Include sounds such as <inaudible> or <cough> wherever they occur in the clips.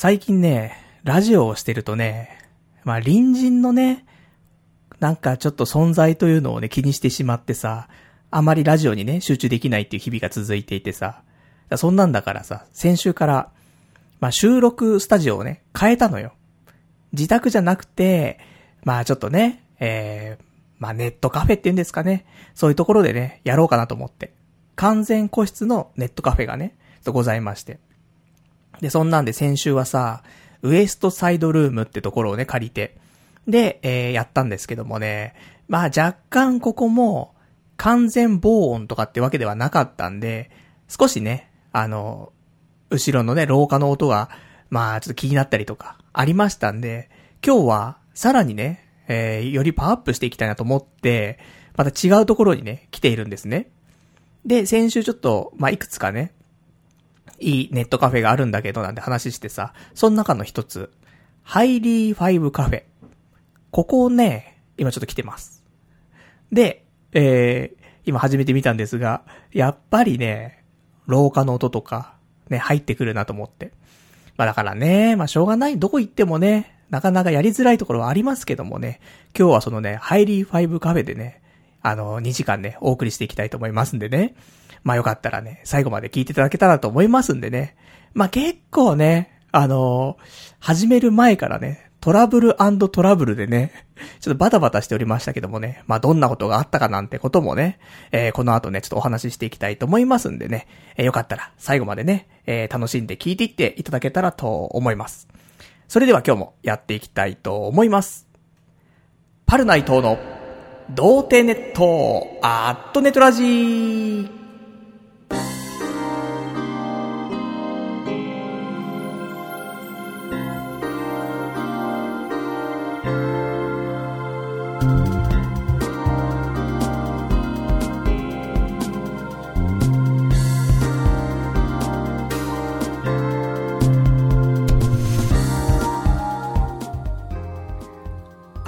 最近ね、ラジオをしてるとね、まあ隣人のね、なんかちょっと存在というのをね気にしてしまってさ、あまりラジオにね集中できないっていう日々が続いていてさ、そんなんだからさ、先週から、まあ収録スタジオをね、変えたのよ。自宅じゃなくて、まあちょっとね、えー、まあネットカフェって言うんですかね。そういうところでね、やろうかなと思って。完全個室のネットカフェがね、ございまして。で、そんなんで先週はさ、ウエストサイドルームってところをね、借りて、で、えー、やったんですけどもね、まあ若干ここも、完全防音とかってわけではなかったんで、少しね、あの、後ろのね、廊下の音が、まあちょっと気になったりとか、ありましたんで、今日は、さらにね、えー、よりパワーアップしていきたいなと思って、また違うところにね、来ているんですね。で、先週ちょっと、まあ、いくつかね、いいネットカフェがあるんだけどなんて話してさ、その中の一つ、ハイリーファイブカフェ。ここをね、今ちょっと来てます。で、えー、今初めて見たんですが、やっぱりね、廊下の音とか、ね、入ってくるなと思って。まあだからね、まあしょうがない、どこ行ってもね、なかなかやりづらいところはありますけどもね、今日はそのね、ハイリーファイブカフェでね、あの、2時間ね、お送りしていきたいと思いますんでね。まあよかったらね、最後まで聞いていただけたらと思いますんでね。まあ結構ね、あの始める前からね、トラブルトラブルでね、ちょっとバタバタしておりましたけどもね、まあどんなことがあったかなんてこともね、えー、この後ね、ちょっとお話ししていきたいと思いますんでね、えー、よかったら最後までね、えー、楽しんで聞いていっていただけたらと思います。それでは今日もやっていきたいと思います。パルナイトの童貞ネット、アットネトラジー。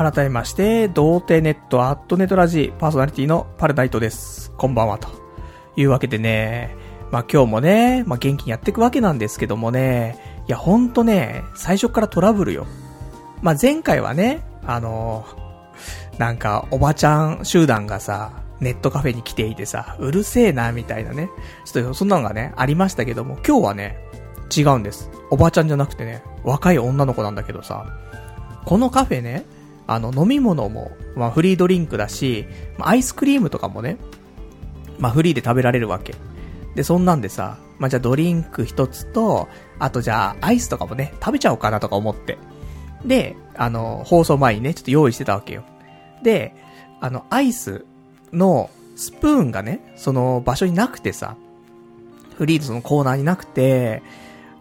改めまして、童貞ネットアットネトラジーパーソナリティのパルナイトです。こんばんは、というわけでね、まあ今日もね、まあ元気にやっていくわけなんですけどもね、いやほんとね、最初からトラブルよ。まあ前回はね、あのなんかおばちゃん集団がさ、ネットカフェに来ていてさ、うるせえな、みたいなね。ちょっとそんなのがね、ありましたけども、今日はね、違うんです。おばちゃんじゃなくてね、若い女の子なんだけどさ、このカフェね、あの、飲み物も、まあ、フリードリンクだし、まあ、アイスクリームとかもね、まあ、フリーで食べられるわけ。で、そんなんでさ、まあ、じゃあドリンク一つと、あとじゃあ、アイスとかもね、食べちゃおうかなとか思って。で、あの、放送前にね、ちょっと用意してたわけよ。で、あの、アイスのスプーンがね、その場所になくてさ、フリーズのコーナーになくて、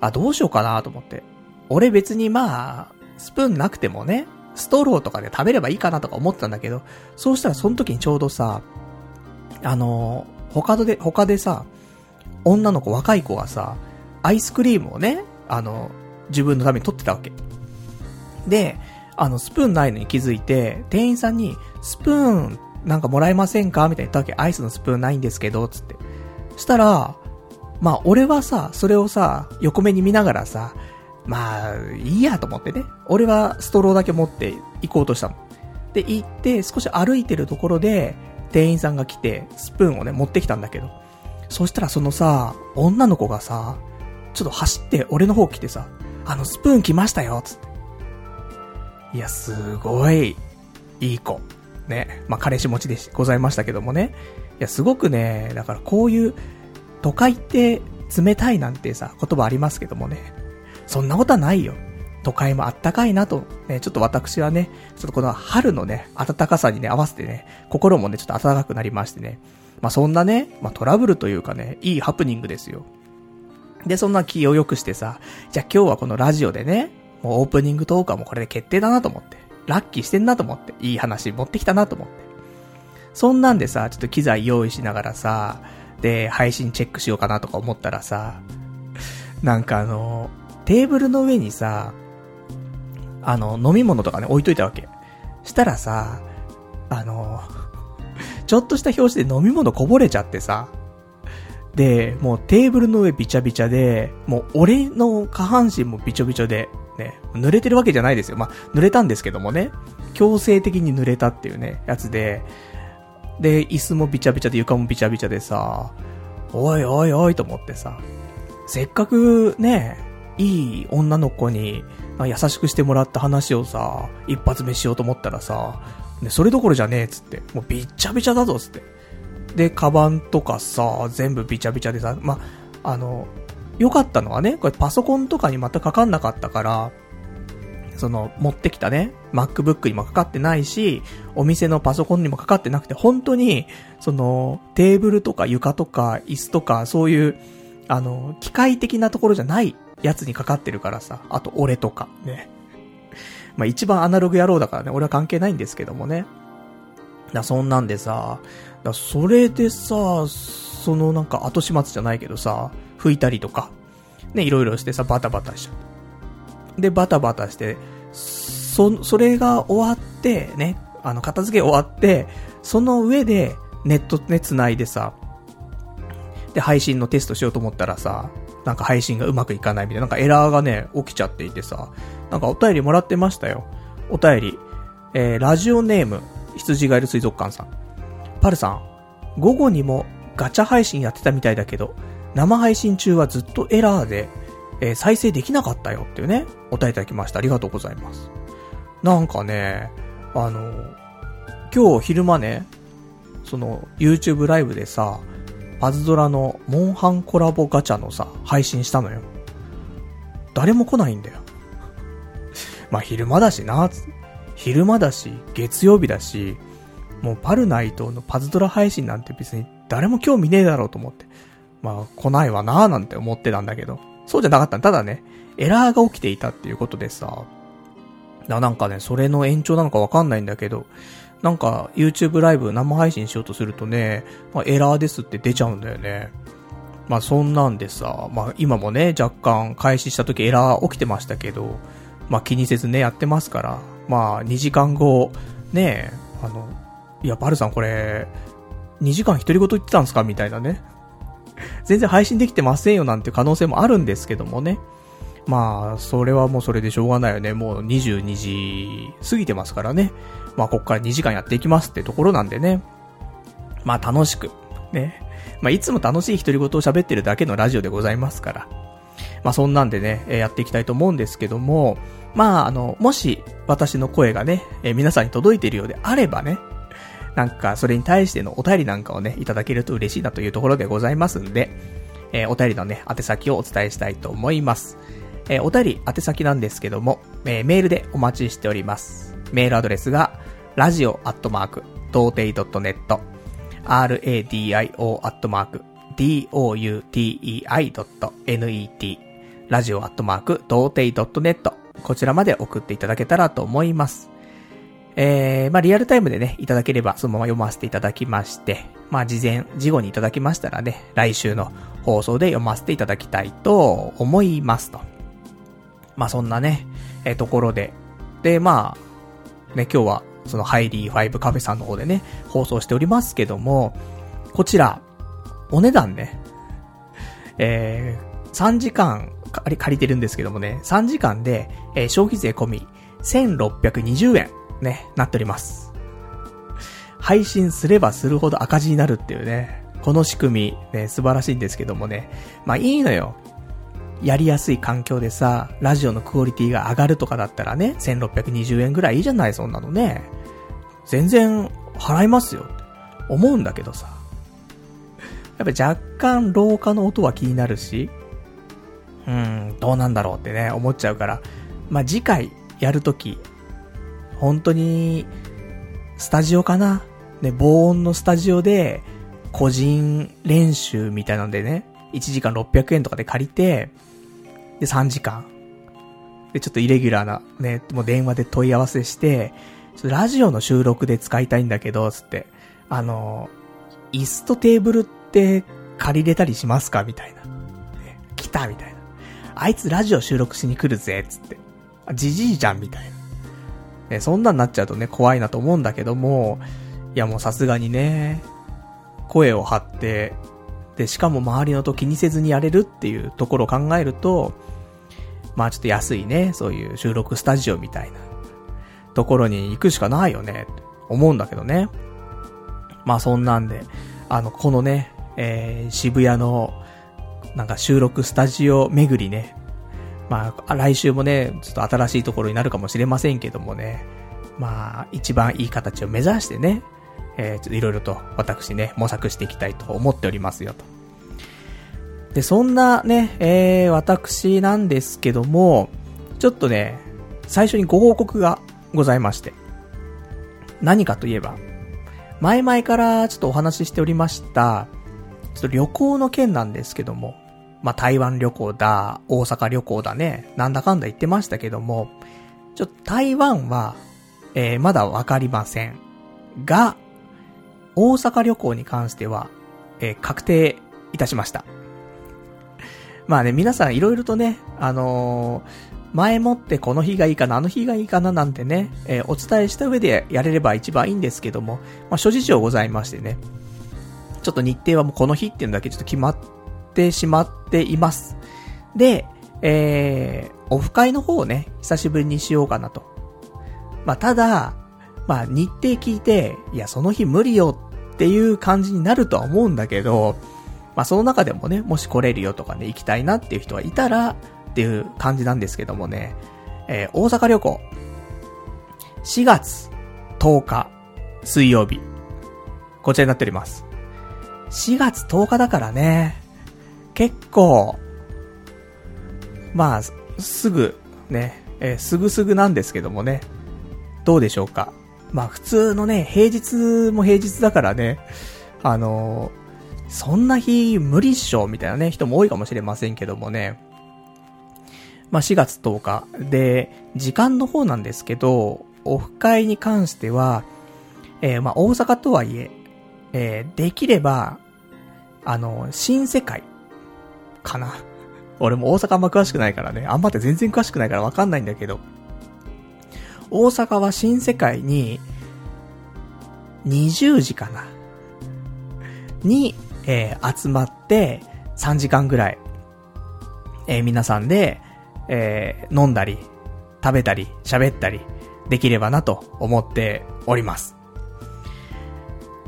あ、どうしようかなと思って。俺別にまあ、スプーンなくてもね、ストローとかで食べればいいかなとか思ってたんだけど、そうしたらその時にちょうどさ、あの他で、他でさ、女の子、若い子がさ、アイスクリームをね、あの、自分のために取ってたわけ。で、あの、スプーンないのに気づいて、店員さんに、スプーンなんかもらえませんかみたいに言ったわけ。アイスのスプーンないんですけど、つって。したら、まあ、俺はさ、それをさ、横目に見ながらさ、まあ、いいやと思ってね。俺はストローだけ持って行こうとしたの。で、行って、少し歩いてるところで、店員さんが来て、スプーンをね、持ってきたんだけど。そしたらそのさ、女の子がさ、ちょっと走って俺の方来てさ、あの、スプーン来ましたよ、つって。いや、すごい、いい子。ね。まあ、彼氏持ちでございましたけどもね。いや、すごくね、だからこういう、都会って冷たいなんてさ、言葉ありますけどもね。そんなことはないよ。都会もあったかいなと、ね、ちょっと私はね、ちょっとこの春のね、暖かさにね、合わせてね、心もね、ちょっと暖かくなりましてね。まあ、そんなね、まあ、トラブルというかね、いいハプニングですよ。で、そんな気を良くしてさ、じゃあ今日はこのラジオでね、もうオープニングトークはもうこれで決定だなと思って。ラッキーしてんなと思って。いい話持ってきたなと思って。そんなんでさ、ちょっと機材用意しながらさ、で、配信チェックしようかなとか思ったらさ、なんかあのテーブルの上にさ、あの、飲み物とかね、置いといたわけ。したらさ、あの、<laughs> ちょっとした表紙で飲み物こぼれちゃってさ、で、もうテーブルの上びちゃびちゃで、もう俺の下半身もびちょびちょで、ね、濡れてるわけじゃないですよ。まあ、濡れたんですけどもね、強制的に濡れたっていうね、やつで、で、椅子もびちゃびちゃで床もびちゃびちゃでさ、おいおいおいと思ってさ、せっかくね、いい女の子に、優しくしてもらった話をさ、一発目しようと思ったらさ、ね、それどころじゃねえっつって、もうびっちゃびちゃだぞっつって。で、カバンとかさ、全部びちゃびちゃでさ、ま、あの、良かったのはね、これパソコンとかにまたかかんなかったから、その、持ってきたね、MacBook にもかかってないし、お店のパソコンにもかかってなくて、本当に、その、テーブルとか床とか椅子とか、そういう、あの、機械的なところじゃないやつにかかってるからさ、あと俺とか、ね。<laughs> まあ一番アナログ野郎だからね、俺は関係ないんですけどもね。だそんなんでさ、だそれでさ、そのなんか後始末じゃないけどさ、拭いたりとか、ね、いろいろしてさ、バタバタしちゃう。で、バタバタして、そ、それが終わって、ね、あの、片付け終わって、その上で、ネットね、繋いでさ、で、配信のテストしようと思ったらさ、なんか配信がうまくいかないみたいな、なんかエラーがね、起きちゃっていてさ、なんかお便りもらってましたよ。お便り。えー、ラジオネーム、羊ガエル水族館さん。パルさん、午後にもガチャ配信やってたみたいだけど、生配信中はずっとエラーで、えー、再生できなかったよっていうね、お便りいただきました。ありがとうございます。なんかね、あの、今日昼間ね、その、YouTube ライブでさ、パズドラのモンハンコラボガチャのさ、配信したのよ。誰も来ないんだよ。<laughs> まあ昼間だしな、昼間だし、月曜日だし、もうパルナイトのパズドラ配信なんて別に誰も興味ねえだろうと思って。まあ来ないわなーなんて思ってたんだけど、そうじゃなかったただね、エラーが起きていたっていうことでさ、なんかね、それの延長なのかわかんないんだけど、なんか YouTube ライブ生配信しようとするとね、まあ、エラーですって出ちゃうんだよね。まあそんなんでさ、まあ今もね、若干開始した時エラー起きてましたけど、まあ気にせずね、やってますから、まあ2時間後、ね、あの、いや、バルさんこれ、2時間独り言言ってたんですか？みたいなね。<laughs> 全然配信できてませんよなんて可能性もあるんですけどもね。まあ、それはもうそれでしょうがないよね。もう22時過ぎてますからね。まあ、こっから2時間やっていきますってところなんでね。まあ、楽しく。ね。まあ、いつも楽しい独り言を喋ってるだけのラジオでございますから。まあ、そんなんでね、やっていきたいと思うんですけども、まあ、あの、もし、私の声がね、え皆さんに届いているようであればね、なんか、それに対してのお便りなんかをね、いただけると嬉しいなというところでございますんで、えー、お便りのね、宛先をお伝えしたいと思います。えー、お便り宛先なんですけども、えー、メールでお待ちしております。メールアドレスが、radio アットマーク、童貞 .net、radio アットマーク、doutei.net、ラジオアットマーク、童貞 .net、こちらまで送っていただけたらと思います。えー、まあ、リアルタイムでね、いただければそのまま読ませていただきまして、まあ、事前、事後にいただきましたらね、来週の放送で読ませていただきたいと思いますと。まあそんなね、えー、ところで。で、まあ、ね、今日は、そのハイリー5カフェさんの方でね、放送しておりますけども、こちら、お値段ね、えー、3時間借りてるんですけどもね、3時間で、えー、消費税込み、1620円、ね、なっております。配信すればするほど赤字になるっていうね、この仕組み、ね、素晴らしいんですけどもね。まあいいのよ。やりやすい環境でさ、ラジオのクオリティが上がるとかだったらね、1620円ぐらいいいじゃない、そんなのね。全然払いますよ。思うんだけどさ。やっぱ若干廊下の音は気になるし、うん、どうなんだろうってね、思っちゃうから。まあ、次回やるとき、本当に、スタジオかな？ね、防音のスタジオで、個人練習みたいなのでね、1時間600円とかで借りて、で、3時間。で、ちょっとイレギュラーな、ね、もう電話で問い合わせして、ちょっとラジオの収録で使いたいんだけど、つって、あの、椅子とテーブルって借りれたりしますか？みたいな。ね、来たみたいな。あいつラジオ収録しに来るぜ、つって。じじいじゃん、みたいな。ね、そんなんなっちゃうとね、怖いなと思うんだけども、いやもうさすがにね、声を張って、で、しかも周りのと気にせずにやれるっていうところを考えると、まあちょっと安いね、そういう収録スタジオみたいなところに行くしかないよね、思うんだけどね。まあそんなんで、あの、このね、えー、渋谷の、なんか収録スタジオ巡りね。まあ、来週もね、ちょっと新しいところになるかもしれませんけどもね。まあ、一番いい形を目指してね、えー、ちょっといろいろと私ね、模索していきたいと思っておりますよと。で、そんなね、えー、私なんですけども、ちょっとね、最初にご報告がございまして。何かといえば、前々からちょっとお話ししておりました、ちょっと旅行の件なんですけども、まあ、台湾旅行だ、大阪旅行だね、なんだかんだ言ってましたけども、ちょっと台湾は、えー、まだわかりません。が、大阪旅行に関しては、えー、確定いたしました。まあね、皆さんいろいろとね、あのー、前もってこの日がいいかな、あの日がいいかななんてね、えー、お伝えした上でやれれば一番いいんですけども、まあ諸事情ございましてね、ちょっと日程はもうこの日っていうのだけちょっと決まってしまっています。で、えー、オフ会の方をね、久しぶりにしようかなと。まあただ、まあ日程聞いて、いやその日無理よっていう感じになるとは思うんだけど、まあその中でもね、もし来れるよとかね、行きたいなっていう人がいたら、っていう感じなんですけどもね、えー、大阪旅行、4月10日、水曜日、こちらになっております。4月10日だからね、結構、まあ、すぐ、ね、えー、すぐすぐなんですけどもね、どうでしょうか。まあ普通のね、平日も平日だからね、あの、そんな日無理っしょみたいなね、人も多いかもしれませんけどもね。まあ4月10日。で、時間の方なんですけど、オフ会に関しては、えー、まあ大阪とはいえ、えー、できれば、あの、新世界、かな。<laughs> 俺も大阪あんま詳しくないからね、あんまって全然詳しくないからわかんないんだけど、大阪は新世界に、20時かな。に、えー、集まって、3時間ぐらい、えー、皆さんで、えー、飲んだり、食べたり、喋ったり、できればなと思っております。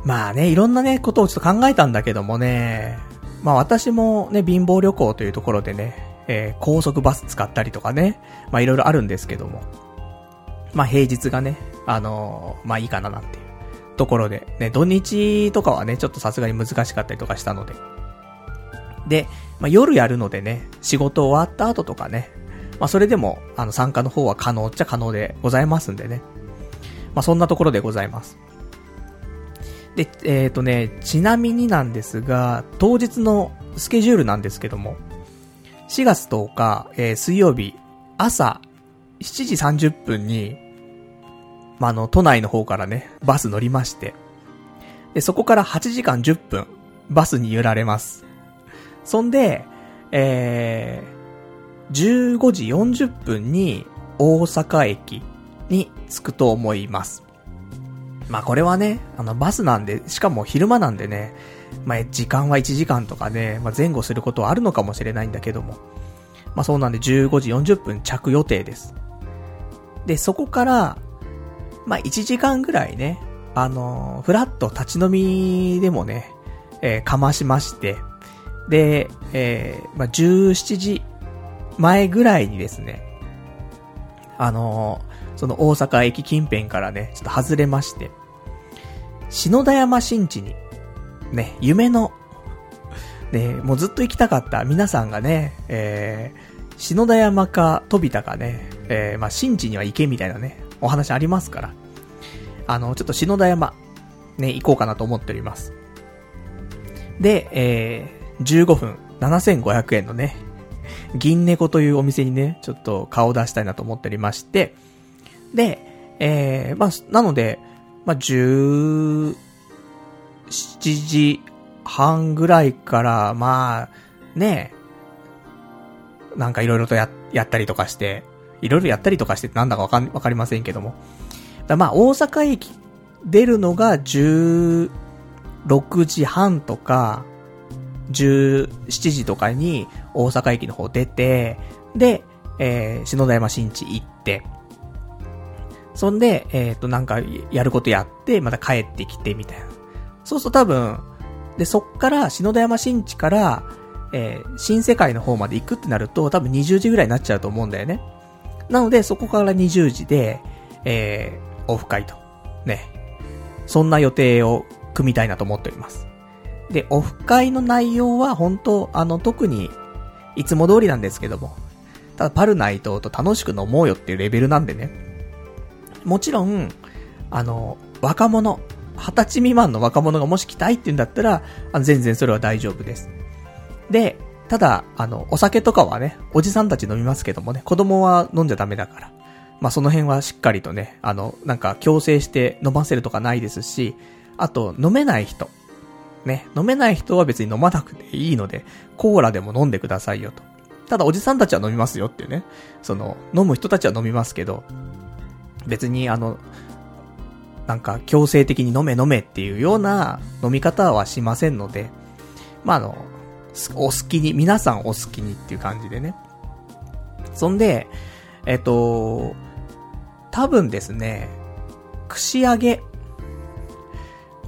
まあね、いろんなね、ことをちょっと考えたんだけどもね、まあ私もね、貧乏旅行というところでね、えー、高速バス使ったりとかね、まあいろいろあるんですけども、まあ平日がね、あのー、まあいいかななんていうところで、ね、土日とかはね、ちょっとさすがに難しかったりとかしたので。で、まあ夜やるのでね、仕事終わった後とかね、まあそれでも、あの参加の方は可能っちゃ可能でございますんでね。まあそんなところでございます。で、えっ、ー、とね、ちなみになんですが、当日のスケジュールなんですけども、4月10日、えー、水曜日、朝7時30分に、まあ、の、都内の方からね、バス乗りまして、で、そこから8時間10分、バスに揺られます。そんで、えー、15時40分に大阪駅に着くと思います。まあこれはね、あのバスなんで、しかも昼間なんでね、まあ時間は1時間とかね、まあ前後することはあるのかもしれないんだけども。まあそうなんで15時40分着予定です。で、そこから、まあ、1時間ぐらいね、あのー、ふらっと立ち飲みでもね、えー、かましまして、で、えー、まあ、17時前ぐらいにですね、あの、その大阪駅近辺からね、ちょっと外れまして、篠田山新地に、ね、夢の、ね、もうずっと行きたかった皆さんがね、えー、篠田山か飛田かね、えー、まあ、新地には行けみたいなね、お話ありますから。あの、ちょっと篠田山、ね、行こうかなと思っております。で、えー、15分、7500円のね、銀猫というお店にね、ちょっと顔を出したいなと思っておりまして、で、えー、まあ、なので、まあ、17時半ぐらいから、まあ、ね、なんかいろいろとや、やったりとかして、いろいろやったりとかしてなんだかわかん、わかりませんけども。だまあ、大阪駅出るのが16時半とか、17時とかに大阪駅の方出て、で、えー、篠田山新地行って、そんで、えっ、ー、と、なんか、やることやって、また帰ってきて、みたいな。そうすると多分、で、そっから、篠田山新地から、えー、新世界の方まで行くってなると、多分20時ぐらいになっちゃうと思うんだよね。なので、そこから20時で、えー、オフ会と。ね。そんな予定を組みたいなと思っております。で、オフ会の内容は本当あの、特に、いつも通りなんですけども、ただパルナイトと楽しく飲もうよっていうレベルなんでね。もちろん、あの、若者、二十歳未満の若者がもし来たいって言うんだったら、全然それは大丈夫です。で、ただ、あの、お酒とかはね、おじさんたち飲みますけどもね、子供は飲んじゃダメだから。まあ、その辺はしっかりとね、あの、なんか強制して飲ませるとかないですし、あと、飲めない人。ね、飲めない人は別に飲まなくていいので、コーラでも飲んでくださいよと。ただ、おじさんたちは飲みますよっていうね。その、飲む人たちは飲みますけど、別にあの、なんか強制的に飲め飲めっていうような飲み方はしませんので、まあ、あの、お好きに、皆さんお好きにっていう感じでね。そんで、えっと、多分ですね、串揚げ。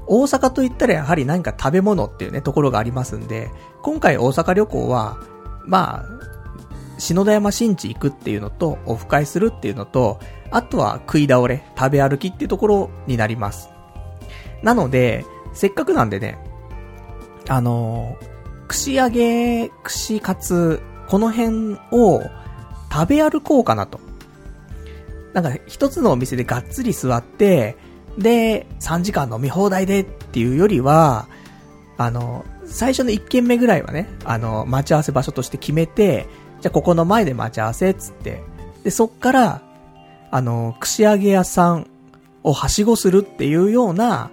大阪と言ったらやはり何か食べ物っていうね、ところがありますんで、今回大阪旅行は、まあ、篠田山新地行くっていうのと、オフ会するっていうのと、あとは食い倒れ、食べ歩きっていうところになります。なので、せっかくなんでね、あのー、串揚げ、串カツ、この辺を食べ歩こうかなと。なんか一つのお店でがっつり座って、で、3時間飲み放題でっていうよりは、あの、最初の1軒目ぐらいはね、あの、待ち合わせ場所として決めて、じゃあここの前で待ち合わせつって、で、そっから、あの、串揚げ屋さんをはしごするっていうような、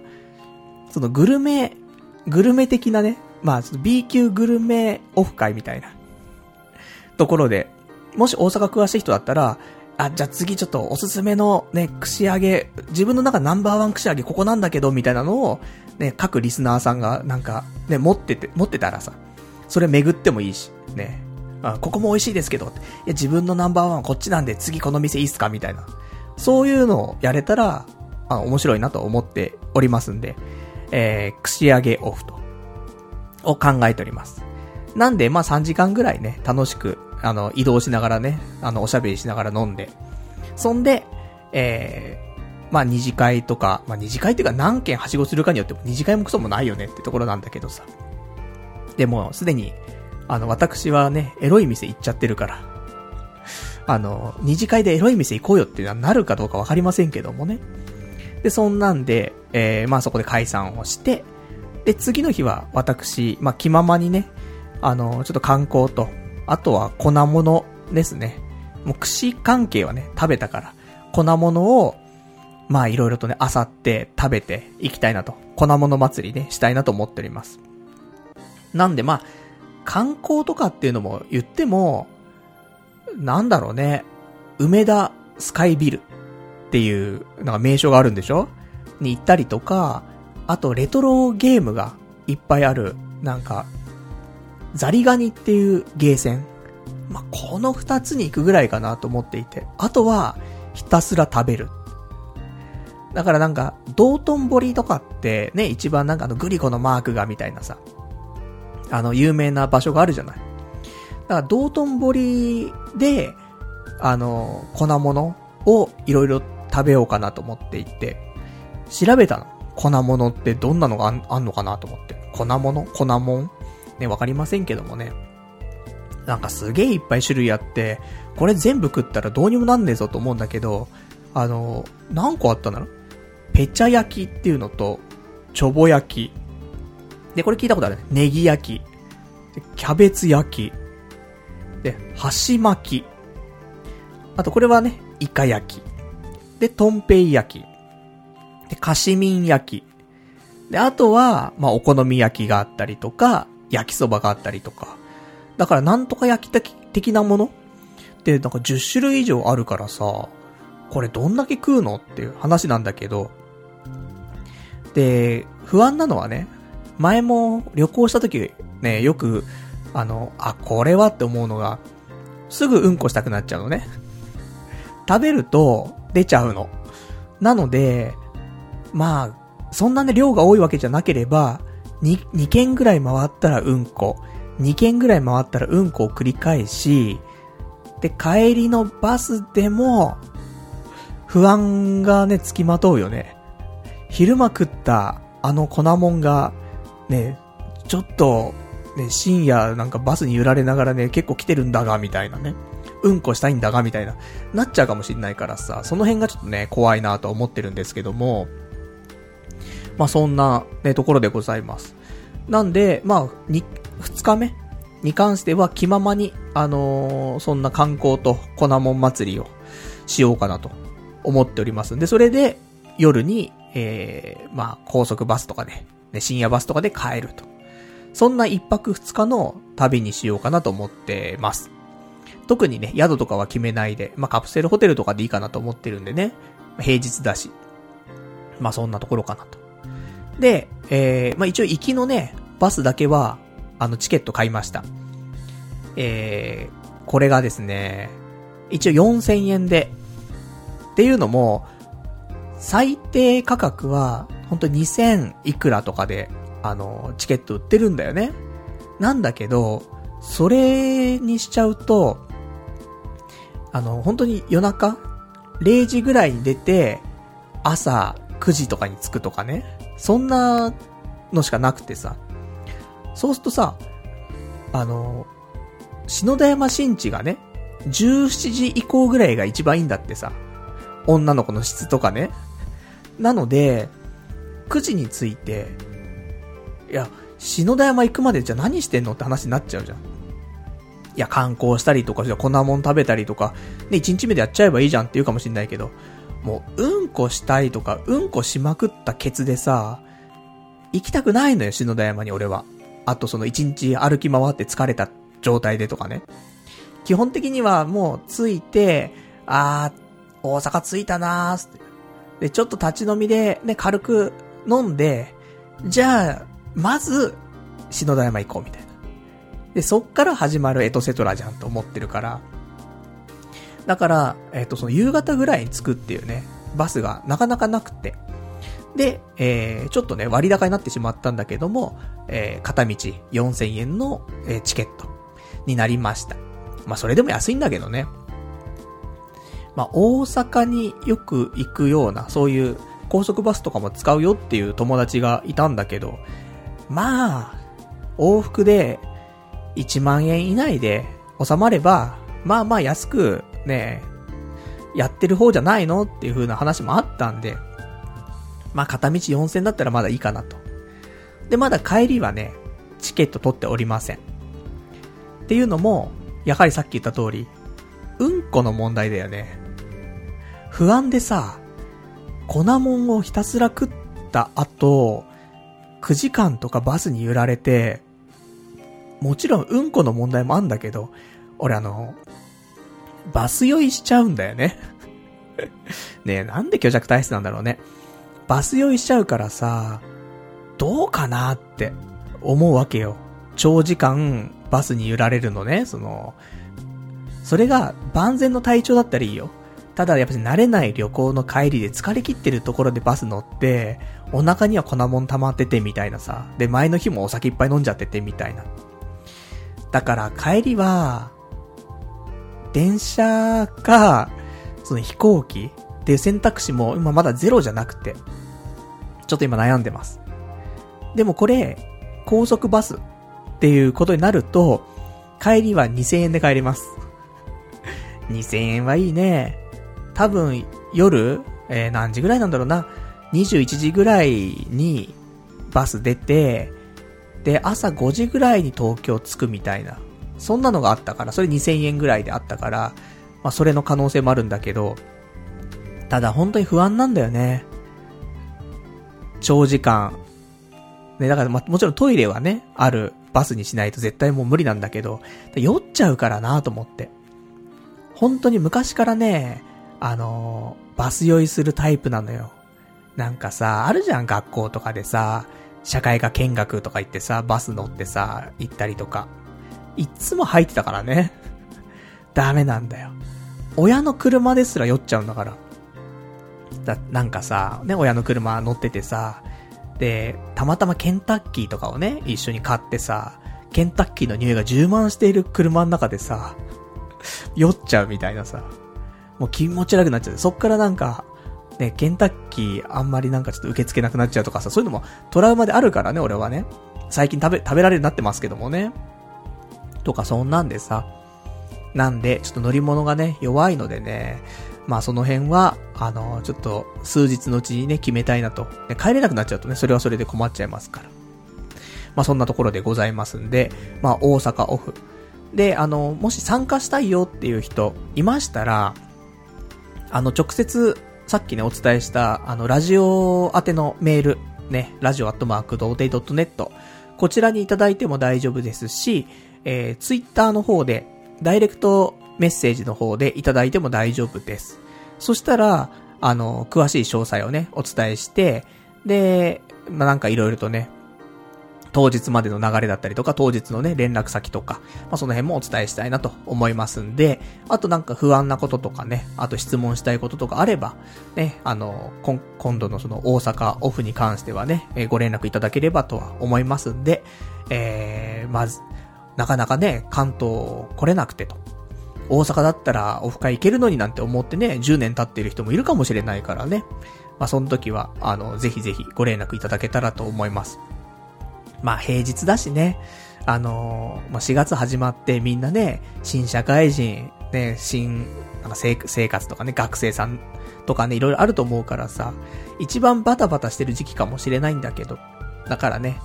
そのグルメ、グルメ的なね、まあ、B 級グルメオフ会みたいな、ところで、もし大阪詳しい人だったら、あ、じゃあ次ちょっとおすすめのね、串揚げ、自分の中ナンバーワン串揚げここなんだけど、みたいなのを、ね、各リスナーさんがなんか、ね、持ってて、持ってたらさ、それ巡ってもいいし、ね、あ、ここも美味しいですけど、いや、自分のナンバーワンこっちなんで次この店いいっすか？みたいな。そういうのをやれたら、あ、面白いなと思っておりますんで、えー、串揚げオフと、を考えております。なんで、まあ3時間ぐらいね、楽しく、あの、移動しながらね、あの、おしゃべりしながら飲んで、そんで、えー、まあ二次会とか、まあ二次会っていうか何件はしごするかによっても二次会もクソもないよねってところなんだけどさ。でも、すでに、あの、私はね、エロい店行っちゃってるから。あの、二次会でエロい店行こうよっていうのはなるかどうかわかりませんけどもね。で、そんなんで、えー、まあそこで解散をして、で、次の日は私、まあ気ままにね、あの、ちょっと観光と、あとは粉物ですね。もう串関係はね、食べたから、粉物を、まあいろいろとね、あさって食べていきたいなと。粉物祭りね、したいなと思っております。なんでまあ、観光とかっていうのも言っても、なんだろうね、梅田スカイビルっていう、なんか名称があるんでしょ？に行ったりとか、あとレトロゲームがいっぱいある、なんか、ザリガニっていうゲーセン。まあ、この二つに行くぐらいかなと思っていて。あとは、ひたすら食べる。だからなんか、道頓堀とかってね、一番なんかあのグリコのマークがみたいなさ、あの、有名な場所があるじゃない。だから、道頓堀で、あの、粉物をいろいろ食べようかなと思っていて、調べたの。粉物ってどんなのがあんのかなと思って。粉物？粉もん？ね、わかりませんけどもね。なんかすげえいっぱい種類あって、これ全部食ったらどうにもなんねえぞと思うんだけど、あの、何個あったんだろペチャ焼きっていうのと、チョボ焼き、で、これ聞いたことあるね。ネギ焼き。キャベツ焼き。で、箸巻き。あとこれはね、イカ焼き。で、トンペイ焼き。で、カシミン焼き。で、あとは、まあ、お好み焼きがあったりとか、焼きそばがあったりとか。だから、なんとか焼き的なもの？って、なんか10種類以上あるからさ、これどんだけ食うのっていう話なんだけど、で、不安なのはね、前も旅行した時、ね、よく、あの、あ、これはって思うのが、すぐうんこしたくなっちゃうのね。食べると出ちゃうの。なので、まあ、そんなね、量が多いわけじゃなければ、2、2軒ぐらい回ったらうんこ、2軒ぐらい回ったらうんこを繰り返し、で、帰りのバスでも、不安がね、つきまとうよね。昼間食ったあの粉もんが、ね、ちょっと、ね、深夜なんかバスに揺られながらね、結構来てるんだが、みたいなね。うんこしたいんだが、みたいな。なっちゃうかもしんないからさ、その辺がちょっとね、怖いなと思ってるんですけども、まあそんな、ね、ところでございます。なんで、まあ、に、二日目？に関しては気ままに、あのー、そんな観光と粉もん祭りをしようかなと思っておりますんで、それで夜に、えー、まあ、高速バスとかで、ね、深夜バスとかで帰ると。そんな一泊二日の旅にしようかなと思ってます。特にね、宿とかは決めないで、まあ、カプセルホテルとかでいいかなと思ってるんでね、平日だし。まあ、そんなところかなと。で、えー、まあ、一応行きのね、バスだけは、あの、チケット買いました。えー、これがですね、一応4000円で、っていうのも、最低価格は、ほんと2000いくらとかで、あの、チケット売ってるんだよね。なんだけど、それにしちゃうと、あの、本当に夜中 ?0 時ぐらいに出て、朝9時とかに着くとかね。そんなのしかなくてさ。そうするとさ、あの、篠田山新地がね、17時以降ぐらいが一番いいんだってさ。女の子の質とかね。なので、9時に着いて、いや、篠田山行くまでじゃ何してんのって話になっちゃうじゃん。いや、観光したりとか、じゃ粉もん食べたりとか、ね、1日目でやっちゃえばいいじゃんって言うかもしんないけど、もう、うんこしたいとか、うんこしまくったケツでさ、行きたくないのよ、篠田山に俺は。あとその1日歩き回って疲れた状態でとかね。基本的にはもう着いて、あー、大阪着いたなーって。で、ちょっと立ち飲みでね、軽く飲んで、じゃあ、まず、篠田山行こうみたいな。で、そっから始まるエトセトラじゃんと思ってるから。だから、えっ、ー、と、その夕方ぐらいに着くっていうね、バスがなかなかなくて。で、えー、ちょっとね、割高になってしまったんだけども、えー、片道4000円の、えー、チケットになりました。まあ、それでも安いんだけどね。まあ、大阪によく行くような、そういう高速バスとかも使うよっていう友達がいたんだけど、まあ、往復で1万円以内で収まれば、まあまあ安くねえ、やってる方じゃないのっていう風な話もあったんで、まあ片道4000だったらまだいいかなと。で、まだ帰りはね、チケット取っておりません。っていうのも、やはりさっき言った通り、うんこの問題だよね。不安でさ、粉もんをひたすら食った後、9時間とかバスに揺られて、もちろんうんこの問題もあんだけど、俺あの、バス酔いしちゃうんだよね <laughs> ねえ、なんで虚弱体質なんだろうね。バス酔いしちゃうからさ、どうかなって思うわけよ。長時間バスに揺られるのね、その、それが万全の体調だったらいいよ。ただやっぱり慣れない旅行の帰りで疲れ切ってるところでバス乗って、お腹には粉もん溜まっててみたいなさ。で、前の日もお酒いっぱい飲んじゃっててみたいな。だから帰りは、電車か、その飛行機っていう選択肢も今まだゼロじゃなくて、ちょっと今悩んでます。でもこれ、高速バスっていうことになると、帰りは2000円で帰ります。2000円はいいね。多分、夜、えー、何時ぐらいなんだろうな。21時ぐらいにバス出て、で、朝5時ぐらいに東京着くみたいな。そんなのがあったから、それ2000円ぐらいであったから、まあそれの可能性もあるんだけど、ただ本当に不安なんだよね。長時間。ね、だからま、もちろんトイレはね、あるバスにしないと絶対もう無理なんだけど、酔っちゃうからなと思って。本当に昔からね、あのー、バス酔いするタイプなのよ。なんかさ、あるじゃん、学校とかでさ、社会科見学とか行ってさ、バス乗ってさ、行ったりとか。いっつも入ってたからね。<laughs> ダメなんだよ。親の車ですら酔っちゃうんだから。だ、なんかさ、ね、親の車乗っててさ、で、たまたまケンタッキーとかをね、一緒に買ってさ、ケンタッキーの匂いが充満している車の中でさ、酔っちゃうみたいなさ、もう気持ち悪くなっちゃう。そっからなんか、ね、ケンタッキーあんまりなんかちょっと受け付けなくなっちゃうとかさ、そういうのもトラウマであるからね、俺はね。最近食べ、食べられるようになってますけどもね。とかそんなんでさ。なんで、ちょっと乗り物がね、弱いのでね、まあその辺は、あの、ちょっと数日のうちにね、決めたいなと。ね、帰れなくなっちゃうとね、それはそれで困っちゃいますから。まあそんなところでございますんで、まあ大阪オフ。で、あの、もし参加したいよっていう人いましたら、あの、直接、さっきね、お伝えした、あの、ラジオ宛てのメール、ね、ラジオアットマークドーテイドットネット、こちらにいただいても大丈夫ですし、えー、ツイッターの方で、ダイレクトメッセージの方でいただいても大丈夫です。そしたら、あの、詳しい詳細をね、お伝えして、で、まあ、なんかいろいろとね、当日までの流れだったりとか、当日のね、連絡先とか、まあ、その辺もお伝えしたいなと思いますんで、あとなんか不安なこととかね、あと質問したいこととかあれば、ね、あの、今度のその大阪オフに関してはね、え、ご連絡いただければとは思いますんで、えー、まず、なかなかね、関東来れなくてと。大阪だったらオフ会行けるのになんて思ってね、10年経ってる人もいるかもしれないからね。まあ、その時は、あの、ぜひぜひご連絡いただけたらと思います。まあ、平日だしね、あの、まあ、4月始まってみんなね、新社会人、ね、新、なんか生活とかね、学生さんとかね、いろいろあると思うからさ、一番バタバタしてる時期かもしれないんだけど、だからね、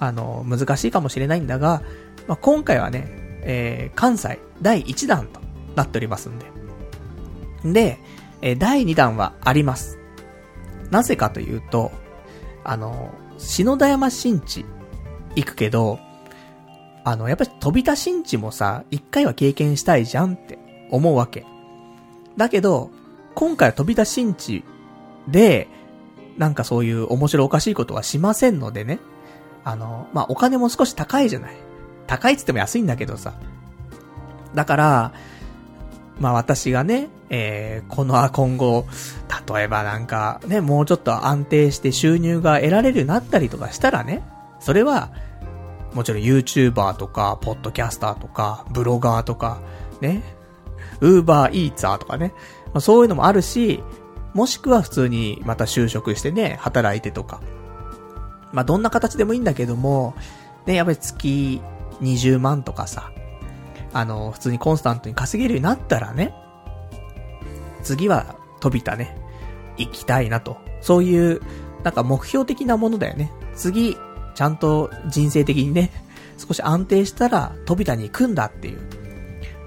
あの、難しいかもしれないんだが、まあ、今回はね、えー、関西第1弾となっておりますんで。で、え第2弾はあります。なぜかというと、あの、篠田山新地行くけど、あの、やっぱり飛び田新地もさ、一回は経験したいじゃんって思うわけ。だけど、今回は飛び田新地で、なんかそういう面白おかしいことはしませんのでね。あの、まあ、お金も少し高いじゃない。高いっつっても安いんだけどさ。だから、まあ私がね、えー、この今後、例えばなんかね、もうちょっと安定して収入が得られるようになったりとかしたらね、それは、もちろん YouTuber とか、ポッドキャスターとか、ブロガーとか、ね、Uber Eats とかね、まあ、そういうのもあるし、もしくは普通にまた就職してね、働いてとか。まあどんな形でもいいんだけども、ね、やっぱり月20万とかさ、あの、普通にコンスタントに稼げるようになったらね、次は飛びたね、行きたいなと。そういう、なんか目標的なものだよね。次、ちゃんと人生的にね、少し安定したら飛びたに行くんだっていう。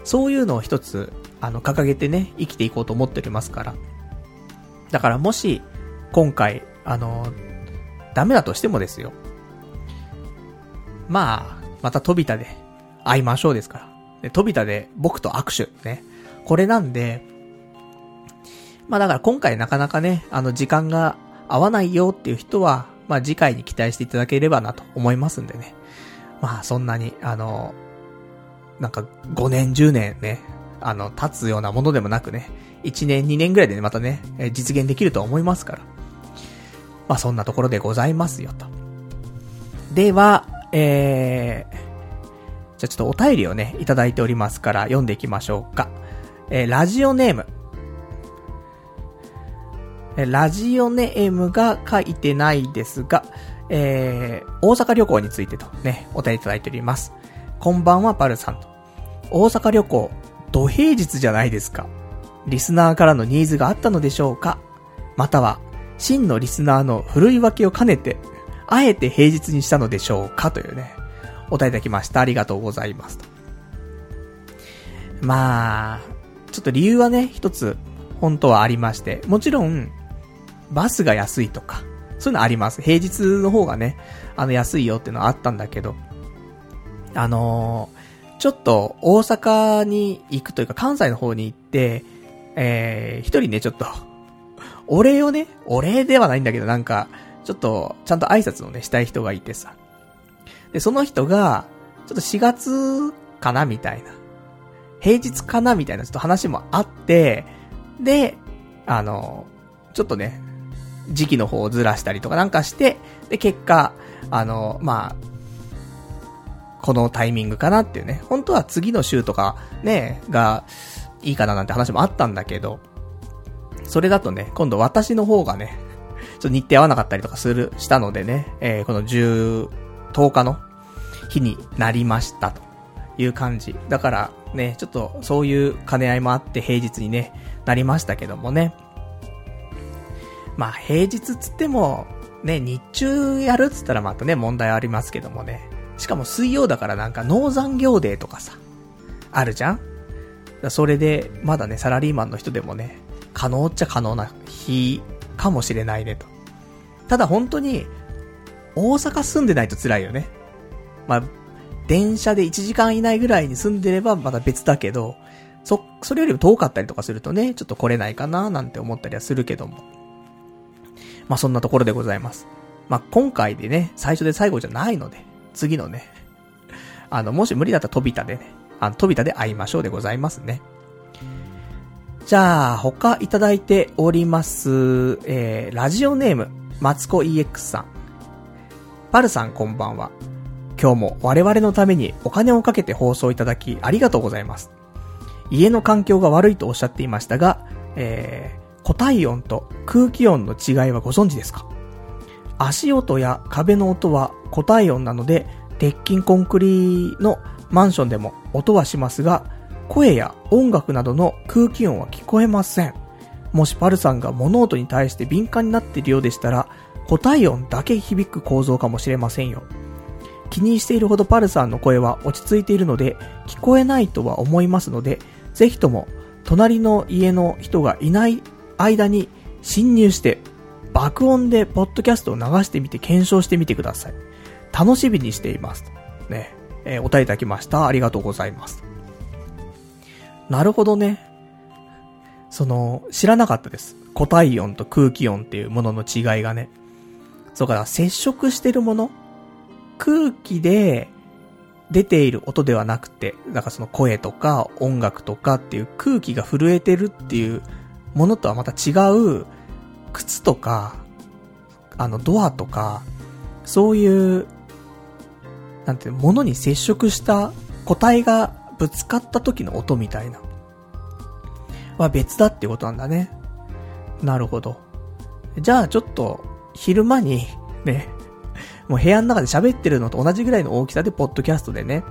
そういうのを一つ、あの、掲げてね、生きていこうと思っておりますから。だからもし、今回、あの、ダメだとしてもですよ。まあ、また飛びたで会いましょうですから。で、飛びたで僕と握手、ね。これなんで、まあだから今回なかなかね、あの時間が合わないよっていう人は、まあ次回に期待していただければなと思いますんでね。まあそんなに、あの、なんか5年10年ね、あの、経つようなものでもなくね、1年2年ぐらいで、またね、実現できると思いますから。まあそんなところでございますよと。では、えー、じゃあちょっとお便りをね、いただいておりますから読んでいきましょうか。えー、ラジオネーム。えー、ラジオネームが書いてないですが、えー、大阪旅行についてとね、お便りいただいております。こんばんは、パルさんと。大阪旅行、土平日じゃないですか。リスナーからのニーズがあったのでしょうかまたは、真のリスナーのふるい分けを兼ねて、あえて平日にしたのでしょうかというね、お答えいただきました。ありがとうございますと。まあ、ちょっと理由はね、一つ、本当はありまして、もちろん、バスが安いとか、そういうのあります。平日の方がね、あの安いよっていうのはあったんだけど、あのー、ちょっと大阪に行くというか関西の方に行って、えー、一人ね、ちょっと、お礼をね、お礼ではないんだけど、なんか、ちょっと、ちゃんと挨拶をね、したい人がいてさ。で、その人が、ちょっと4月かなみたいな。平日かなみたいなちょっと話もあって、で、あの、ちょっとね、時期の方をずらしたりとかなんかして、で、結果、あの、まあ、このタイミングかなっていうね。本当は次の週とか、ね、が、いいかななんて話もあったんだけど、それだとね、今度私の方がね、ちょっと日程合わなかったりとかする、したのでね、えー、この10、10日の日になりましたという感じ。だからね、ちょっとそういう兼ね合いもあって平日にね、なりましたけどもね。まあ平日つっても、ね、日中やるっつったらまたね、問題ありますけどもね。しかも水曜だからなんか農残業デーとかさ、あるじゃん？それで、まだね、サラリーマンの人でもね、可能っちゃ可能な日かもしれないねと。ただ本当に、大阪住んでないと辛いよね。まあ、電車で1時間以内ぐらいに住んでればまだ別だけど、そ、それよりも遠かったりとかするとね、ちょっと来れないかななんて思ったりはするけども。まあそんなところでございます。まあ今回でね、最初で最後じゃないので、次のね、<laughs> あの、もし無理だったら飛びたでね、あの、飛びたで会いましょうでございますね。じゃあ、他いただいております、えー、ラジオネーム、マツコ EX さん。パルさんこんばんは。今日も我々のためにお金をかけて放送いただきありがとうございます。家の環境が悪いとおっしゃっていましたが、えー、固体音と空気音の違いはご存知ですか？足音や壁の音は固体音なので、鉄筋コンクリのマンションでも音はしますが、声や音楽などの空気音は聞こえません。もしパルさんが物音に対して敏感になっているようでしたら、固体音だけ響く構造かもしれませんよ。気にしているほどパルさんの声は落ち着いているので、聞こえないとは思いますので、ぜひとも、隣の家の人がいない間に侵入して、爆音でポッドキャストを流してみて検証してみてください。楽しみにしています。ね。えー、お答えいただきました。ありがとうございます。なるほどね。その、知らなかったです。固体音と空気音っていうものの違いがね。そうか、接触してるもの空気で出ている音ではなくて、だかその声とか音楽とかっていう空気が震えてるっていうものとはまた違う、靴とか、あのドアとか、そういう、なんていうものに接触した個体がぶつかった時の音みたいな。は別だってことなんだね。なるほど。じゃあちょっと、昼間に、ね、<laughs> もう部屋の中で喋ってるのと同じぐらいの大きさで、ポッドキャストでね、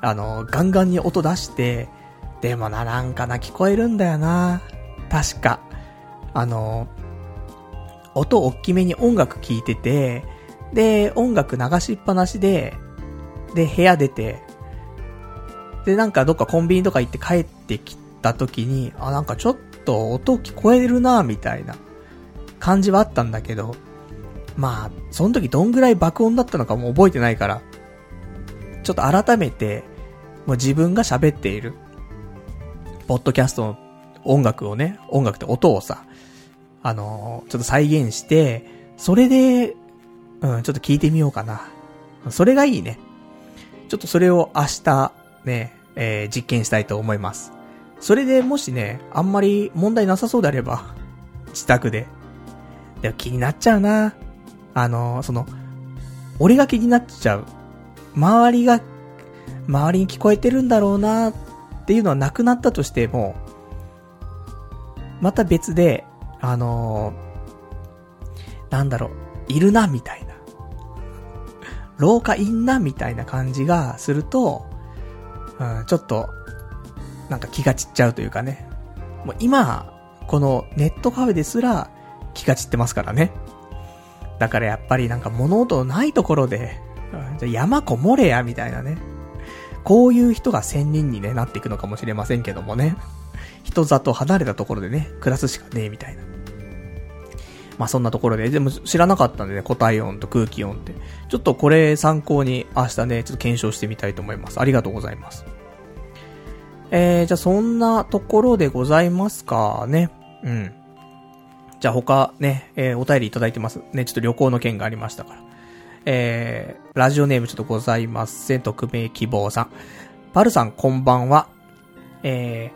あの、ガンガンに音出して、でもな、なんかな、聞こえるんだよな。確か。あの、音大きめに音楽聴いてて、で、音楽流しっぱなしで、で、部屋出て、で、なんかどっかコンビニとか行って帰ってきた時に、あ、なんかちょっと音聞こえるな、みたいな感じはあったんだけど、まあ、その時どんぐらい爆音だったのかも覚えてないから、ちょっと改めて、もう自分が喋っている、ポッドキャストの音楽をね、音楽って音をさ、あのー、ちょっと再現して、それで、うん、ちょっと聞いてみようかな。それがいいね。ちょっとそれを明日、ね、えー、実験したいと思います。それでもしね、あんまり問題なさそうであれば、自宅で。でも気になっちゃうな。あの、その、俺が気になっちゃう。周りが、周りに聞こえてるんだろうなっていうのはなくなったとしても、また別で、あのなんだろう、いるな、みたいな。廊下いんな、みたいな感じがすると、うん、ちょっと、なんか気が散っちゃうというかね。もう今、このネットカフェですら気が散ってますからね。だからやっぱりなんか物音のないところで、山こもれや、みたいなね。こういう人が仙人にね、なっていくのかもしれませんけどもね。人里離れたところでね、暮らすしかねえ、みたいな。まあそんなところで、でも知らなかったんでね、固体音と空気音って。ちょっとこれ参考に明日ね、ちょっと検証してみたいと思います。ありがとうございます。えー、じゃあそんなところでございますかね。うん。じゃあ他ね、えー、お便りいただいてます。ね、ちょっと旅行の件がありましたから。えー、ラジオネームちょっとございません。匿名希望さん。パルさんこんばんは。え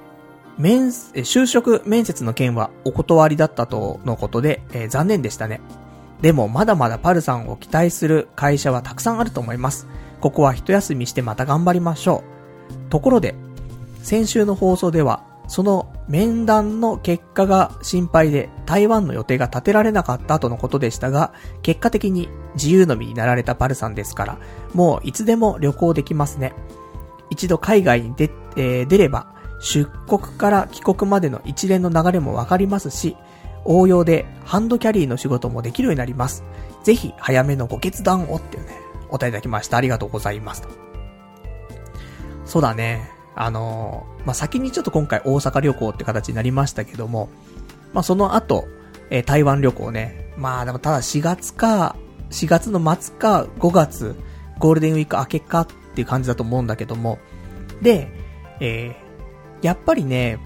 ー、面、就職面接の件はお断りだったとのことで、えー、残念でしたね。でもまだまだパルさんを期待する会社はたくさんあると思います。ここは一休みしてまた頑張りましょう。ところで、先週の放送では、その面談の結果が心配で台湾の予定が立てられなかったとのことでしたが、結果的に自由の身になられたパルさんですから、もういつでも旅行できますね。一度海外に出、えー、出れば、出国から帰国までの一連の流れもわかりますし、応用でハンドキャリーの仕事もできるようになります。ぜひ早めのご決断をっていうね、お答えいただきました。ありがとうございます。そうだね。あのー、まあ、先にちょっと今回大阪旅行って形になりましたけども、まあ、その後、えー、台湾旅行ね。まあ、でもただ4月か、4月の末か5月、ゴールデンウィーク明けかっていう感じだと思うんだけども、で、えー、やっぱりね、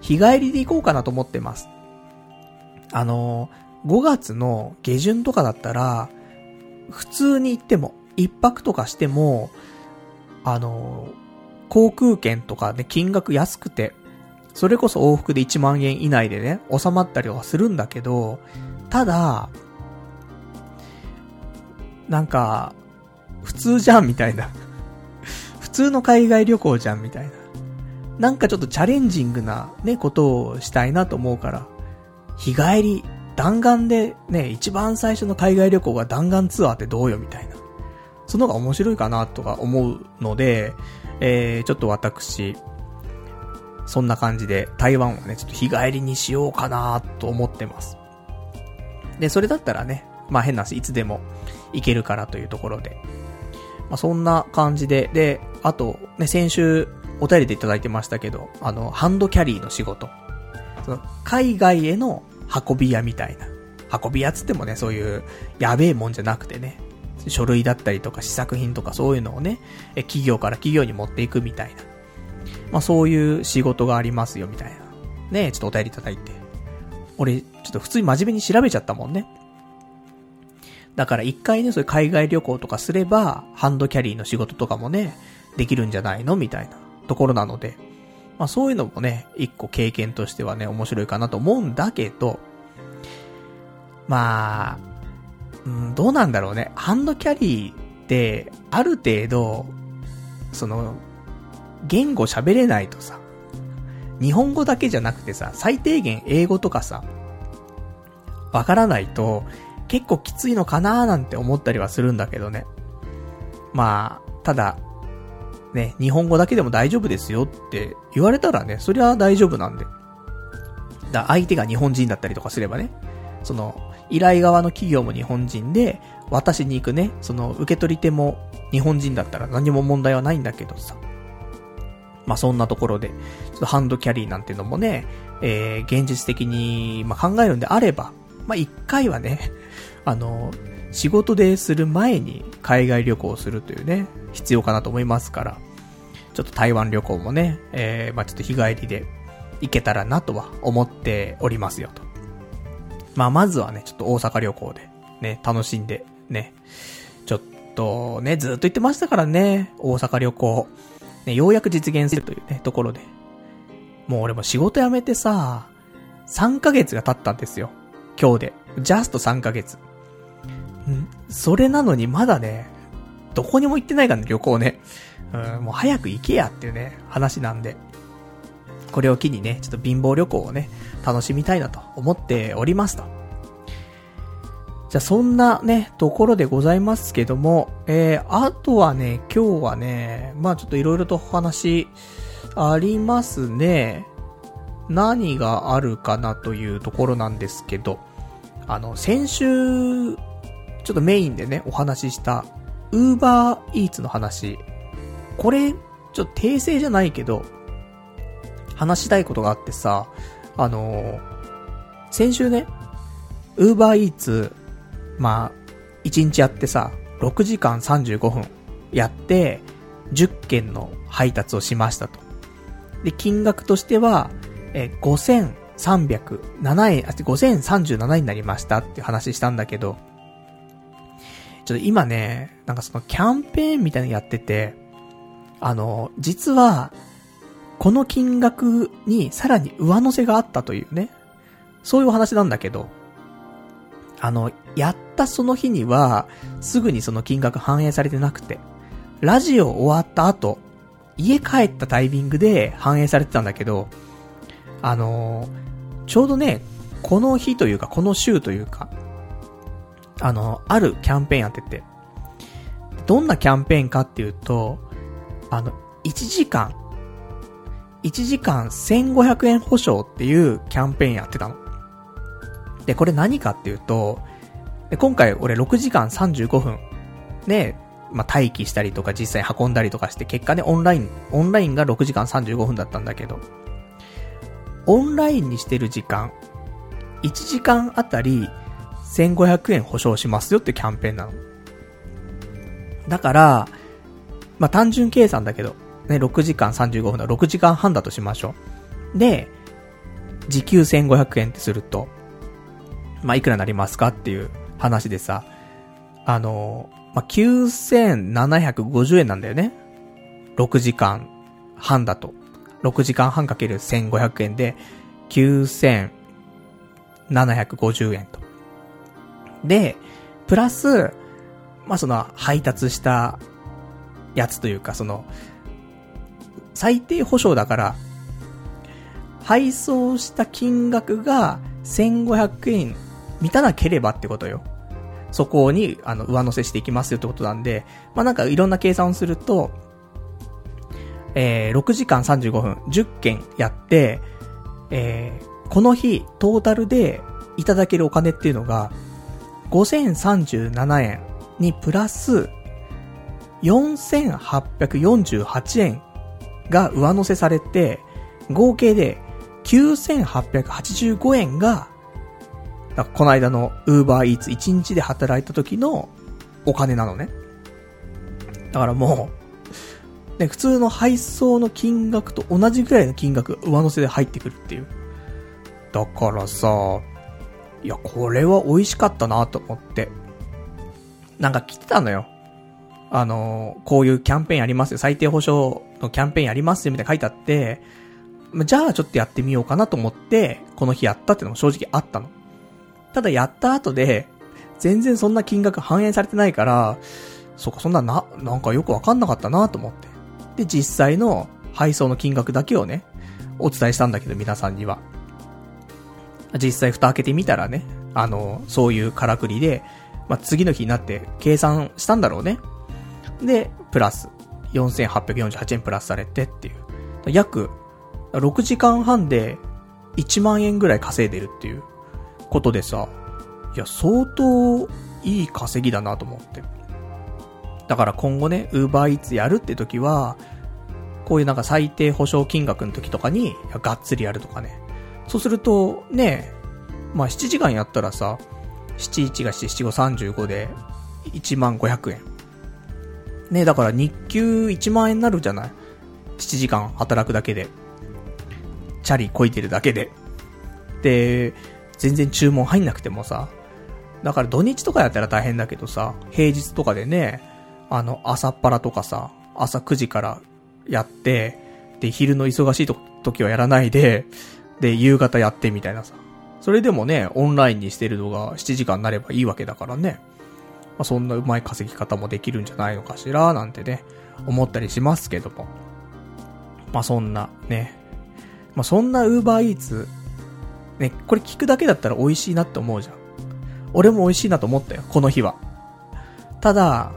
日帰りで行こうかなと思ってます。あのー、5月の下旬とかだったら、普通に行っても、一泊とかしても、あのー、航空券とかね、金額安くて、それこそ往復で1万円以内でね、収まったりはするんだけど、ただ、なんか、普通じゃんみたいな。<laughs> 普通の海外旅行じゃんみたいな。なんかちょっとチャレンジングなね、ことをしたいなと思うから、日帰り、弾丸でね、一番最初の海外旅行が弾丸ツアーってどうよみたいな。その方が面白いかなとか思うので、えー、ちょっと私、そんな感じで台湾をね、ちょっと日帰りにしようかなと思ってます。で、それだったらね、まあ変な話、いつでも行けるからというところで。まあそんな感じで、で、あと、ね、先週お便りでいただいてましたけど、あの、ハンドキャリーの仕事。その、海外への運び屋みたいな。運び屋つってもね、そういうやべえもんじゃなくてね、書類だったりとか試作品とかそういうのをね、企業から企業に持っていくみたいな。まあそういう仕事がありますよみたいな。ねちょっとお便りいただいて。俺、ちょっと普通に真面目に調べちゃったもんね。だから一回ね、そういう海外旅行とかすれば、ハンドキャリーの仕事とかもね、できるんじゃないのみたいなところなので。まあそういうのもね、一個経験としてはね、面白いかなと思うんだけど、まあ、うん、どうなんだろうね。ハンドキャリーって、ある程度、その、言語喋れないとさ、日本語だけじゃなくてさ、最低限英語とかさ、わからないと、結構きついのかなーなんて思ったりはするんだけどね。まあ、ただ、ね、日本語だけでも大丈夫ですよって言われたらね、そりゃ大丈夫なんで。だ相手が日本人だったりとかすればね、その、依頼側の企業も日本人で、渡しに行くね、その受け取り手も日本人だったら何も問題はないんだけどさ。まあ、そんなところで、ちょっとハンドキャリーなんてのもね、えー、現実的に、ま、考えるんであれば、まあ、一回はね、あの、仕事でする前に海外旅行をするというね、必要かなと思いますから、ちょっと台湾旅行もね、えー、まあ、ちょっと日帰りで行けたらなとは思っておりますよと。まあ、まずはね、ちょっと大阪旅行で、ね、楽しんで、ね、ちょっとね、ずっと言ってましたからね、大阪旅行。ね、ようやく実現するというね、ところで。もう俺も仕事辞めてさ、3ヶ月が経ったんですよ。今日で。ジャスト3ヶ月。ん？それなのにまだね、どこにも行ってないからね、旅行ね。うん、もう早く行けやっていうね、話なんで。これを機にね、ちょっと貧乏旅行をね、楽しみたいなと思っておりますと。じゃあそんなね、ところでございますけども、えー、あとはね、今日はね、まあちょっと色々とお話ありますね。何があるかなというところなんですけど、あの、先週、ちょっとメインでね、お話しした、ウーバーイーツの話。これ、ちょっと訂正じゃないけど、話したいことがあってさ、あのー、先週ね、ウーバーイーツ、まあ、1日やってさ、6時間35分やって、10件の配達をしましたと。で、金額としては、え、5307円、あ、5037円になりましたっていう話したんだけど、ちょっと今ね、なんかそのキャンペーンみたいなのやってて、あの、実は、この金額にさらに上乗せがあったというね、そういうお話なんだけど、あの、やったその日には、すぐにその金額反映されてなくて、ラジオ終わった後、家帰ったタイミングで反映されてたんだけど、あのー、ちょうどね、この日というか、この週というか、あの、あるキャンペーンやってて、どんなキャンペーンかっていうと、あの、1時間、1時間1500円保証っていうキャンペーンやってたの。で、これ何かっていうと、で今回俺6時間35分、ね、まあ、待機したりとか実際運んだりとかして、結果ね、オンライン、オンラインが6時間35分だったんだけど、オンラインにしてる時間、1時間あたり1500円保証しますよってキャンペーンなの。だから、まあ、単純計算だけど、ね、6時間35分だ、6時間半だとしましょう。で、時給1500円ってすると、まあ、いくらになりますかっていう話でさ、あの、まあ、9750円なんだよね。6時間半だと。6時間半かける1500円で、9750円と。で、プラス、まあ、その、配達したやつというか、その、最低保証だから、配送した金額が1500円満たなければってことよ。そこに、あの、上乗せしていきますよってことなんで、まあ、なんかいろんな計算をすると、えー、6時間35分、10件やって、えー、この日、トータルでいただけるお金っていうのが、5037円にプラス、4848円が上乗せされて、合計で9885円がこの間の Uber Eats 1日で働いた時のお金なのね。だからもう、ね、普通の配送の金額と同じぐらいの金額上乗せで入ってくるっていう。だからさ、いや、これは美味しかったなと思って。なんか来てたのよ。あの、こういうキャンペーンやりますよ。最低保証のキャンペーンやりますよみたいな書いてあって、じゃあちょっとやってみようかなと思って、この日やったってのも正直あったの。ただやった後で、全然そんな金額反映されてないから、そこそんなな、なんかよくわかんなかったなと思って。で、実際の配送の金額だけをね、お伝えしたんだけど、皆さんには。実際蓋開けてみたらね、あの、そういうからくりで、まあ、次の日になって計算したんだろうね。で、プラス、4848円プラスされてっていう。約、6時間半で1万円ぐらい稼いでるっていうことでさ、いや、相当いい稼ぎだなと思って。だから今後ね、ウーバーイーツやるって時は、こういうなんか最低保証金額の時とかに、がっつりやるとかね。そうすると、ね、まあ7時間やったらさ、71が7、7、5、35で、1万500円。ね、だから日給1万円になるじゃない ?7 時間働くだけで。チャリこいてるだけで。で、全然注文入んなくてもさ、だから土日とかやったら大変だけどさ、平日とかでね、あの、朝っぱらとかさ、朝9時からやって、で、昼の忙しい時はやらないで、で、夕方やってみたいなさ。それでもね、オンラインにしてるのが7時間になればいいわけだからね。まあ、そんなうまい稼ぎ方もできるんじゃないのかしら、なんてね、思ったりしますけども。まあ、そんな、ね。まあ、そんな Uber Eats ね、これ聞くだけだったら美味しいなって思うじゃん。俺も美味しいなと思ったよ、この日は。ただ、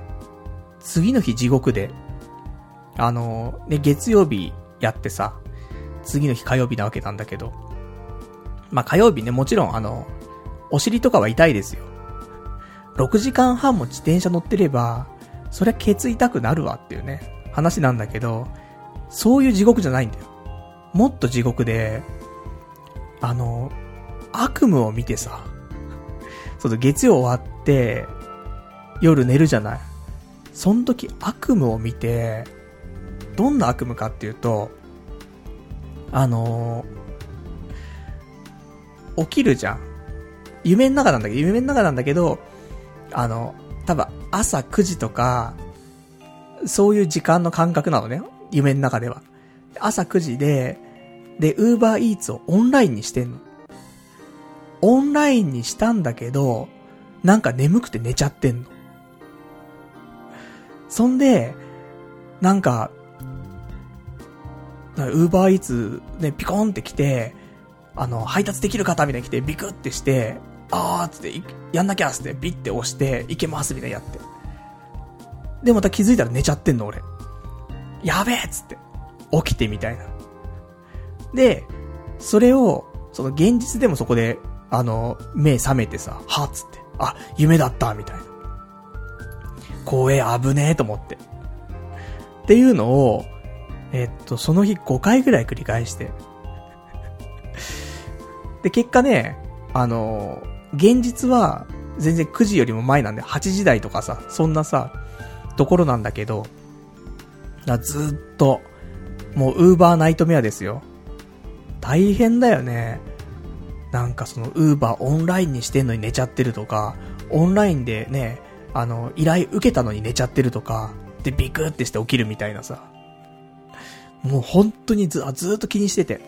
次の日地獄で、あの、ね、月曜日やってさ、次の日火曜日なわけなんだけど、まあ、火曜日ね、もちろんあの、お尻とかは痛いですよ。6時間半も自転車乗ってれば、そりゃケツ痛くなるわっていうね、話なんだけど、そういう地獄じゃないんだよ。もっと地獄で、あの、悪夢を見てさ、その月曜終わって、夜寝るじゃない。その時悪夢を見て、どんな悪夢かっていうと、あの起きるじゃん。夢の中なんだけど、夢の中なんだけど、あの、多分朝9時とか、そういう時間の感覚なのね。夢の中では。朝9時で、で、ウーバーイーツをオンラインにしてんの。オンラインにしたんだけど、なんか眠くて寝ちゃってんの。そんで、なんか、ウーバーイーツね、ピコンって来て、あの、配達できる方みたいに来て、ビクってして、あーつって、やんなきゃつって、ビッて押して、いけますみたいなやって。で、また気づいたら寝ちゃってんの、俺。やべえっつって。起きてみたいな。で、それを、その現実でもそこで、あの、目覚めてさ、はっつって、あ、夢だった、みたいな。怖え、危ねえと思って。っていうのを、えっと、その日5回ぐらい繰り返して。で、結果ね、あの、現実は全然9時よりも前なんで、8時台とかさ、そんなさ、ところなんだけど、だずっと、もうウーバーナイトメアですよ。大変だよね。なんかそのウーバーオンラインにしてんのに寝ちゃってるとか、オンラインでね、あの、依頼受けたのに寝ちゃってるとか、でビクってして起きるみたいなさ。もう本当にず、ずっと気にしてて。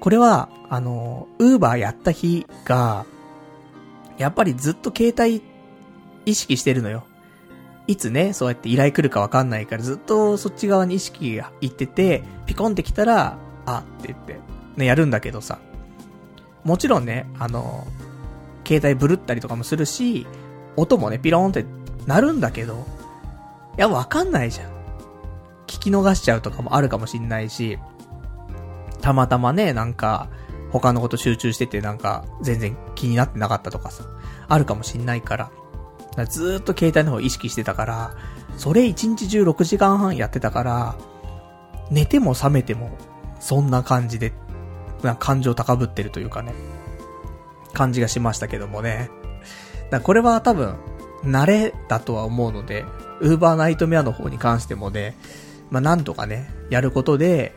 これは、あの、ウーバーやった日が、やっぱりずっと携帯意識してるのよ。いつね、そうやって依頼来るかわかんないからずっとそっち側に意識がいってて、ピコンってきたら、あって言って、ね、やるんだけどさ。もちろんね、あの、携帯ブルったりとかもするし、音もね、ピローンってなるんだけど、いや、わかんないじゃん。聞き逃しちゃうとかもあるかもしんないし、たまたまね、なんか、他のこと集中しててなんか、全然気になってなかったとかさ、あるかもしんないから。からずーっと携帯の方意識してたから、それ一日中6時間半やってたから、寝ても覚めても、そんな感じで、な感情高ぶってるというかね、感じがしましたけどもね。だこれは多分、慣れだとは思うので、ウーバーナイトメアの方に関してもね、まあなんとかね、やることで、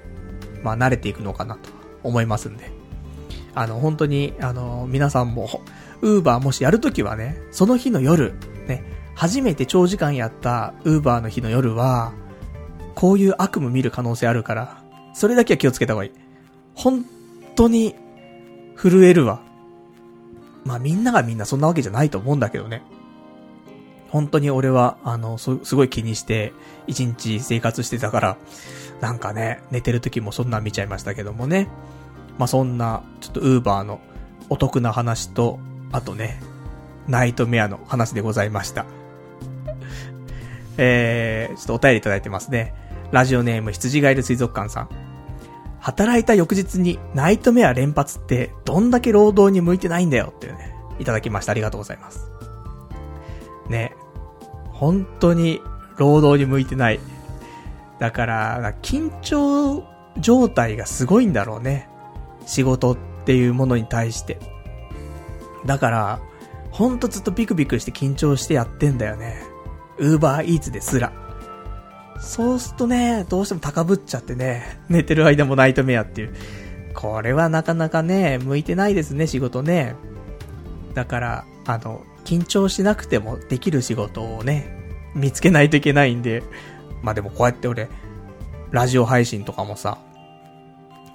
まあ慣れていくのかなと思いますんで。あの、本当に、あの、皆さんも、ウーバーもしやるときはね、その日の夜、ね、初めて長時間やったウーバーの日の夜は、こういう悪夢見る可能性あるから、それだけは気をつけた方がいい。本当に、震えるわ。まあみんながみんなそんなわけじゃないと思うんだけどね。本当に俺は、あの、す、すごい気にして、一日生活してたから、なんかね、寝てる時もそんなん見ちゃいましたけどもね。まあそんな、ちょっとウーバーのお得な話と、あとね、ナイトメアの話でございました。<laughs> えー、ちょっとお便りいただいてますね。ラジオネーム羊ガエル水族館さん。働いた翌日にナイトメア連発ってどんだけ労働に向いてないんだよっていうね、いただきました。ありがとうございます。ね。本当に労働に向いてない。だから、緊張状態がすごいんだろうね。仕事っていうものに対して。だから、ほんとずっとビクビクして緊張してやってんだよね。ウーバーイーツですら。そうするとね、どうしても高ぶっちゃってね、寝てる間もナイトメアっていう。これはなかなかね、向いてないですね、仕事ね。だから、あの、緊張しなくてもできる仕事をね、見つけないといけないんで。まあでもこうやって俺、ラジオ配信とかもさ、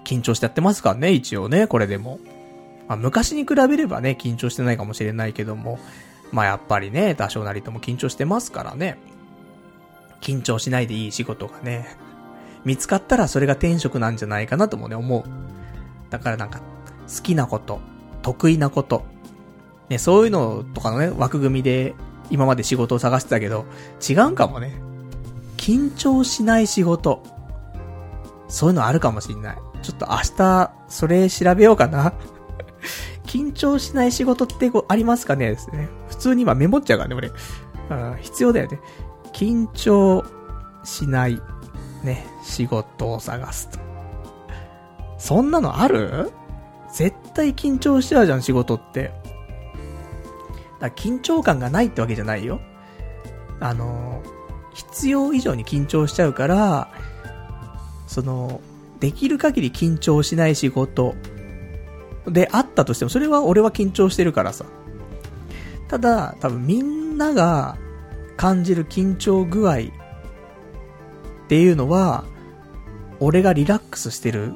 緊張してやってますからね、一応ね、これでも。まあ、昔に比べればね、緊張してないかもしれないけども、まあやっぱりね、多少なりとも緊張してますからね。緊張しないでいい仕事がね、見つかったらそれが転職なんじゃないかなともね、思う。だからなんか、好きなこと、得意なこと、ね、そういうのとかのね、枠組みで今まで仕事を探してたけど、違うんかもね。緊張しない仕事。そういうのあるかもしんない。ちょっと明日、それ調べようかな。<laughs> 緊張しない仕事ってありますかねですね。普通に今メモっちゃうからね、俺。あ必要だよね。緊張しない、ね、仕事を探すと。そんなのある？絶対緊張しちゃうじゃん、仕事って。だ緊張感がないってわけじゃないよ。あの、必要以上に緊張しちゃうから、その、できる限り緊張しない仕事であったとしても、それは俺は緊張してるからさ。ただ、多分みんなが感じる緊張具合っていうのは、俺がリラックスしてる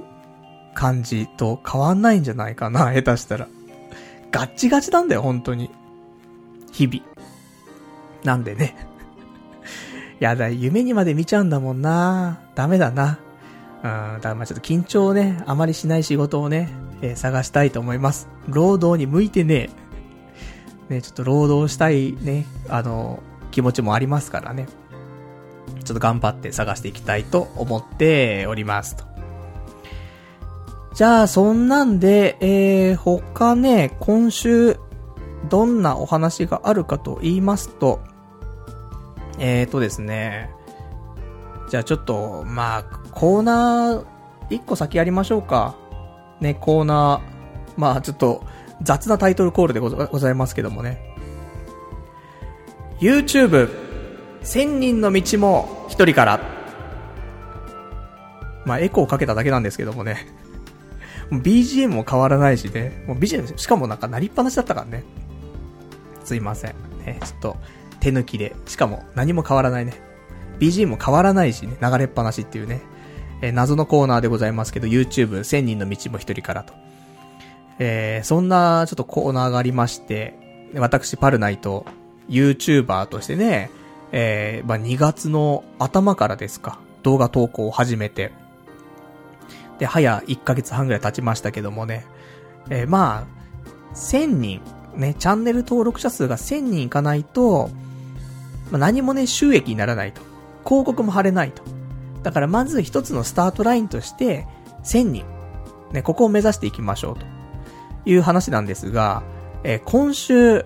感じと変わんないんじゃないかな、<laughs> 下手したら。ガッチガチなんだよ、本当に。日々。なんでね。<laughs> やだ、夢にまで見ちゃうんだもんな。ダメだな。うん、だからまあちょっと緊張をね、あまりしない仕事をね、えー、探したいと思います。労働に向いてねね、ちょっと労働したいね、あの、気持ちもありますからね。ちょっと頑張って探していきたいと思っておりますと。じゃあ、そんなんで、えー、他ね、今週、どんなお話があるかと言いますと、えーとですね、じゃあちょっと、まあ、コーナー、一個先やりましょうか。ね、コーナー、まあちょっと、雑なタイトルコールでございますけどもね。YouTube、千人の道も一人から。まあエコーかけただけなんですけどもね。BGM も変わらないしね。もう BGM、しかもなんか鳴りっぱなしだったからね。すいません。ね、ちょっと、手抜きで。しかも何も変わらないね。BGM も変わらないしね、流れっぱなしっていうね。えー、謎のコーナーでございますけど、YouTube、千人の道も一人からと。えー、そんなちょっとコーナーがありまして、私、パルナイト、YouTuber としてね、えー、まあ、2月の頭からですか、動画投稿を始めて、で、早1ヶ月半ぐらい経ちましたけどもね、えー、まあ、1000人、ね、チャンネル登録者数が1000人いかないと、まあ、何もね、収益にならないと。広告も貼れないと。だからまず一つのスタートラインとして、1000人。ね、ここを目指していきましょうと。いう話なんですが、えー、今週、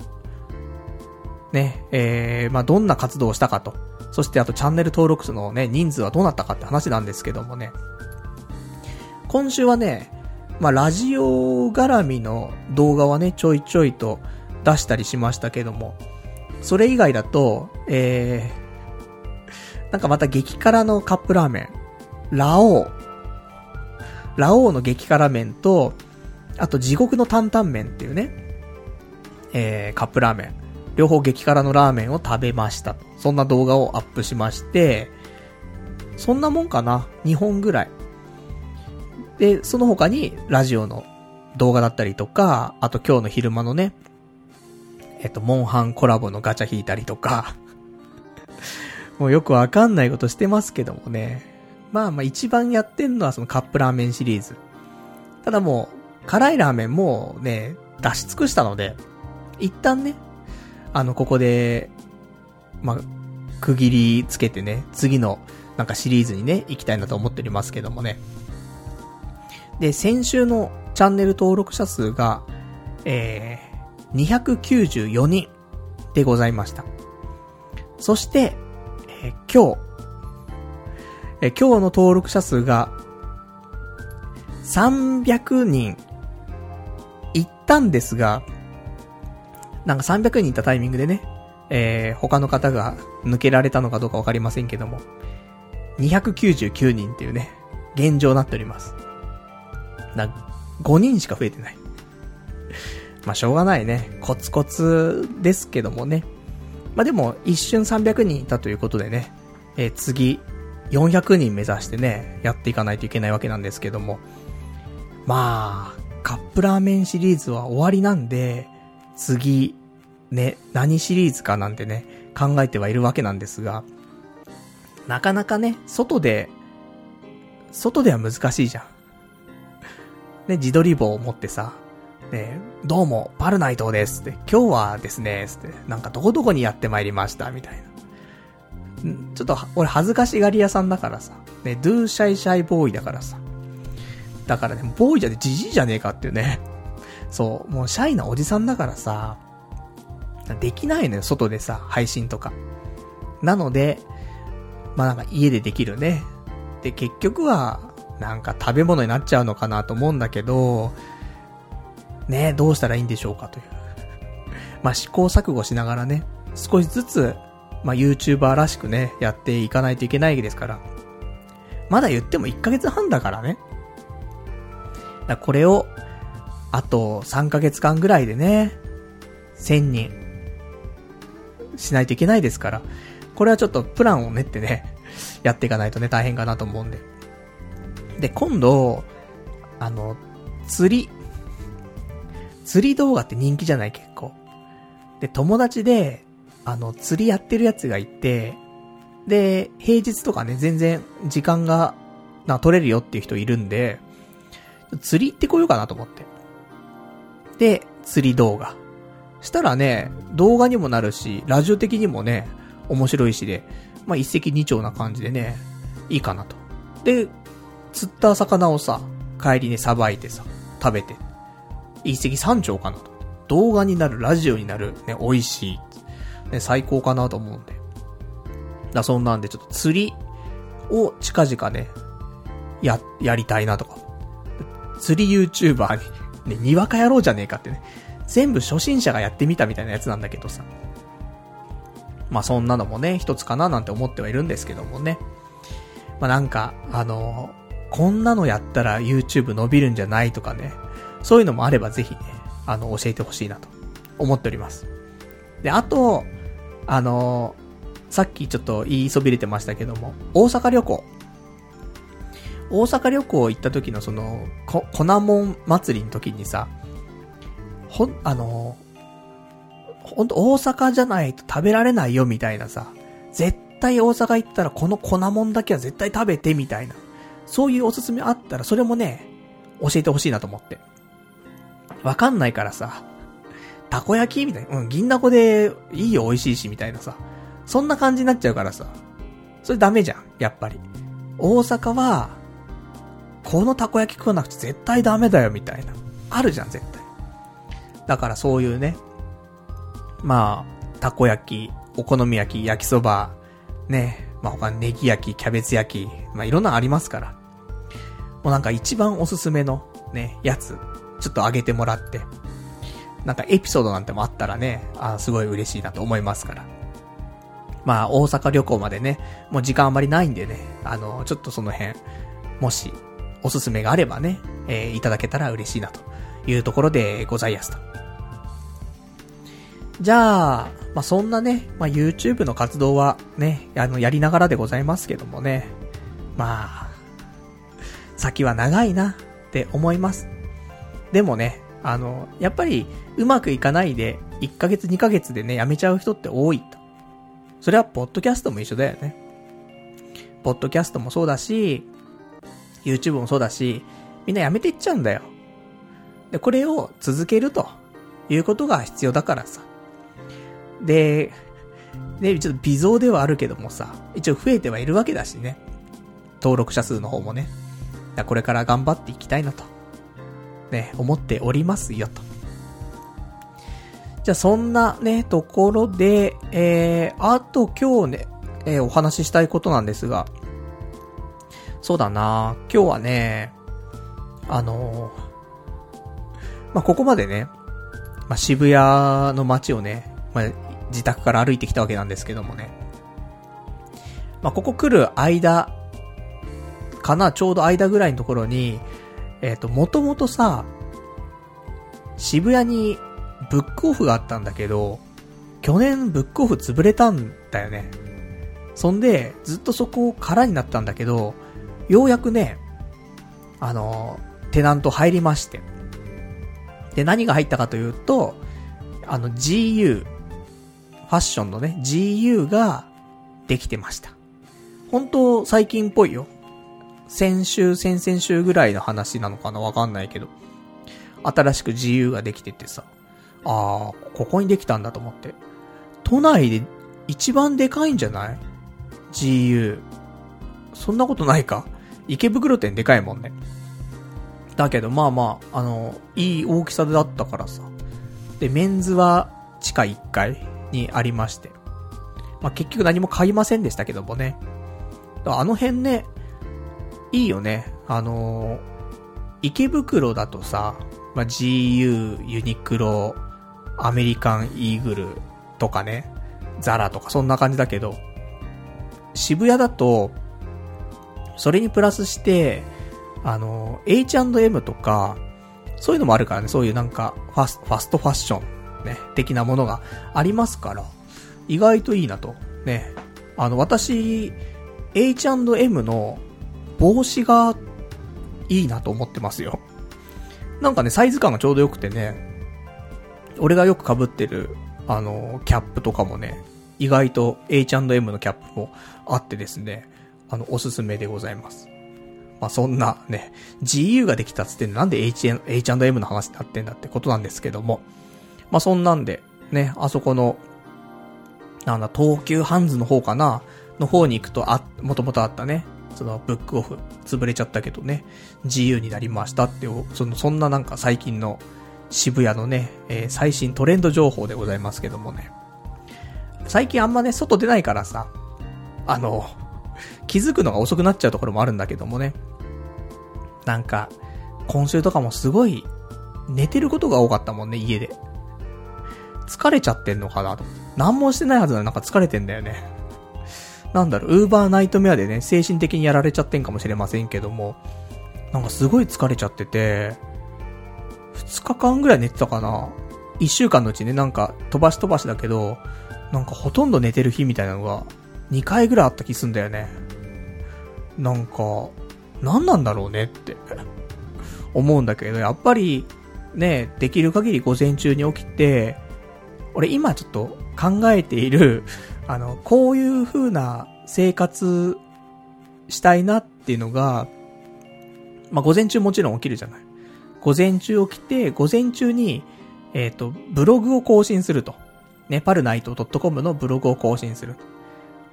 ね、えー、まあ、どんな活動をしたかと。そしてあとチャンネル登録者のね、人数はどうなったかって話なんですけどもね。今週はね、まあ、ラジオ絡みの動画はね、ちょいちょいと出したりしましたけども、それ以外だと、え、なんかまた激辛のカップラーメン、ラオウ、ラオウの激辛麺と、あと地獄の担々麺っていうね、えー、カップラーメン。両方激辛のラーメンを食べました。そんな動画をアップしまして、そんなもんかな ?2 本ぐらい。で、その他にラジオの動画だったりとか、あと今日の昼間のね、えっと、モンハンコラボのガチャ引いたりとかもうよくわかんないことしてますけどもね。まあまあ一番やってんのはそのカップラーメンシリーズ。ただもう、辛いラーメンもうね、出し尽くしたので、一旦ね、あの、ここで、まあ、区切りつけてね、次の、なんかシリーズにね、行きたいなと思っておりますけどもね。で、先週のチャンネル登録者数が、えー、294人でございました。そして、え、今日、え、今日の登録者数が、300人ったんですが、なんか300人いったタイミングでね、えー、他の方が抜けられたのかどうかわかりませんけども、299人っていうね、現状になっております。な、5人しか増えてない。まあ、しょうがないね。コツコツですけどもね。まあ、でも、一瞬300人いたということでね、えー、次、400人目指してね、やっていかないといけないわけなんですけども。まあ、カップラーメンシリーズは終わりなんで、次、ね、何シリーズかなんてね、考えてはいるわけなんですが、なかなかね、外で、外では難しいじゃん。ね、自撮り棒を持ってさ、ね、どうも、パルナイトですって、今日はですね、つって、なんかどこどこにやってまいりました、みたいな。んちょっと、俺恥ずかしがり屋さんだからさ、ね、ドゥーシャイシャイボーイだからさ、だからね、ボーイじゃね、ジジイじゃねえかっていうね。そう、もうシャイなおじさんだからさ、できないのよ、外でさ、配信とか。なので、まあなんか家でできるね。で、結局は、なんか食べ物になっちゃうのかなと思うんだけど、ね、どうしたらいいんでしょうかという。<laughs> まあ試行錯誤しながらね、少しずつ、まあ YouTuber らしくね、やっていかないといけないですから。まだ言っても1ヶ月半だからね。だこれを、あと3ヶ月間ぐらいでね、1000人、しないといけないですから、これはちょっとプランを練ってね、<laughs> やっていかないとね、大変かなと思うんで。で、今度、あの、釣り。釣り動画って人気じゃない結構。で、友達で、あの、釣りやってるやつがいて、で、平日とかね、全然時間が、な、取れるよっていう人いるんで、釣り行ってこようかなと思って。で、釣り動画。したらね、動画にもなるし、ラジオ的にもね、面白いしで、まあ、一石二鳥な感じでね、いいかなと。で、釣った魚をさ、帰りにさばいてさ、食べて、一石三鳥かなと。動画になる、ラジオになる、ね、美味しい。ね、最高かなと思うんで。だ、そんなんでちょっと釣りを近々ね、や、やりたいなとか。釣り YouTuber に、ね、にわかやろうじゃねえかってね。全部初心者がやってみたみたいなやつなんだけどさ。まあそんなのもね、一つかななんて思ってはいるんですけどもね。まあなんか、あのこんなのやったら YouTube 伸びるんじゃないとかね。そういうのもあればぜひね、あの、教えてほしいなと思っております。で、あと、あのさっきちょっと言いそびれてましたけども、大阪旅行。大阪旅行行った時のその、こ、粉もん祭りの時にさ、ほん、あのほんと大阪じゃないと食べられないよみたいなさ、絶対大阪行ったらこの粉もんだけは絶対食べてみたいな。そういうおすすめあったらそれもね、教えてほしいなと思って。わかんないからさ、たこ焼きみたいな。うん、銀だこでいいよ、美味しいし、みたいなさ。そんな感じになっちゃうからさ。それダメじゃん、やっぱり。大阪は、このたこ焼き食わなくて絶対ダメだよ、みたいな。あるじゃん、絶対。だからそういうね、まあ、たこ焼き、お好み焼き、焼きそば、ね、まあ他ネギ焼き、キャベツ焼き、まあいろんなありますから。もうなんか一番おすすめのね、やつ、ちょっとあげてもらって、なんかエピソードなんてもあったらね、あすごい嬉しいなと思いますから。まあ大阪旅行までね、もう時間あまりないんでね、あの、ちょっとその辺、もし、おすすめがあればね、えー、いただけたら嬉しいなというところでございますと。じゃあ、まあ、そんなね、まあ、YouTube の活動はね、あの、やりながらでございますけどもね。まあ、先は長いなって思います。でもね、あの、やっぱりうまくいかないで、1ヶ月2ヶ月でね、やめちゃう人って多いと。それは、ポッドキャストも一緒だよね。ポッドキャストもそうだし、YouTube もそうだし、みんなやめていっちゃうんだよ。で、これを続けるということが必要だからさ。で、ね、ちょっと微増ではあるけどもさ、一応増えてはいるわけだしね。登録者数の方もね。これから頑張っていきたいなと。ね、思っておりますよと。じゃあそんなね、ところで、えー、あと今日ね、えー、お話ししたいことなんですが、そうだな今日はね、あのー、まあ、ここまでね、まあ、渋谷の街をね、まあ、自宅から歩いてきたわけなんですけどもね。まあ、ここ来る間、かな、ちょうど間ぐらいのところに、えっ、ー、と、もともとさ、渋谷にブックオフがあったんだけど、去年ブックオフ潰れたんだよね。そんで、ずっとそこ空になったんだけど、ようやくね、あの、テナント入りまして。で、何が入ったかというと、あの GU、ファッションのね、GU ができてました。本当最近っぽいよ。先週、先々週ぐらいの話なのかな？わかんないけど。新しく GU ができててさ。あー、ここにできたんだと思って。都内で一番でかいんじゃない ?GU。そんなことないか池袋店でかいもんね。だけど、まあまあ、あの、いい大きさだったからさ。で、メンズは地下1階にありまして。まあ、結局何も買いませんでしたけどもね。あの辺ね、いいよね。あのー、池袋だとさ、まあ、GU、ユニクロ、アメリカンイーグルとかね、ザラとかそんな感じだけど、渋谷だと、それにプラスして、あの、H&M とか、そういうのもあるからね、そういうなんか、ファス、ファストファッション、ね、的なものがありますから、意外といいなと。ね。あの、私、H&M の帽子がいいなと思ってますよ。なんかね、サイズ感がちょうど良くてね、俺がよく被ってる、あの、キャップとかもね、意外と H&M のキャップもあってですね、あの、おすすめでございます。まあ、そんなね、GU ができたっつってなんで H&M の話になってんだってことなんですけども、まあ、そんなんで、ね、あそこの、なんだ、東急ハンズの方かなの方に行くと、あ、もともとあったね、そのブックオフ、潰れちゃったけどね、GU になりましたって、その、そんななんか最近の渋谷のね、えー、最新トレンド情報でございますけどもね。最近あんまね、外出ないからさ、あの、気づくのが遅くなっちゃうところもあるんだけどもね。なんか、今週とかもすごい、寝てることが多かったもんね、家で。疲れちゃってんのかなと。何もしてないはずなのなんか疲れてんだよね。なんだろう、ウーバーナイトメアでね、精神的にやられちゃってんかもしれませんけども、なんかすごい疲れちゃってて、2日間ぐらい寝てたかな ?1 週間のうちね、なんか飛ばし飛ばしだけど、なんかほとんど寝てる日みたいなのが2回ぐらいあった気すんだよね。なんか、何なんだろうねって思うんだけど、やっぱり、ね、できる限り午前中に起きて、俺今ちょっと考えている、あの、こういう風な生活したいなっていうのが、まあ、午前中もちろん起きるじゃない。午前中起きて、午前中に、えっ、ー、と、ブログを更新すると。ね、パルナイト .com のブログを更新する。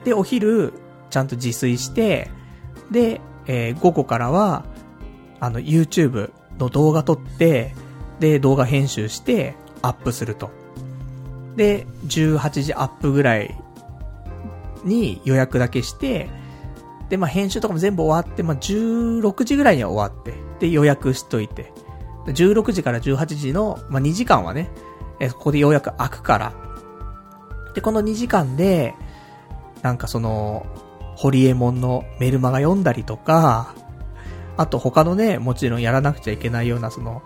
で、お昼、ちゃんと自炊して、で、えー、午後からは、あの、YouTube の動画撮って、で、動画編集して、アップすると。で、18時アップぐらいに予約だけして、で、まあ、編集とかも全部終わって、まあ、16時ぐらいには終わって、で、予約しといて、16時から18時の、まあ、2時間はね、え、ここでようやく開くから。で、この2時間で、なんかその、ホリエモンのメルマガ読んだりとか、あと他のね、もちろんやらなくちゃいけないようなその、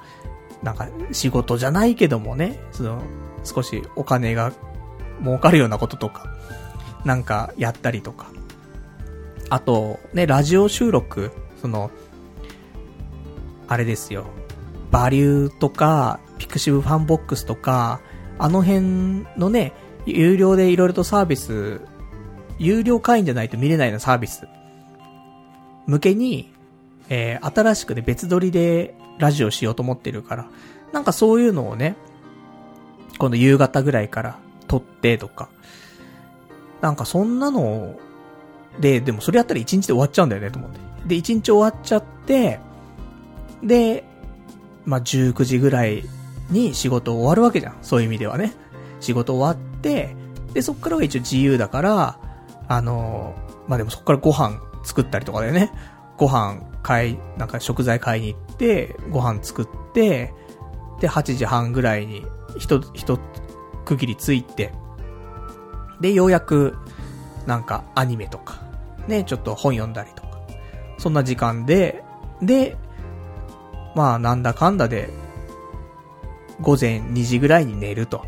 なんか仕事じゃないけどもね、その、少しお金が儲かるようなこととか、なんかやったりとか。あと、ね、ラジオ収録、その、あれですよ。バリューとか、 pixiv FANBOX とか、あの辺のね、有料で色々とサービス、有料会員じゃないと見れないようなサービス、向けに、えー、新しくね、別撮りでラジオしようと思ってるから、なんかそういうのをね、今度夕方ぐらいから撮ってとか、なんかそんなので、でもそれやったら1日で終わっちゃうんだよねと思って。で、1日終わっちゃって、で、まあ、19時ぐらいに仕事終わるわけじゃん。そういう意味ではね。仕事終わって、で、そっからは一応自由だから、あのまあ、でもそっからご飯作ったりとかでね。ご飯買い、なんか食材買いに行って、ご飯作って、で、8時半ぐらいに、ひと、ひと区切りついて、で、ようやく、なんかアニメとか、ね、ちょっと本読んだりとか、そんな時間で、で、まあなんだかんだで、午前2時ぐらいに寝ると。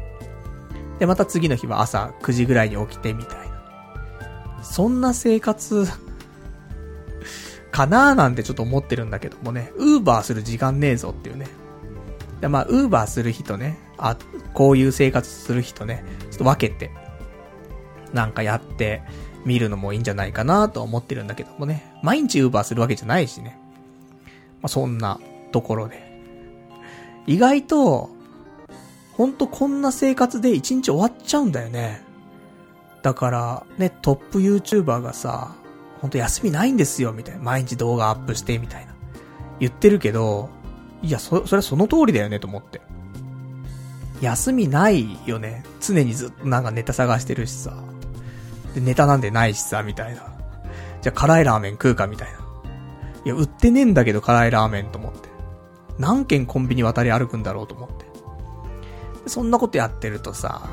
で、また次の日は朝9時ぐらいに起きてみたいな。そんな生活かなーなんてちょっと思ってるんだけどもね、ウーバーする時間ねえぞっていうね。でまあ、ウーバーする人ね、あ、こういう生活する人ね、ちょっと分けて、なんかやってみるのもいいんじゃないかなと思ってるんだけどもね。毎日ウーバーするわけじゃないしね。まあ、そんなところで。意外と、ほんとこんな生活で一日終わっちゃうんだよね。だから、ね、トップ YouTuber がさ、ほんと休みないんですよ、みたいな。毎日動画アップして、みたいな。言ってるけど、いや、そ、それはその通りだよね、と思って。休みないよね。常にずっとなんかネタ探してるしさ。で、ネタなんでないしさ、みたいな。じゃあ辛いラーメン食うか、みたいな。いや、売ってねえんだけど辛いラーメンと思って。何軒コンビニ渡り歩くんだろうと思って。そんなことやってるとさ、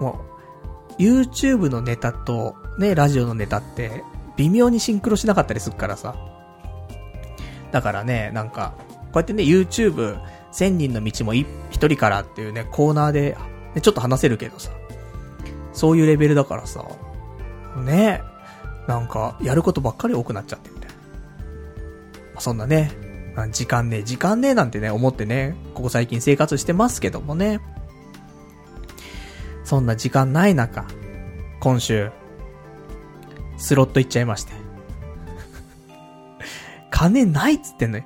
もう、YouTube のネタと、ね、ラジオのネタって、微妙にシンクロしなかったりするからさ。だからね、なんか、こうやってね、YouTube 千人の道も一人からっていうね、コーナーで、ね、ちょっと話せるけどさ。そういうレベルだからさ。ねなんか、やることばっかり多くなっちゃってみたいな。そんなね、時間ねえ、時間ねえなんてね、思ってね、ここ最近生活してますけどもね。そんな時間ない中、今週、スロット行っちゃいまして。<laughs> 金ないっつってんのよ。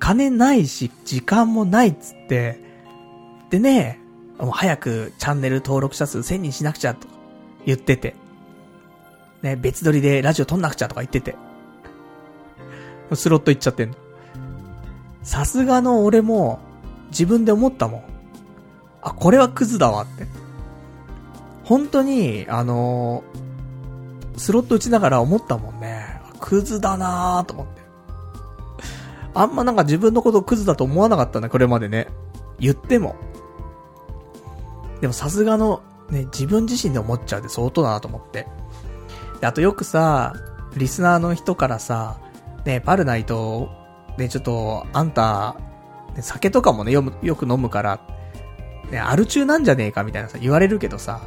金ないし、時間もないっつって、でね、もう早くチャンネル登録者数1000人しなくちゃと言ってて。ね、別撮りでラジオ撮んなくちゃとか言ってて。スロット行っちゃってんの。さすがの俺も、自分で思ったもん。あ、これはクズだわって。本当に、あのー、スロット打ちながら思ったもんね。クズだなーと思って。あんまなんか自分のことをクズだと思わなかったね、これまでね。言っても。でもさすがの、ね、自分自身で思っちゃうで相当だなと思って。で、あとよくさ、リスナーの人からさ、ね、パルナイト、ね、ちょっと、あんた、ね、酒とかもね、よよく飲むから、ね、アル中なんじゃねえかみたいなさ、言われるけどさ、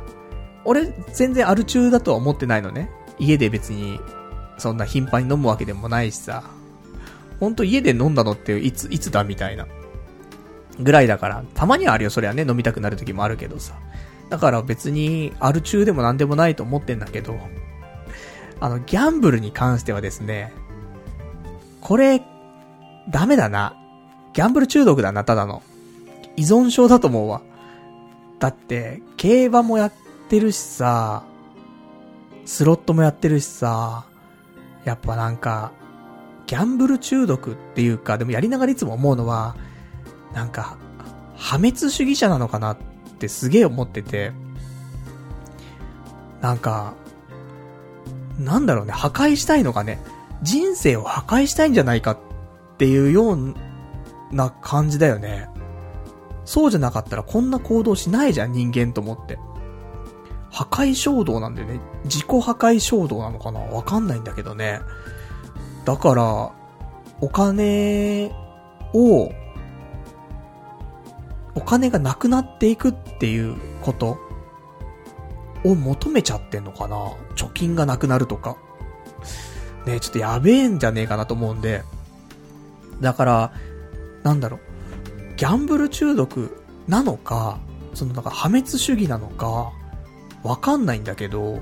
俺、全然アル中だとは思ってないのね。家で別に、そんな頻繁に飲むわけでもないしさ、ほんと家で飲んだのっていつ、いつだみたいな。ぐらいだから、たまにはあるよ、そりゃね、飲みたくなる時もあるけどさ。だから別に、アル中でも何でもないと思ってんだけど、あの、ギャンブルに関してはですね、これ、ダメだな。ギャンブル中毒だな、ただの。依存症だと思うわ。だって、競馬もやってるしさ、スロットもやってるしさ、やっぱなんか、ギャンブル中毒っていうか、でもやりながらいつも思うのは、なんか、破滅主義者なのかなってすげえ思ってて、なんか、なんだろうね、破壊したいのかね、人生を破壊したいんじゃないかっていうような感じだよね。そうじゃなかったらこんな行動しないじゃん、人間と思って。破壊衝動なんだよね。自己破壊衝動なのかな？わかんないんだけどね。だから、お金を、お金がなくなっていくっていうことを求めちゃってんのかな？貯金がなくなるとか。ねちょっとやべえんじゃねえかなと思うんで。だから、なんだろう。ギャンブル中毒なのか、そのなんか破滅主義なのか、わかんないんだけど、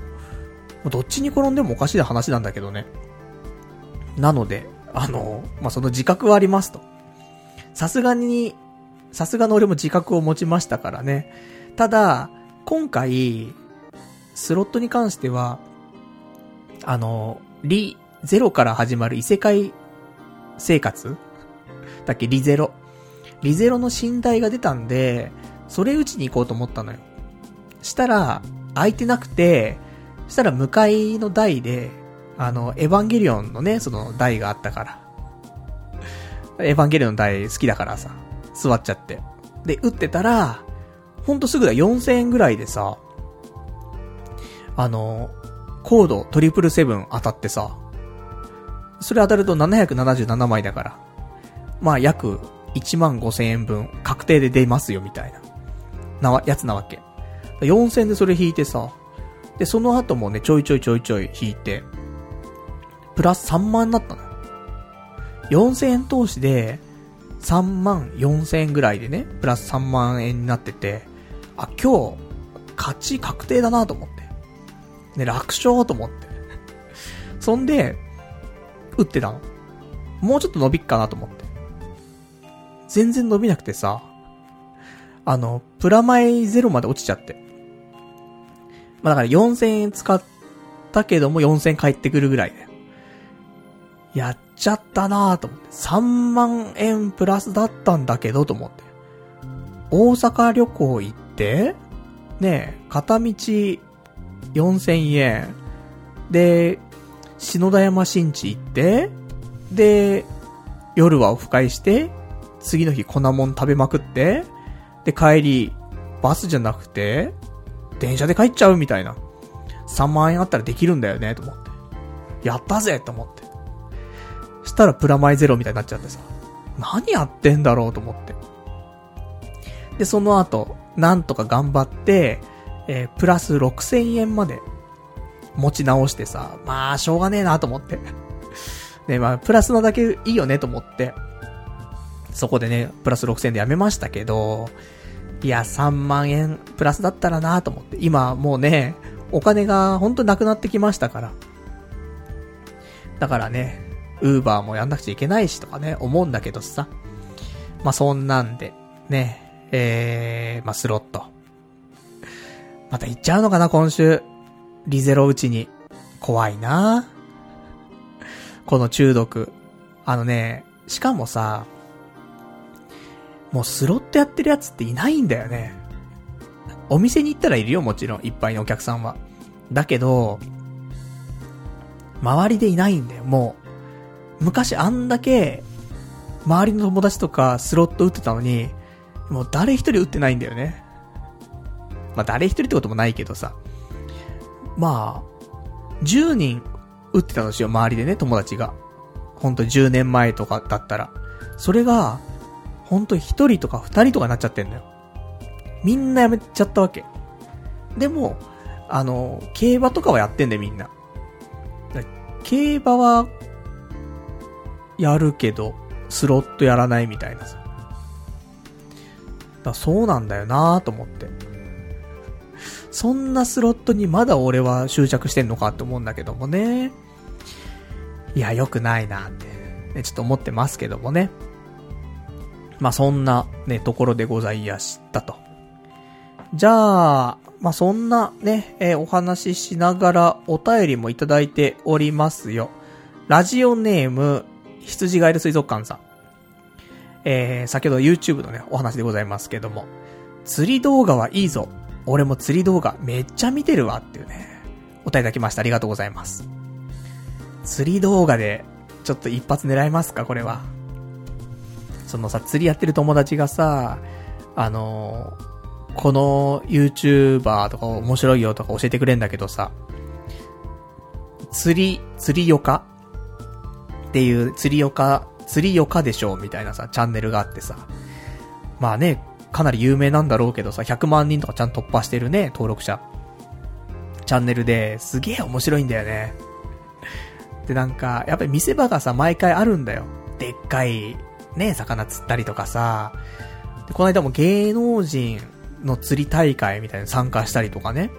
どっちに転んでもおかしい話なんだけどね。なので、あの、まあ、その自覚はありますと。さすがに、さすがの俺も自覚を持ちましたからね。ただ、今回、スロットに関しては、あの、リ、ゼロから始まる異世界生活だっけリゼロ。リゼロの寝台が出たんで、それ打ちに行こうと思ったのよ。したら、空いてなくて、したら向かいの台で、あの、エヴァンゲリオンのね、その台があったから。エヴァンゲリオンの台好きだからさ、座っちゃって。で、打ってたら、ほんとすぐだ、4000円ぐらいでさ、あの、コードトリプルセブン当たってさ、それ当たると777枚だから、まあ約1万5千円分確定で出ますよみたいな、なやつなわけ。4000でそれ引いてさ、で、その後もね、ちょいちょいちょいちょい引いて、プラス3万になったの。4000円投資で、3万4000円ぐらいでね、プラス3万円になってて、あ、今日、勝ち確定だなと思って。ね、楽勝と思って。そんで、打ってたの。もうちょっと伸びっかなと思って。全然伸びなくてさ、あの、プラマイゼロまで落ちちゃって。まあだから4000円使ったけども4000円返ってくるぐらいで。やっちゃったなぁと思って。3万円プラスだったんだけどと思って。大阪旅行行って、ね片道4000円。で、篠田山新地行って、で、夜はオフ会して、次の日粉もん食べまくって、で、帰り、バスじゃなくて、電車で帰っちゃうみたいな。3万円あったらできるんだよね、と思って。やったぜと思って。したらプラマイゼロみたいになっちゃってさ。何やってんだろうと思って。で、その後、なんとか頑張って、えー、プラス6000円まで持ち直してさ、まあ、しょうがねえなと思って。<laughs> ね、まあ、プラスのだけいいよねと思って、そこでね、プラス6000円でやめましたけど、いや、3万円プラスだったらなと思って、今もうね、お金がほんとなくなってきましたから。だからね、ウーバーもやんなくちゃいけないしとかね、思うんだけどさ。まあ、そんなんで、ね、えー、まあ、スロット。また行っちゃうのかな、今週。リゼロうちに。怖いなこの中毒。あのね、しかもさ、もうスロットやってるやつっていないんだよね。お店に行ったらいるよ、もちろん。いっぱいのお客さんは。だけど、周りでいないんだよ、もう。昔あんだけ、周りの友達とかスロット打ってたのに、もう誰一人打ってないんだよね。まあ誰一人ってこともないけどさ。まあ、10人打ってたんですよ、周りでね、友達が。ほんと10年前とかだったら。それが、ほんと1人とか2人とかなっちゃってんだよ。みんなやめちゃったわけ。でも、あの、競馬とかはやってんだよ、みんな。競馬は、やるけど、スロットやらないみたいなさ。だそうなんだよなぁと思って。そんなスロットにまだ俺は執着してんのかって思うんだけどもね。いや、良くないなって、ね、ちょっと思ってますけどもね。まあ、そんなね、ところでございやしたと。じゃあ、まあ、そんなね、えー、お話ししながらお便りもいただいておりますよ。ラジオネーム、羊ガエル水族館さん。えー、先ほど YouTube のね、お話でございますけども。釣り動画はいいぞ。俺も釣り動画めっちゃ見てるわっていうね、お答えいただきました。ありがとうございます。釣り動画で、ちょっと一発狙いますかこれは。そのさ、釣りやってる友達がさ、あのー、この YouTuber とか面白いよとか教えてくれんだけどさ、釣り、釣りよか？っていう釣りよか、釣りよかでしょみたいなさ、チャンネルがあってさ。まあね、かなり有名なんだろうけどさ、100万人とかちゃんと突破してるね、登録者。チャンネルですげえ面白いんだよね。で、なんか、やっぱり見せ場がさ、毎回あるんだよ。でっかい、ね、魚釣ったりとかさ。で、この間も芸能人の釣り大会みたいに参加したりとかね。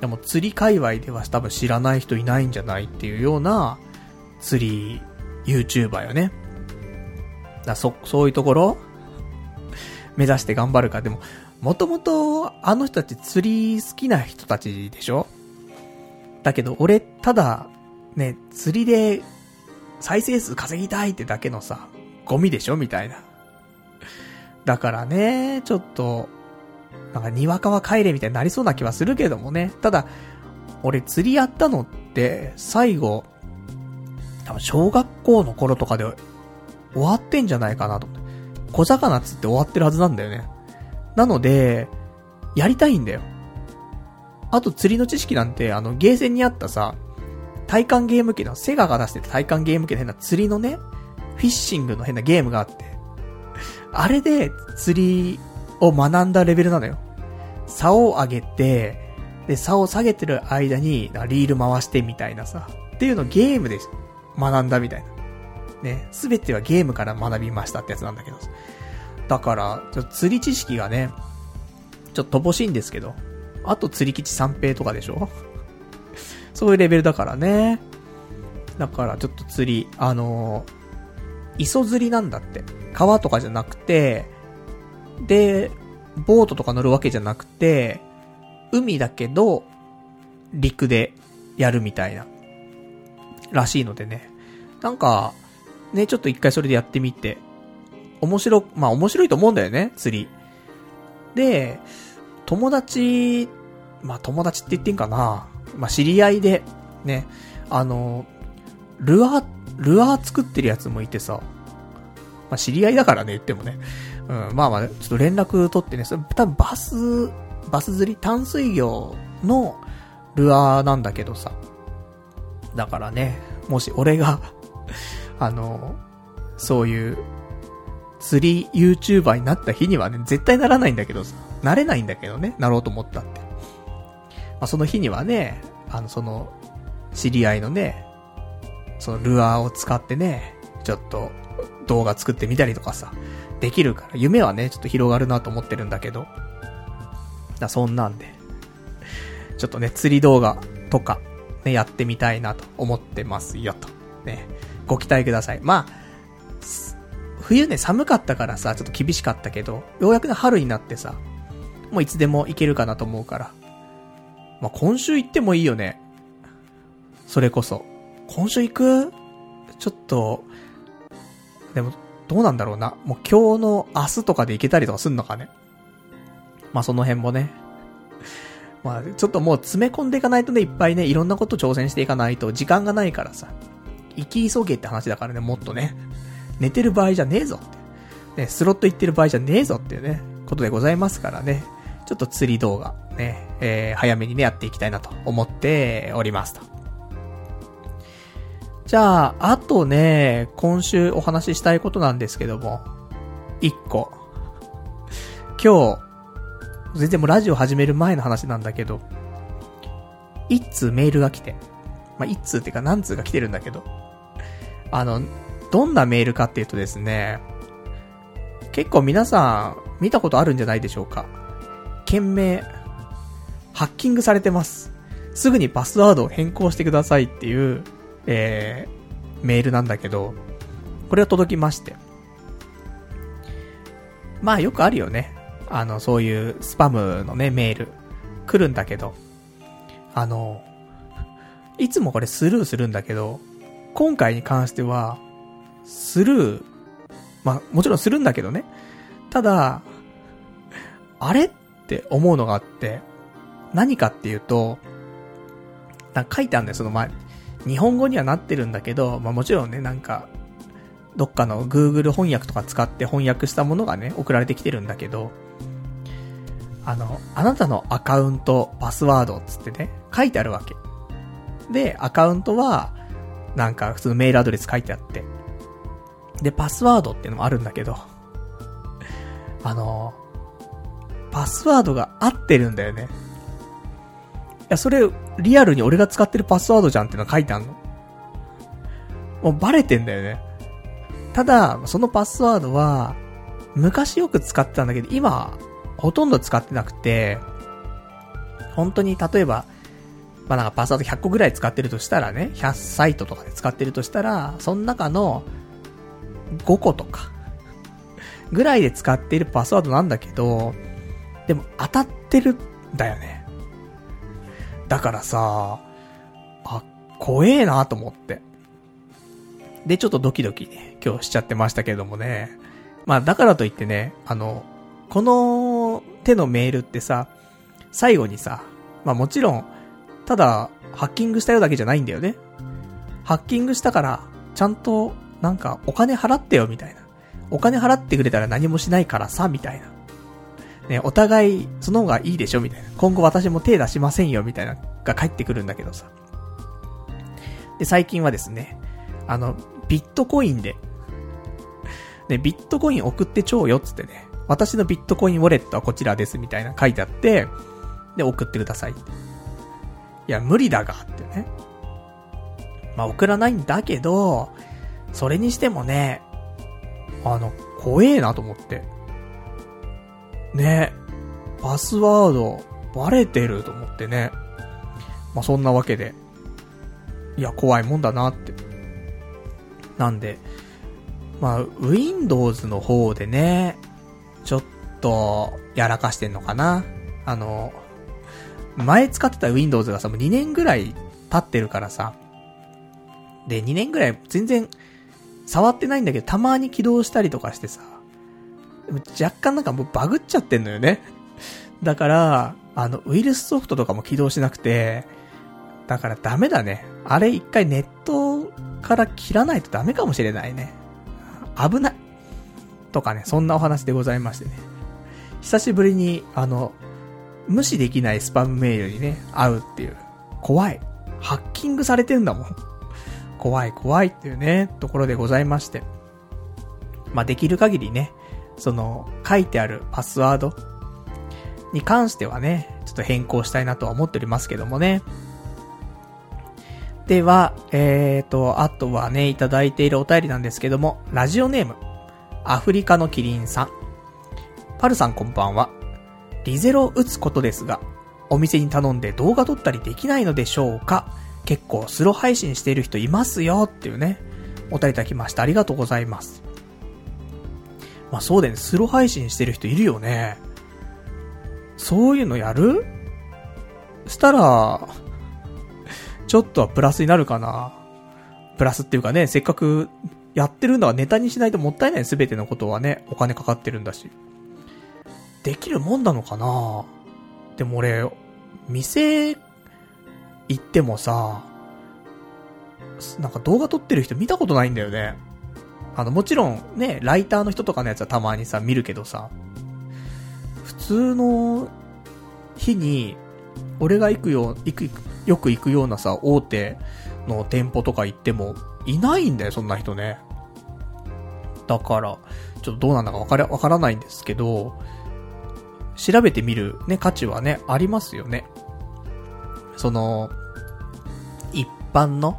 でも釣り界隈では多分知らない人いないんじゃないっていうような釣り YouTuber よね。だそ、そういうところ目指して頑張るか。でも、もともと、あの人たち釣り好きな人たちでしょ？だけど、俺、ただ、ね、釣りで、再生数稼ぎたいってだけのさ、ゴミでしょ？みたいな。だからね、ちょっと、なんか、にわかは帰れみたいになりそうな気はするけどもね。ただ、俺釣りやったのって、最後、多分小学校の頃とかで終わってんじゃないかなと思って。小魚釣って終わってるはずなんだよね。なので、やりたいんだよ。あと釣りの知識なんて、あの、ゲーセンにあったさ、体感ゲーム機の、セガが出してた体感ゲーム機の変な釣りのね、フィッシングの変なゲームがあって、あれで釣りを学んだレベルなのよ。竿を上げて、で、竿を下げてる間に、リール回してみたいなさ、っていうのをゲームで学んだみたいな。ね、すべてはゲームから学びましたってやつなんだけど。だから、ちょ釣り知識がね、ちょっと乏しいんですけど、あと釣り吉三平とかでしょ？そういうレベルだからね。だからちょっと釣り、あのー、磯釣りなんだって。川とかじゃなくて、で、ボートとか乗るわけじゃなくて、海だけど、陸でやるみたいな、らしいのでね。なんか、ね、ちょっと一回それでやってみて、面白、まあ面白いと思うんだよね、釣り。で、友達、まあ友達って言ってんかな。まあ知り合いで、ね、あの、ルアー、ルアー作ってるやつもいてさ、まあ知り合いだからね、言ってもね。うん、まあまあ、ちょっと連絡取ってね、それ多分バス、バス釣り、淡水魚のルアーなんだけどさ。だからね、もし俺があの、そういう、釣り YouTuber になった日にはね、絶対ならないんだけどさ、なれないんだけどね、なろうと思ったって。まあ、その日にはね、あの、その、知り合いのね、そのルアーを使ってね、ちょっと動画作ってみたりとかさ、できるから、夢はね、ちょっと広がるなと思ってるんだけど、だそんなんで、ちょっとね、釣り動画とか、ね、やってみたいなと思ってますよと。ね、ご期待ください。まあ、冬ね、寒かったからさ、ちょっと厳しかったけど、ようやくね、春になってさ、もういつでも行けるかなと思うから。まあ、今週行ってもいいよね。それこそ。今週行く？ちょっと、でも、どうなんだろうな。もう今日の明日とかで行けたりとかすんのかね。まあ、その辺もね。まあ、ちょっともう詰め込んでいかないとね、いっぱいね、いろんなこと挑戦していかないと時間がないからさ。生き急げって話だからね、もっとね。寝てる場合じゃねえぞって。ね、スロット行ってる場合じゃねえぞっていうね、ことでございますからね。ちょっと釣り動画、ね、えー、早めにね、やっていきたいなと思っておりますと。じゃあ、あとね、今週お話ししたいことなんですけども、一個。今日、全然もうラジオ始める前の話なんだけど、一通メールが来て、まあ、一通っていうか何通が来てるんだけど、あの、どんなメールかっていうとですね、結構皆さん見たことあるんじゃないでしょうか。件名、ハッキングされてます。すぐにパスワードを変更してくださいっていう、えー、メールなんだけど、これが届きまして。まあよくあるよね。あの、そういうスパムのね、メール。来るんだけど。あの、いつもこれスルーするんだけど、今回に関しては、スルー、まあ、もちろんするんだけどね。ただ、あれって思うのがあって、何かっていうと、なんか書いてあるんだよ、その前。日本語にはなってるんだけど、まあもちろんね、なんか、どっかの Google 翻訳とか使って翻訳したものがね、送られてきてるんだけど、あの、あなたのアカウント、パスワードつってね、書いてあるわけ。で、アカウントは、なんか普通のメールアドレス書いてあって。で、パスワードっていうのもあるんだけど、あの、パスワードが合ってるんだよね。いや、それ、リアルに俺が使ってるパスワードじゃんっての書いてあんの。もうバレてんだよね。ただ、そのパスワードは、昔よく使ってたんだけど、今、ほとんど使ってなくて、本当に例えば、まあなんかパスワード100個ぐらい使ってるとしたらね、100サイトとかで使ってるとしたら、その中の5個とか、ぐらいで使っているパスワードなんだけど、でも当たってるんだよね。だからさ、あ、怖えなと思って。で、ちょっとドキドキね、今日しちゃってましたけどもね。まあだからといってね、あの、この手のメールってさ、最後にさ、まあもちろん、ただ、ハッキングしたよだけじゃないんだよね。ハッキングしたから、ちゃんと、なんか、お金払ってよ、みたいな。お金払ってくれたら何もしないからさ、みたいな。ね、お互い、その方がいいでしょ、みたいな。今後私も手出しませんよ、みたいな、が返ってくるんだけどさ。で、最近はですね、あの、ビットコインで、ね、ビットコイン送ってちょうよ、つってね。私のビットコインウォレットはこちらです、みたいな書いてあって、で、送ってください。いや、無理だが、ってね。まあ、送らないんだけど、それにしてもね、あの、怖えなと思って。ね、パスワード、バレてると思ってね。まあ、そんなわけで。いや、怖いもんだなって。なんで、まあ、Windows の方でね、ちょっと、やらかしてんのかな。あの、前使ってた Windows がさ、もう2年ぐらい経ってるからさ。で、2年ぐらい全然触ってないんだけど、たまに起動したりとかしてさ。若干なんかもうバグっちゃってんのよね。だから、あの、ウイルスソフトとかも起動しなくて、だからダメだね。あれ一回ネットから切らないとダメかもしれないね。危ない。とかね、そんなお話でございましてね。久しぶりに、あの、無視できないスパムメールにね、会うっていう。怖い。ハッキングされてんだもん。怖い怖いっていうね、ところでございまして。まあ、できる限りね、その、書いてあるパスワードに関してはね、ちょっと変更したいなとは思っておりますけどもね。では、えーと、あとはね、いただいているお便りなんですけども、ラジオネーム、アフリカのキリンさん。パルさんこんばんは。リゼロ打つことですが、お店に頼んで動画撮ったりできないのでしょうか？結構スロー配信している人いますよっていうね、お便りいただきました。ありがとうございます。まあそうだよね、スロー配信してる人いるよね。そういうのやる？したら、ちょっとはプラスになるかな。プラスっていうかね、せっかくやってるんだからネタにしないともったいないすべてのことはね、お金かかってるんだし。できるもんなのかな？でも俺、店行ってもさ、なんか動画撮ってる人見たことないんだよね。あの、もちろんね、ライターの人とかのやつはたまにさ、見るけどさ、普通の日に、俺が行くよ、行く、よく行くようなさ、大手の店舗とか行っても、いないんだよ、そんな人ね。だから、ちょっとどうなんだかわから、わからないんですけど、調べてみるね、価値はね、ありますよね。その、一般の、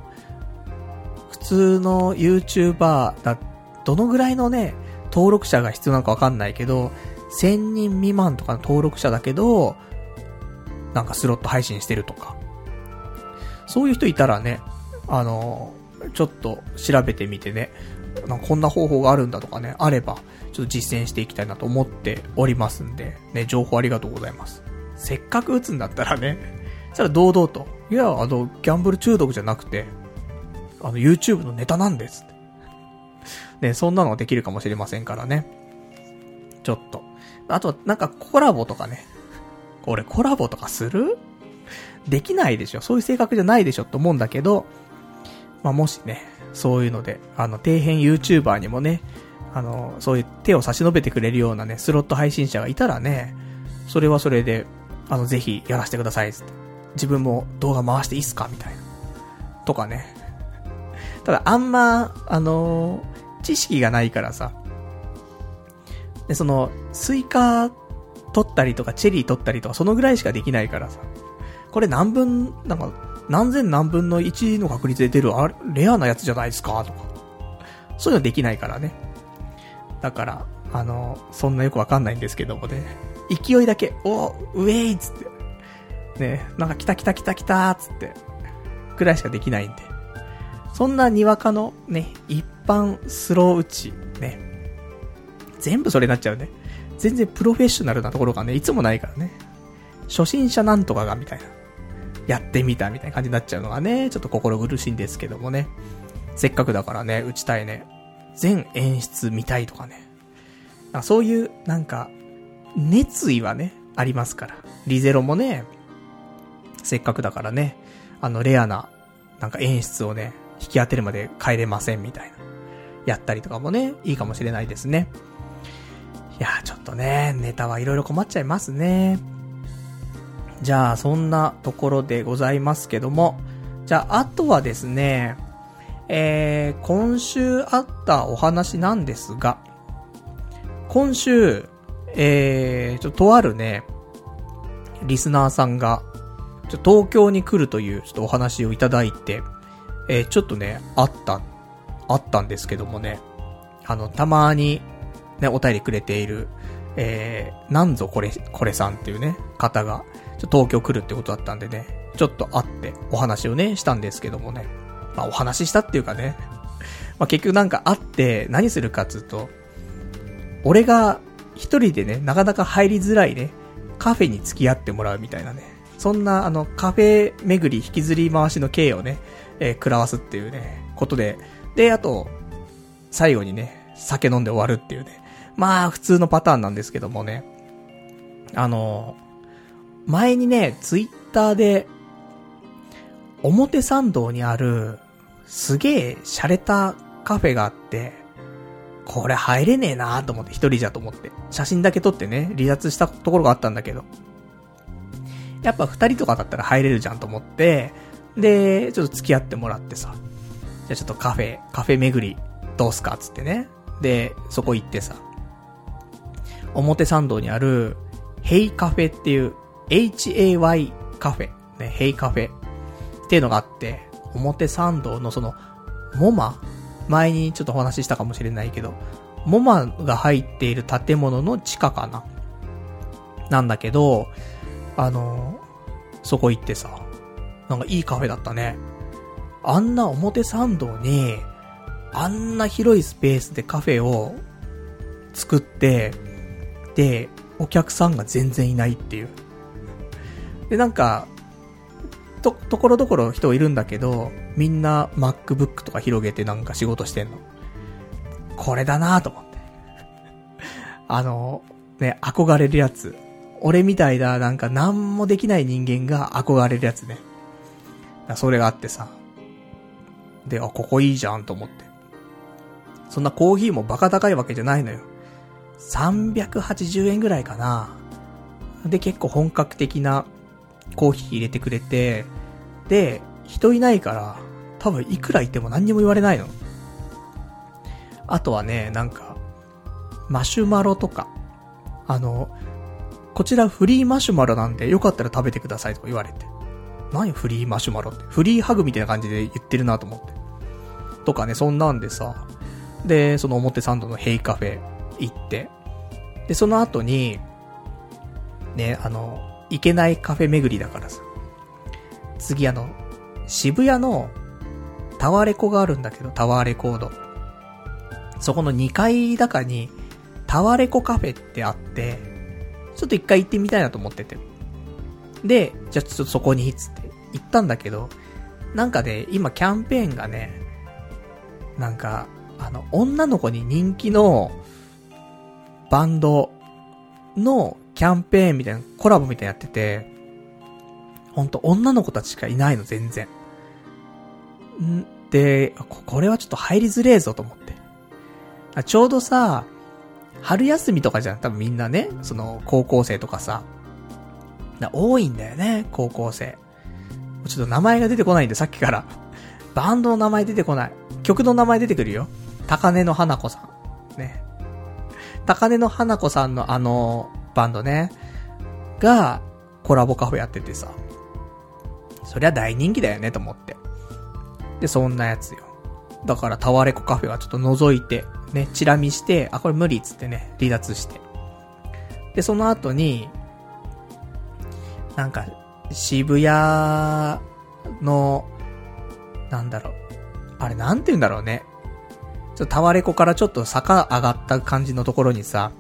普通の YouTuber だ、どのぐらいのね、登録者が必要なのかわかんないけど、1000人未満とかの登録者だけど、なんかスロット配信してるとか。そういう人いたらね、あの、ちょっと調べてみてね、なんかこんな方法があるんだとかね、あれば、ちょっと実践していきたいなと思っておりますんで、ね、情報ありがとうございます。せっかく打つんだったらね、そしたら堂々と、いや、あの、ギャンブル中毒じゃなくて、あの、YouTube のネタなんですって。ね、そんなのができるかもしれませんからね。ちょっと。あと、なんかコラボとかね。俺コラボとかする？できないでしょ。そういう性格じゃないでしょと思うんだけど、まあ、もしね、そういうので、あの、底辺 YouTuber にもね、あの、そういう手を差し伸べてくれるようなね、スロット配信者がいたらね、それはそれで、あの、ぜひやらせてください、つって。自分も動画回していいっすかみたいな。とかね。ただ、あんま、あの知識がないからさ。で、その、スイカ取ったりとか、チェリー取ったりとか、そのぐらいしかできないからさ。これ何分、なんか、何千何分の1の確率で出る、あれ、レアなやつじゃないですか？とか。そういうのできないからね。だから、あの、そんなよくわかんないんですけどもね。勢いだけ、おウェイっつって。ね、なんか来た来た来た来たーっつって。くらいしかできないんで。そんなにわかのね、一般スロー打ち、ね。全部それになっちゃうね。全然プロフェッショナルなところがね、いつもないからね。初心者なんとかがみたいな。やってみたみたいな感じになっちゃうのがね、ちょっと心苦しいんですけどもね。せっかくだからね、打ちたいね。全演出見たいとかね。かそういう、なんか、熱意はね、ありますから。リゼロもね、せっかくだからね、あの、レアな、なんか演出をね、引き当てるまで帰れませんみたいな。やったりとかもね、いいかもしれないですね。いやちょっとね、ネタはいろいろ困っちゃいますね。じゃあ、そんなところでございますけども、じゃあ、あとはですね、えー、今週あったお話なんですが、今週、えー、ちょっとあるね、リスナーさんが、ちょ東京に来るというちょっとお話をいただいて、えー、ちょっとね、あった、あったんですけどもね、あの、たまに、ね、お便りくれている、えー、なんぞこれ、これさんっていうね、方が、ちょ東京来るってことだったんでね、ちょっと会ってお話をね、したんですけどもね。まあお話ししたっていうかね。まあ結局なんか会って何するかっつうと、俺が一人でね、なかなか入りづらいね、カフェに付き合ってもらうみたいなね。そんなあのカフェ巡り引きずり回しの経をね、えー、食らわすっていうね、ことで。で、あと、最後にね、酒飲んで終わるっていうね。まあ普通のパターンなんですけどもね。あのー前にね、ツイッターで、表参道にある、すげえ洒落たカフェがあって、これ入れねえなーと思って、一人じゃと思って。写真だけ撮ってね、離脱したところがあったんだけど。やっぱ二人とかだったら入れるじゃんと思って、で、ちょっと付き合ってもらってさ。じゃあちょっとカフェ、カフェ巡り、どうすかつってね。で、そこ行ってさ。表参道にある、ヘイカフェっていう、HAY カフェ、ね、ヘイカフェっていうのがあって、表参道のその、モマ前にちょっとお話ししたかもしれないけど、モマが入っている建物の地下かな？なんだけど、あの、そこ行ってさ、なんかいいカフェだったね。あんな表参道に、あんな広いスペースでカフェを作って、で、お客さんが全然いないっていう。で、なんか、と、ところどころ人いるんだけど、みんな MacBook とか広げてなんか仕事してんの。これだなと思って。<laughs> あの、ね、憧れるやつ。俺みたいな、なんか何もできない人間が憧れるやつね。それがあってさ。で、あ、ここいいじゃんと思って。そんなコーヒーもバカ高いわけじゃないのよ。380円ぐらいかな。で、結構本格的なコーヒー入れてくれて、で、人いないから、多分いくらいても何にも言われないの。あとはね、なんか、マシュマロとか、あの、こちらフリーマシュマロなんでよかったら食べてくださいとか言われて。何フリーマシュマロって？フリーハグみたいな感じで言ってるなと思って。とかね、そんなんでさ。で、その表参道のヘイカフェ行って。で、その後に、ね、あの、行けないカフェ巡りだからさ。次あの、渋谷のタワーレコがあるんだけど、タワーレコード。そこの2階だかに、タワーレコカフェってあって、ちょっと一回行ってみたいなと思ってて。で、じゃあちょっとそこに、つって行ったんだけど、なんかね、今キャンペーンがね、なんか、あの、女の子に人気のバンドのキャンペーンみたいな、コラボみたいなやってて、ほんと女の子たちしかいないの、全然。ん？で、これはちょっと入りづれえぞと思って。ちょうどさ、春休みとかじゃん、多分みんなね、その、高校生とかさ。多いんだよね、高校生。ちょっと名前が出てこないんで、さっきから。バンドの名前出てこない。曲の名前出てくるよ。高根の花子さん。ね。高根の花子さんのあの、バンドね。が、コラボカフェやっててさ。そりゃ大人気だよね、と思って。で、そんなやつよ。だからタワレコカフェはちょっと覗いて、ね、チラ見して、あ、これ無理っつってね、離脱して。で、その後に、なんか、渋谷の、なんだろう。あれなんて言うんだろうね。ちょっとタワレコからちょっと坂上がった感じのところにさ、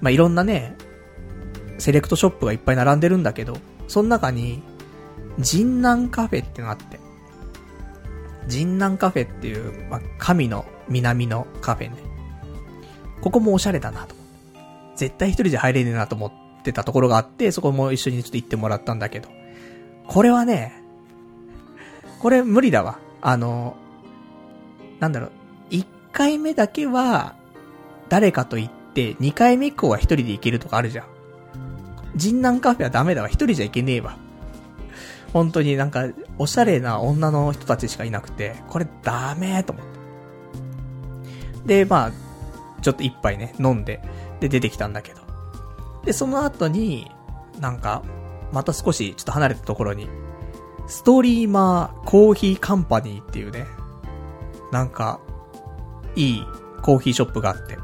まあ、いろんなね、セレクトショップがいっぱい並んでるんだけど、その中に、神南カフェってのがあって、神南カフェっていう、まあ、神の南のカフェね。ここもおしゃれだなと。絶対一人じゃ入れねえなと思ってたところがあって、そこも一緒にちょっと行ってもらったんだけど。これはね、これ無理だわ。あの、なんだろう、一回目だけは、誰かと行って、二回目以降は一人で行けるとかあるじゃん。神南カフェはダメだわ。一人じゃ行けねえわ。本当になんか、おしゃれな女の人たちしかいなくて、これダメーと思って。で、まあ、ちょっと一杯ね、飲んで、で、出てきたんだけど。で、その後に、なんか、また少しちょっと離れたところに、ストリーマーコーヒーカンパニーっていうね、なんか、いいコーヒーショップがあって。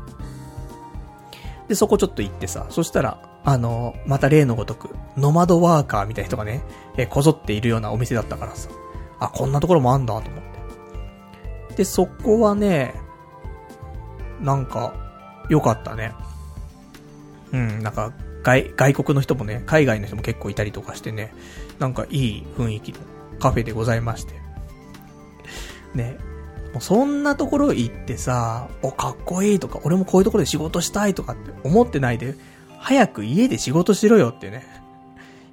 で、そこちょっと行ってさ、そしたら、あの、また例のごとく、ノマドワーカーみたいな人がね、えこぞっているようなお店だったからさ、あ、こんなところもあんだと思って。で、そこはね、なんか、良かったね。うん、なんか、外、外国の人もね、海外の人も結構いたりとかしてね、なんかいい雰囲気のカフェでございまして。ね、もうそんなところ行ってさ、お、かっこいいとか、俺もこういうところで仕事したいとかって思ってないで、早く家で仕事しろよってね。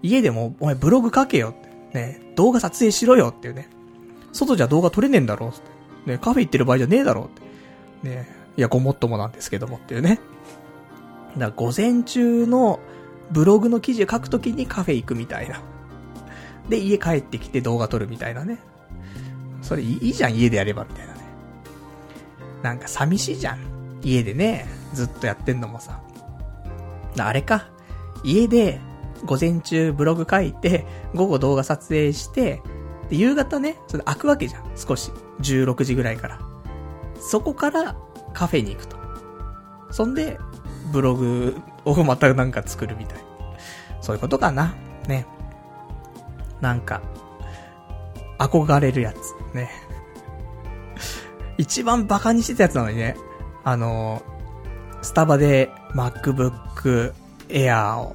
家でも、お前ブログ書けよって。ね、動画撮影しろよっていうね。外じゃ動画撮れねえんだろうって。ね、カフェ行ってる場合じゃねえだろうって。ね、いや、ごもっともなんですけどもっていうね。だから午前中のブログの記事を書くときにカフェ行くみたいな。で、家帰ってきて動画撮るみたいなね。それいいじゃん、家でやればみたいなね。なんか寂しいじゃん。家でね、ずっとやってんのもさ。あれか。家で、午前中ブログ書いて、午後動画撮影して、で、夕方ね、それ開くわけじゃん。少し。16時ぐらいから。そこからカフェに行くと。そんで、ブログをまたなんか作るみたい。そういうことかな。ね。なんか、憧れるやつ。ね。一番バカにしてたやつなのにね。あの、スタバで MacBook Air を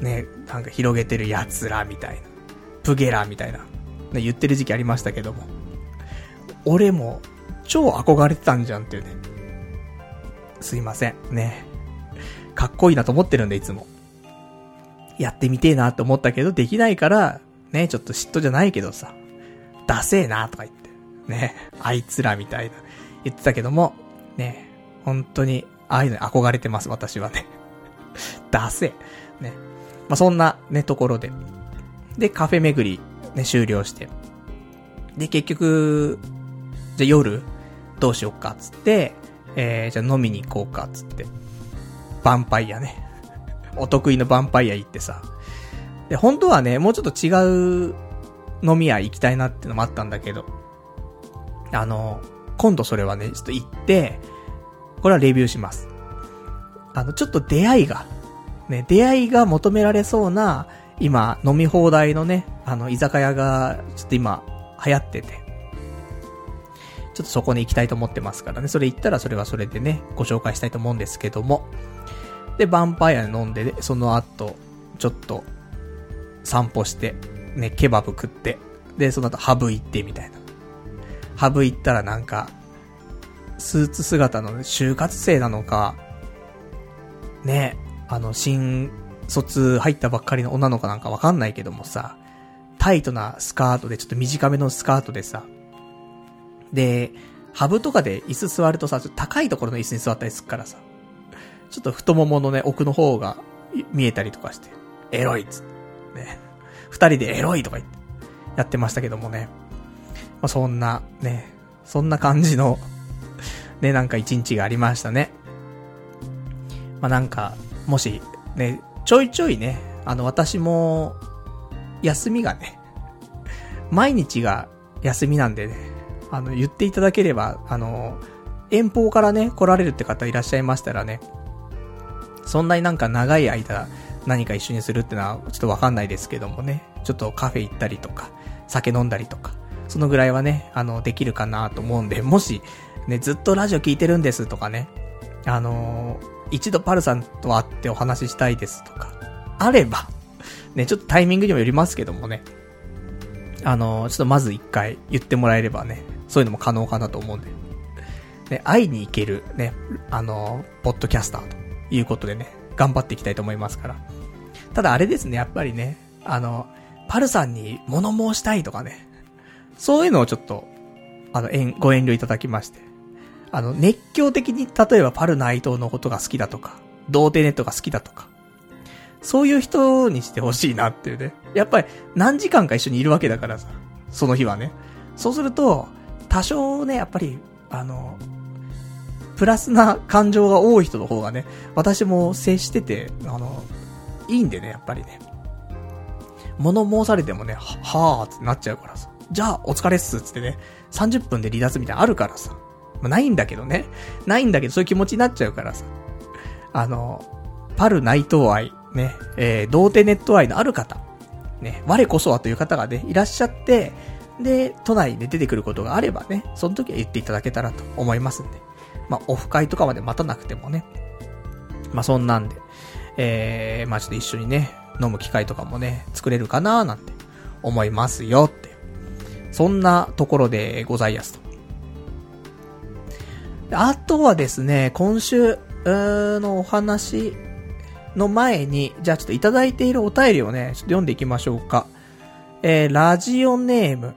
ね、なんか広げてる奴らみたいな。プゲラみたいな。ね、言ってる時期ありましたけども。俺も超憧れてたんじゃんっていうね。すいません。ね。かっこいいなと思ってるんで、いつも。やってみてえなと思ったけど、できないから、ね、ちょっと嫉妬じゃないけどさ、ダセえなとか言って。ね、あいつらみたいな。言ってたけども、ね、本当に、ああいうのに憧れてます、私はね。<laughs> ダセ。ね。まあ、そんなね、ところで。で、カフェ巡り、ね、終了して。で、結局、じゃ夜、どうしよっか、つって、えー、じゃあ飲みに行こうか、つって。ヴァンパイアね。<laughs> お得意のヴァンパイア行ってさ。で、本当はね、もうちょっと違う飲み屋行きたいなってのもあったんだけど、あの、今度それはね、ちょっと行って、これはレビューします。あの、ちょっと出会いが、ね、出会いが求められそうな、今、飲み放題のね、あの、居酒屋が、ちょっと今、流行ってて。ちょっとそこに行きたいと思ってますからね。それ行ったらそれはそれでね、ご紹介したいと思うんですけども。で、ヴァンパイア飲んで、その後、ちょっと、散歩して、ね、ケバブ食って、で、その後、ハブ行ってみたいな。ハブ行ったらなんか、スーツ姿の就活生なのか、ね、あの、新卒入ったばっかりの女の子なんかわかんないけどもさ、タイトなスカートで、ちょっと短めのスカートでさ、で、ハブとかで椅子座るとさ、ちょっと高いところの椅子に座ったりするからさ、ちょっと太もものね、奥の方が見えたりとかして、エロいっつって、ね。二人でエロいとか言って、やってましたけどもね。まあ、そんな、ね、そんな感じのね、なんか一日がありましたね。まあ、なんか、もし、ね、ちょいちょいね、あの、私も、休みがね、<laughs> 毎日が休みなんでね、あの、言っていただければ、あの、遠方からね、来られるって方いらっしゃいましたらね、そんなになんか長い間、何か一緒にするってのは、ちょっとわかんないですけどもね、ちょっとカフェ行ったりとか、酒飲んだりとか、そのぐらいはね、あの、できるかなと思うんで、もし、ね、ずっとラジオ聞いてるんですとかね、あのー、一度パルさんと会ってお話ししたいですとか、あれば、ね、ちょっとタイミングにもよりますけどもね、あのー、ちょっとまず一回言ってもらえればね、そういうのも可能かなと思うんで、ね、会いに行ける、ね、あのー、ポッドキャスターということでね、頑張っていきたいと思いますから。ただあれですね、やっぱりね、あの、パルさんに物申したいとかね、そういうのをちょっと、あの、ご遠慮いただきまして。あの、熱狂的に、例えばパル内藤のことが好きだとか、童貞ネットが好きだとか、そういう人にしてほしいなっていうね。やっぱり何時間か一緒にいるわけだからさ、その日はね。そうすると、多少ね、やっぱり、あの、プラスな感情が多い人の方がね、私も接してて、あの、いいんでね、やっぱりね。物申されてもね、は、はーってなっちゃうからさ。じゃあ、お疲れっす、つってね、30分で離脱みたいなのあるからさ。まあ、ないんだけどね。ないんだけど、そういう気持ちになっちゃうからさ。あの、パル内藤愛、ね、えー、童貞ネット愛のある方、ね、我こそはという方がね、いらっしゃって、で、都内で出てくることがあればね、その時は言っていただけたらと思いますんで。まあ、オフ会とかまで待たなくてもね。まあ、そんなんで、えー、まあ、ちょっと一緒にね、飲む機会とかもね、作れるかなーなんて思いますよって。そんなところでございますと。あとはですね、今週のお話の前に、じゃあちょっといただいているお便りをね、ちょっと読んでいきましょうか。えー、ラジオネーム。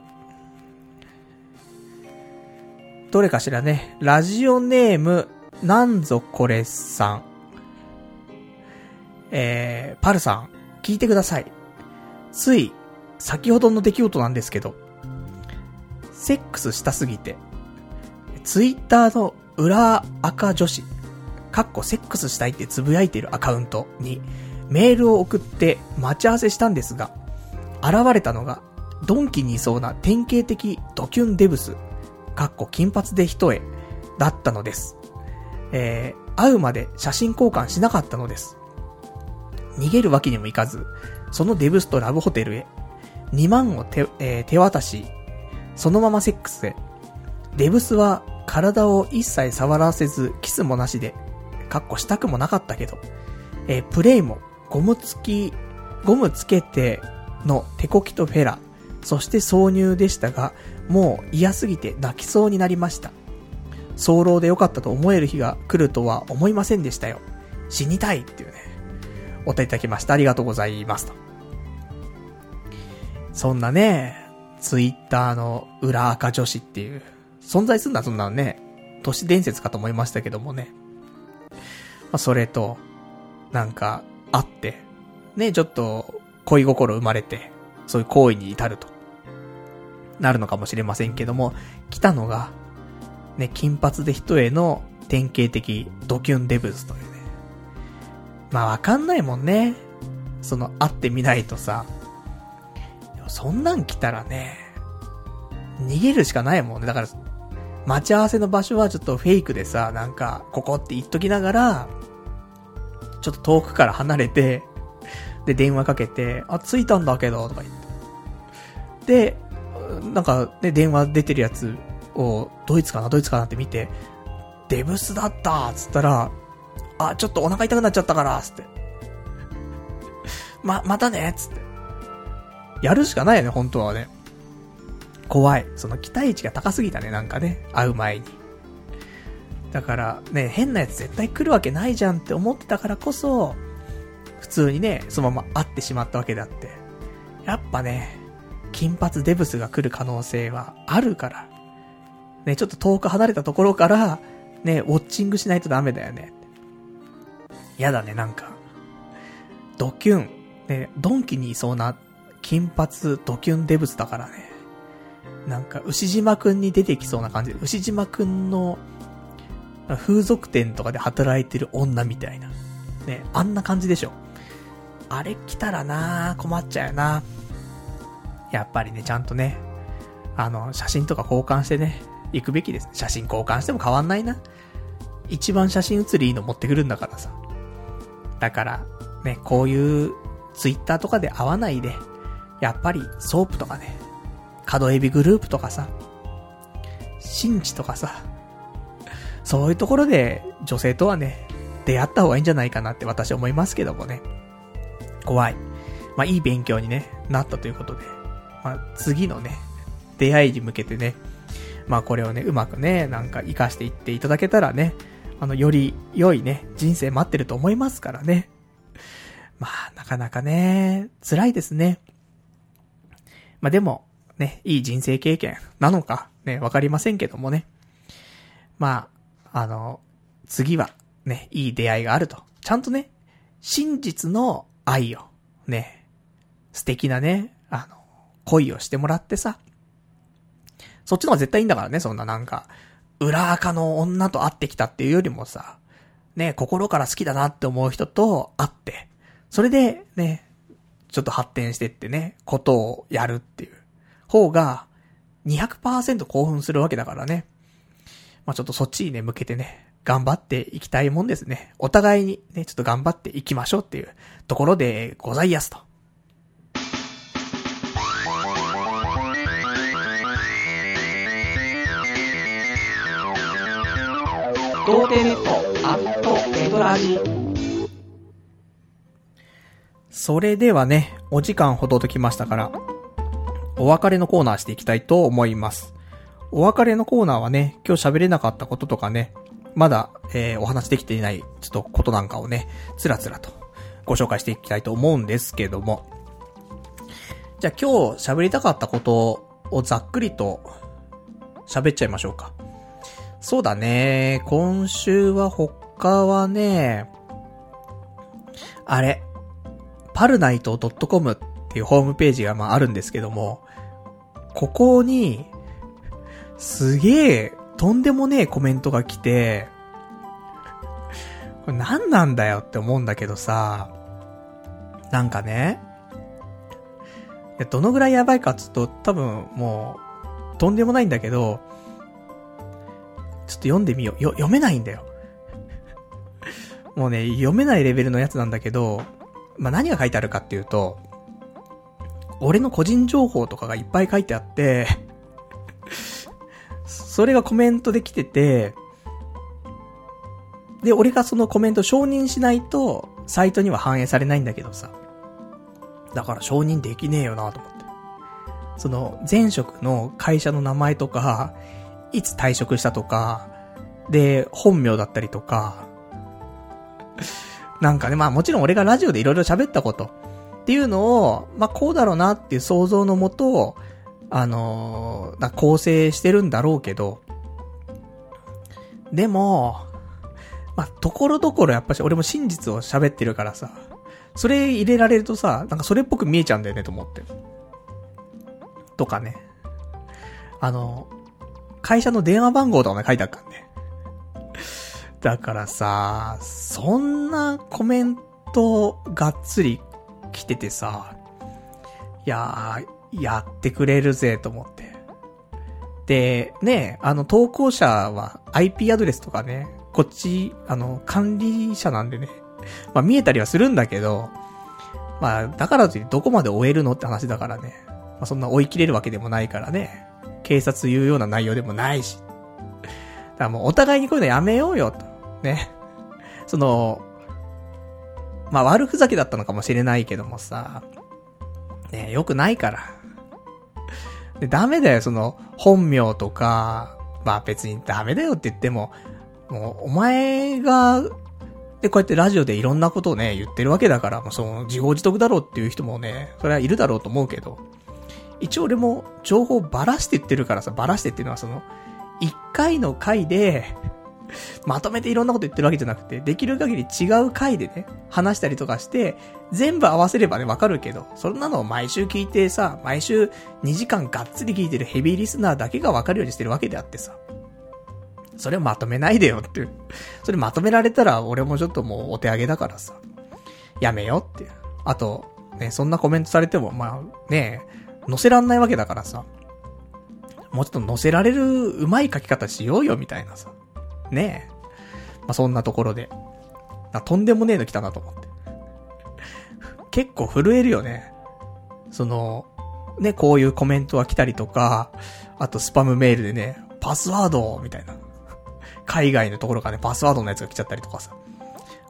どれかしらね。ラジオネーム、なんぞこれさん。えー、パルさん、聞いてください。つい、先ほどの出来事なんですけど、セックスしたすぎて、ツイッターの裏赤女子、かっこセックスしたいってつぶやいてるアカウントに、メールを送って待ち合わせしたんですが、現れたのが、ドンキにいそうな典型的ドキュンデブス、かっこ金髪で一重、だったのです。えー、会うまで写真交換しなかったのです。逃げるわけにもいかず、そのデブスとラブホテルへ、2万を手、えー、手渡し、そのままセックスへ。デブスは体を一切触らせず、キスもなしで、かっこしたくもなかったけど、えー、プレイも、ゴム付き、ゴムつけての手こきとフェラ、そして挿入でしたが、もう嫌すぎて泣きそうになりました。早漏で良かったと思える日が来るとは思いませんでしたよ。死にたいっていうね、お答えいただきました。ありがとうございますと。そんなね、ツイッターの裏垢女子っていう、存在すんだそんなのね、都市伝説かと思いましたけどもね。まあ、それと、なんか、あって、ね、ちょっと、恋心生まれて、そういう行為に至ると、なるのかもしれませんけども、来たのが、ね、金髪で一重の典型的ドキュンデブズというね。まあわかんないもんね。その、会ってみないとさ。そんなん来たらね、逃げるしかないもんね。だから、待ち合わせの場所はちょっとフェイクでさ、なんか、ここって言っときながら、ちょっと遠くから離れて、で、電話かけて、あ、着いたんだけど、とか言って。で、なんか、ね、電話出てるやつを、ドイツかな、ドイツかなって見て、デブスだったつったら、あ、ちょっとお腹痛くなっちゃったからつって。ま、またねつって。やるしかないよね、本当はね。怖い。その期待値が高すぎたね、なんかね。会う前に。だからね、変なやつ絶対来るわけないじゃんって思ってたからこそ、普通にね、そのまま会ってしまったわけだって。やっぱね、金髪デブスが来る可能性はあるから。ね、ちょっと遠く離れたところから、ね、ウォッチングしないとダメだよね。やだね、なんか。ドキュン。ね、ドンキにいそうな金髪ドキュンデブスだからね。なんか、牛島くんに出てきそうな感じで、牛島くんの風俗店とかで働いてる女みたいな。ね、あんな感じでしょ。あれ来たらな困っちゃうよなやっぱりね、ちゃんとね、あの、写真とか交換してね、行くべきです。写真交換しても変わんないな。一番写真写りいいの持ってくるんだからさ。だから、ね、こういうツイッターとかで会わないで、やっぱりソープとかね、角海老グループとかさ、新地とかさ、そういうところで女性とはね、出会った方がいいんじゃないかなって私は思いますけどもね。怖い。まあ、いい勉強にね、なったということで。まあ、次のね、出会いに向けてね、まあこれをね、うまくね、なんか活かしていっていただけたらね、あの、より良いね、人生待ってると思いますからね。まあ、なかなかね、辛いですね。まあでも、ね、いい人生経験なのか、ね、わかりませんけどもね。まあ、あの、次は、ね、いい出会いがあると。ちゃんとね、真実の愛を、ね、素敵なね、あの、恋をしてもらってさ、そっちの方が絶対いいんだからね、そんななんか、裏垢の女と会ってきたっていうよりもさ、ね、心から好きだなって思う人と会って、それで、ね、ちょっと発展してってね、ことをやるっていう方が、200%興奮するわけだからね。まあ、ちょっとそっちにね、向けてね、頑張っていきたいもんですね。お互いにね、ちょっと頑張っていきましょうっていうところでございやすと。童貞ネットアットエドラジそれではね、お時間ほどときましたから、お別れのコーナーしていきたいと思います。お別れのコーナーはね、今日喋れなかったこととかね、まだ、えー、お話できていない、ちょっとことなんかをね、つらつらとご紹介していきたいと思うんですけども。じゃあ今日喋りたかったことをざっくりと喋っちゃいましょうか。そうだね。今週は他はね、あれ、パルナイト .com っていうホームページがまああるんですけども、ここに、すげえ、とんでもねえコメントが来て、これ何なんだよって思うんだけどさ、なんかね、どのぐらいやばいかっつうと、多分もう、とんでもないんだけど、ちょっと読んでみよう。よ、読めないんだよ。もうね、読めないレベルのやつなんだけど、まあ、何が書いてあるかっていうと、俺の個人情報とかがいっぱい書いてあって <laughs> それがコメントできてて、で、俺がそのコメント承認しないと、サイトには反映されないんだけどさ。だから承認できねえよなと思って。その、前職の会社の名前とか、いつ退職したとか、で、本名だったりとか、なんかね、まあもちろん俺がラジオでいろいろ喋ったことっていうのを、まあこうだろうなっていう想像のもと、あのー、構成してるんだろうけど、でも、まあ、ところどころやっぱし俺も真実を喋ってるからさ、それ入れられるとさ、なんかそれっぽく見えちゃうんだよねと思って。とかね。あの、会社の電話番号とかね書いてあったんで。だからさ、そんなコメントがっつり来ててさ、いやー、やってくれるぜと思って。で、ね、あの投稿者は IP アドレスとかね、こっち、あの、管理者なんでね、<laughs> まあ見えたりはするんだけど、まあ、だからといってどこまで終えるのって話だからね。まあそんな追い切れるわけでもないからね。警察言うような内容でもないし。だからもうお互いにこういうのやめようよ、と。ね。その、まあ悪ふざけだったのかもしれないけどもさ、ねよくないから。で、ダメだよ、その、本名とか、まあ別にダメだよって言っても、もう、お前が、で、こうやってラジオでいろんなことをね、言ってるわけだから、もうその、自業自得だろうっていう人もね、それはいるだろうと思うけど、一応俺も情報ばらして言ってるからさ、ばらしてっていうのはその、一回の回でまとめていろんなこと言ってるわけじゃなくて、できる限り違う回でね、話したりとかして、全部合わせればね、わかるけど、そんなのを毎週聞いてさ、毎週2時間がっつり聞いてるヘビーリスナーだけがわかるようにしてるわけであってさ。それをまとめないでよっていう。それまとめられたら俺もちょっともうお手上げだからさ。やめよっていう。あと、ね、そんなコメントされても、まあ、ね、載せらんないわけだからさ。もうちょっと載せられる上手い書き方しようよみたいなさ。ねえ。まあ、そんなところで。とんでもねえの来たなと思って。結構震えるよね。その、ね、こういうコメントが来たりとか、あとスパムメールでね、パスワードみたいな。海外のところからね、パスワードのやつが来ちゃったりとかさ。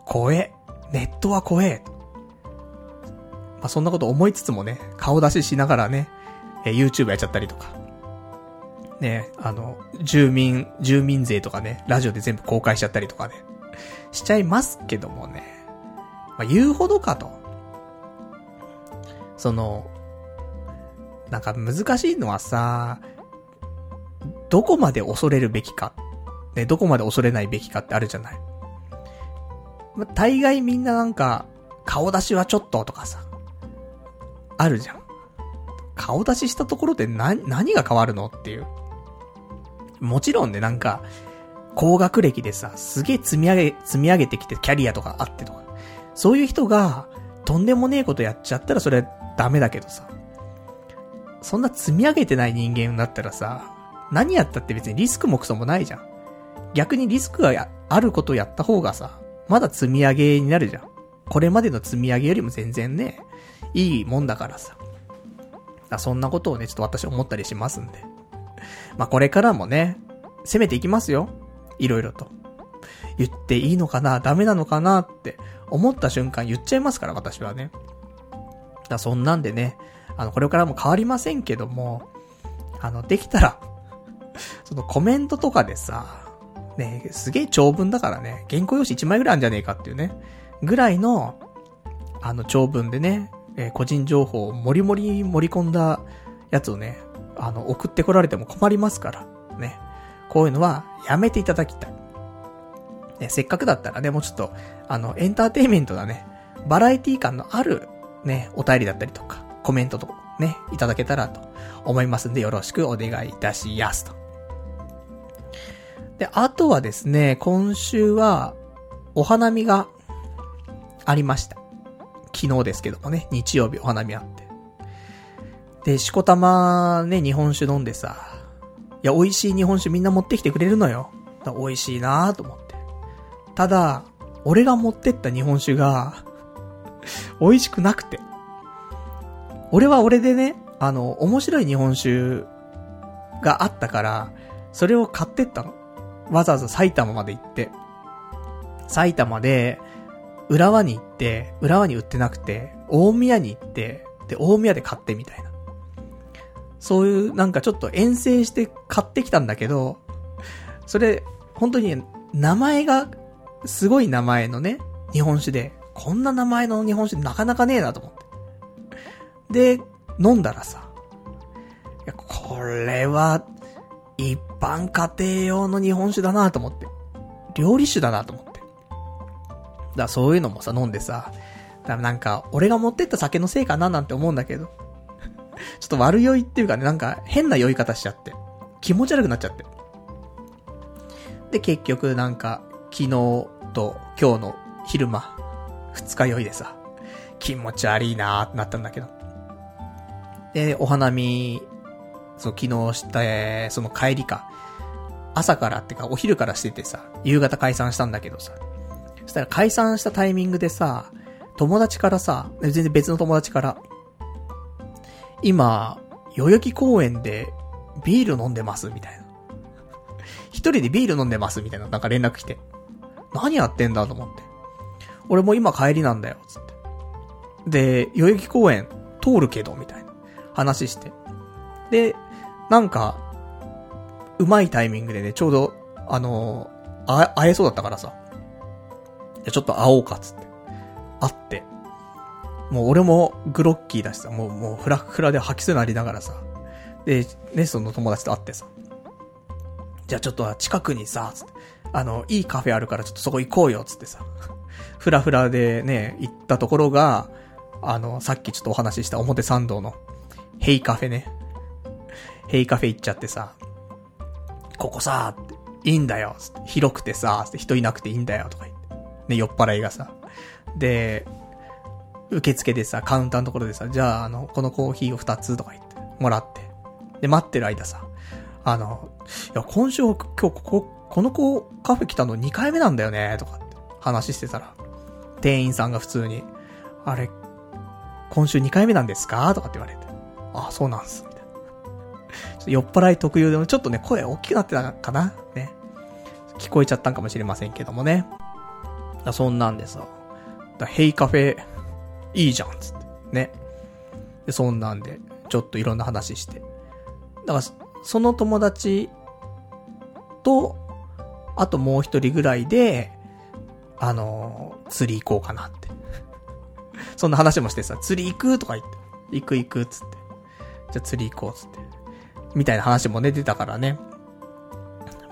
怖え。ネットは怖え。まあ、そんなこと思いつつもね、顔出ししながらね、え YouTube やっちゃったりとか。ね、あの、住民、住民税とかね、ラジオで全部公開しちゃったりとかね、しちゃいますけどもね。まあ、言うほどかと。その、なんか難しいのはさ、どこまで恐れるべきかね、どこまで恐れないべきかってあるじゃない。ま大概みんななんか、顔出しはちょっととかさ、あるじゃん。顔出ししたところで何、何が変わるのっていう。もちろんね、なんか、高学歴でさ、すげえ積み上げ、積み上げてきてキャリアとかあってとか。そういう人が、とんでもねえことやっちゃったらそれはダメだけどさ。そんな積み上げてない人間だったらさ、何やったって別にリスクもクソもないじゃん。逆にリスクがあることをやった方がさ、まだ積み上げになるじゃん。これまでの積み上げよりも全然ね、いいもんだからさ。そんなことをね、ちょっと私思ったりしますんで。まあ、これからもね、攻めていきますよ。いろいろと。言っていいのかなダメなのかなって思った瞬間言っちゃいますから、私はね。だそんなんでね、あの、これからも変わりませんけども、あの、できたら、<laughs> そのコメントとかでさ、ね、すげえ長文だからね、原稿用紙1枚ぐらいあるんじゃねえかっていうね、ぐらいの、あの長文でね、えー、個人情報をもりもり盛り込んだやつをね、あの、送ってこられても困りますから、ね。こういうのはやめていただきたい。ね、せっかくだったらね、もうちょっと、あの、エンターテイメントなね、バラエティ感のある、ね、お便りだったりとか、コメントとか、ね、いただけたらと思いますんで、よろしくお願いいたしやすと。で、あとはですね、今週は、お花見がありました。昨日ですけどもね、日曜日お花見あって。で、しこたまね、日本酒飲んでさ、いや、美味しい日本酒みんな持ってきてくれるのよ。美味しいなと思って。ただ、俺が持ってった日本酒が <laughs> 美味しくなくて。俺は俺でね、あの、面白い日本酒があったから、それを買ってったの。わざわざ埼玉まで行って。埼玉で、浦和に行って、浦和に売ってなくて、大宮に行って、で、大宮で買ってみたいな。そういう、なんかちょっと遠征して買ってきたんだけど、それ、本当に、名前が、すごい名前のね、日本酒で、こんな名前の日本酒なかなかねえなと思って。で、飲んだらさ、いや、これは、一般家庭用の日本酒だなと思って。料理酒だなと思って。だからそういうのもさ、飲んでさ、だなんか、俺が持ってった酒のせいかななんて思うんだけど。<laughs> ちょっと悪酔いっていうかね、なんか変な酔い方しちゃって。気持ち悪くなっちゃって。で、結局なんか、昨日と今日の昼間、二日酔いでさ、気持ち悪いなーってなったんだけど。で、お花見、そう、昨日した、その帰りか。朝からってか、お昼からしててさ、夕方解散したんだけどさ。そしたら解散したタイミングでさ、友達からさ、全然別の友達から、今、代々木公園でビール飲んでますみたいな。一人でビール飲んでますみたいな、なんか連絡来て。何やってんだと思って。俺も今帰りなんだよ、つって。で、代々木公園通るけど、みたいな話して。で、なんか、うまいタイミングでね、ちょうど、あのー、あ、会えそうだったからさ。じゃ、ちょっと会おうか、つって。会って。もう俺もグロッキーだしさ、もう、もうフラフラで吐きそうになりながらさ。で、ね、その友達と会ってさ。じゃあちょっと近くにさ、つって、あの、いいカフェあるからちょっとそこ行こうよ、つってさ。<laughs> フラフラでね、行ったところが、あの、さっきちょっとお話しした表参道の、ヘイカフェね。ヘイカフェ行っちゃってさ、ここさ、いいんだよ、広くてさ、人いなくていいんだよ、とか言って。ね、酔っ払いがさ。で、受付でさ、カウンターのところでさ、じゃあ、あの、このコーヒーを二つとか言って、もらって。で、待ってる間さ、あの、いや、今週、今日、ここ、この子、カフェ来たの2回目なんだよね、とかって話してたら、店員さんが普通に、あれ、今週2回目なんですか？とかって言われて。あ、そうなんす。みたいな。酔っ払い特有でもちょっとね、声大きくなってたかな？ね。聞こえちゃったんかもしれませんけどもね。そんなんでさ、だヘイカフェ、いいじゃん、つって。ね。で、そんなんで、ちょっといろんな話して。だから、その友達と、あともう一人ぐらいで、あのー、釣り行こうかなって。<laughs> そんな話もしてさ、釣り行くとか言って。行く行くっつって。じゃあ釣り行こうっつって。みたいな話もね、出たからね。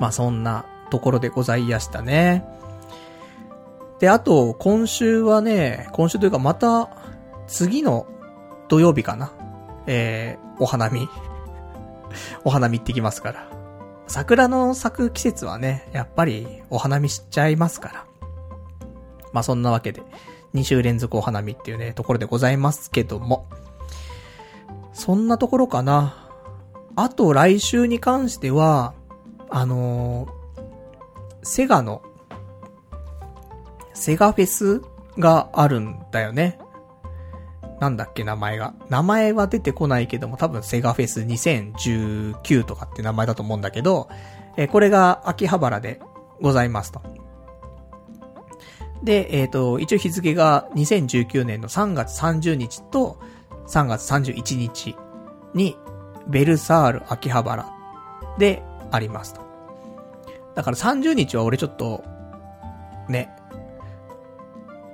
まあそんなところでございやしたね。で、あと、今週はね、今週というかまた、次の土曜日かな。えー、お花見。<laughs> お花見行ってきますから。桜の咲く季節はね、やっぱりお花見しちゃいますから。まあそんなわけで、2週連続お花見っていうね、ところでございますけども。そんなところかな。あと来週に関しては、あのー、セガのセガフェスがあるんだよね。なんだっけ、名前が。名前は出てこないけども、多分セガフェス2019とかって名前だと思うんだけど、えこれが秋葉原でございますと。で、えっ、ー、と、一応日付が2019年の3月30日と3月31日に、ベルサール秋葉原でありますと。だから30日は俺ちょっと、ね、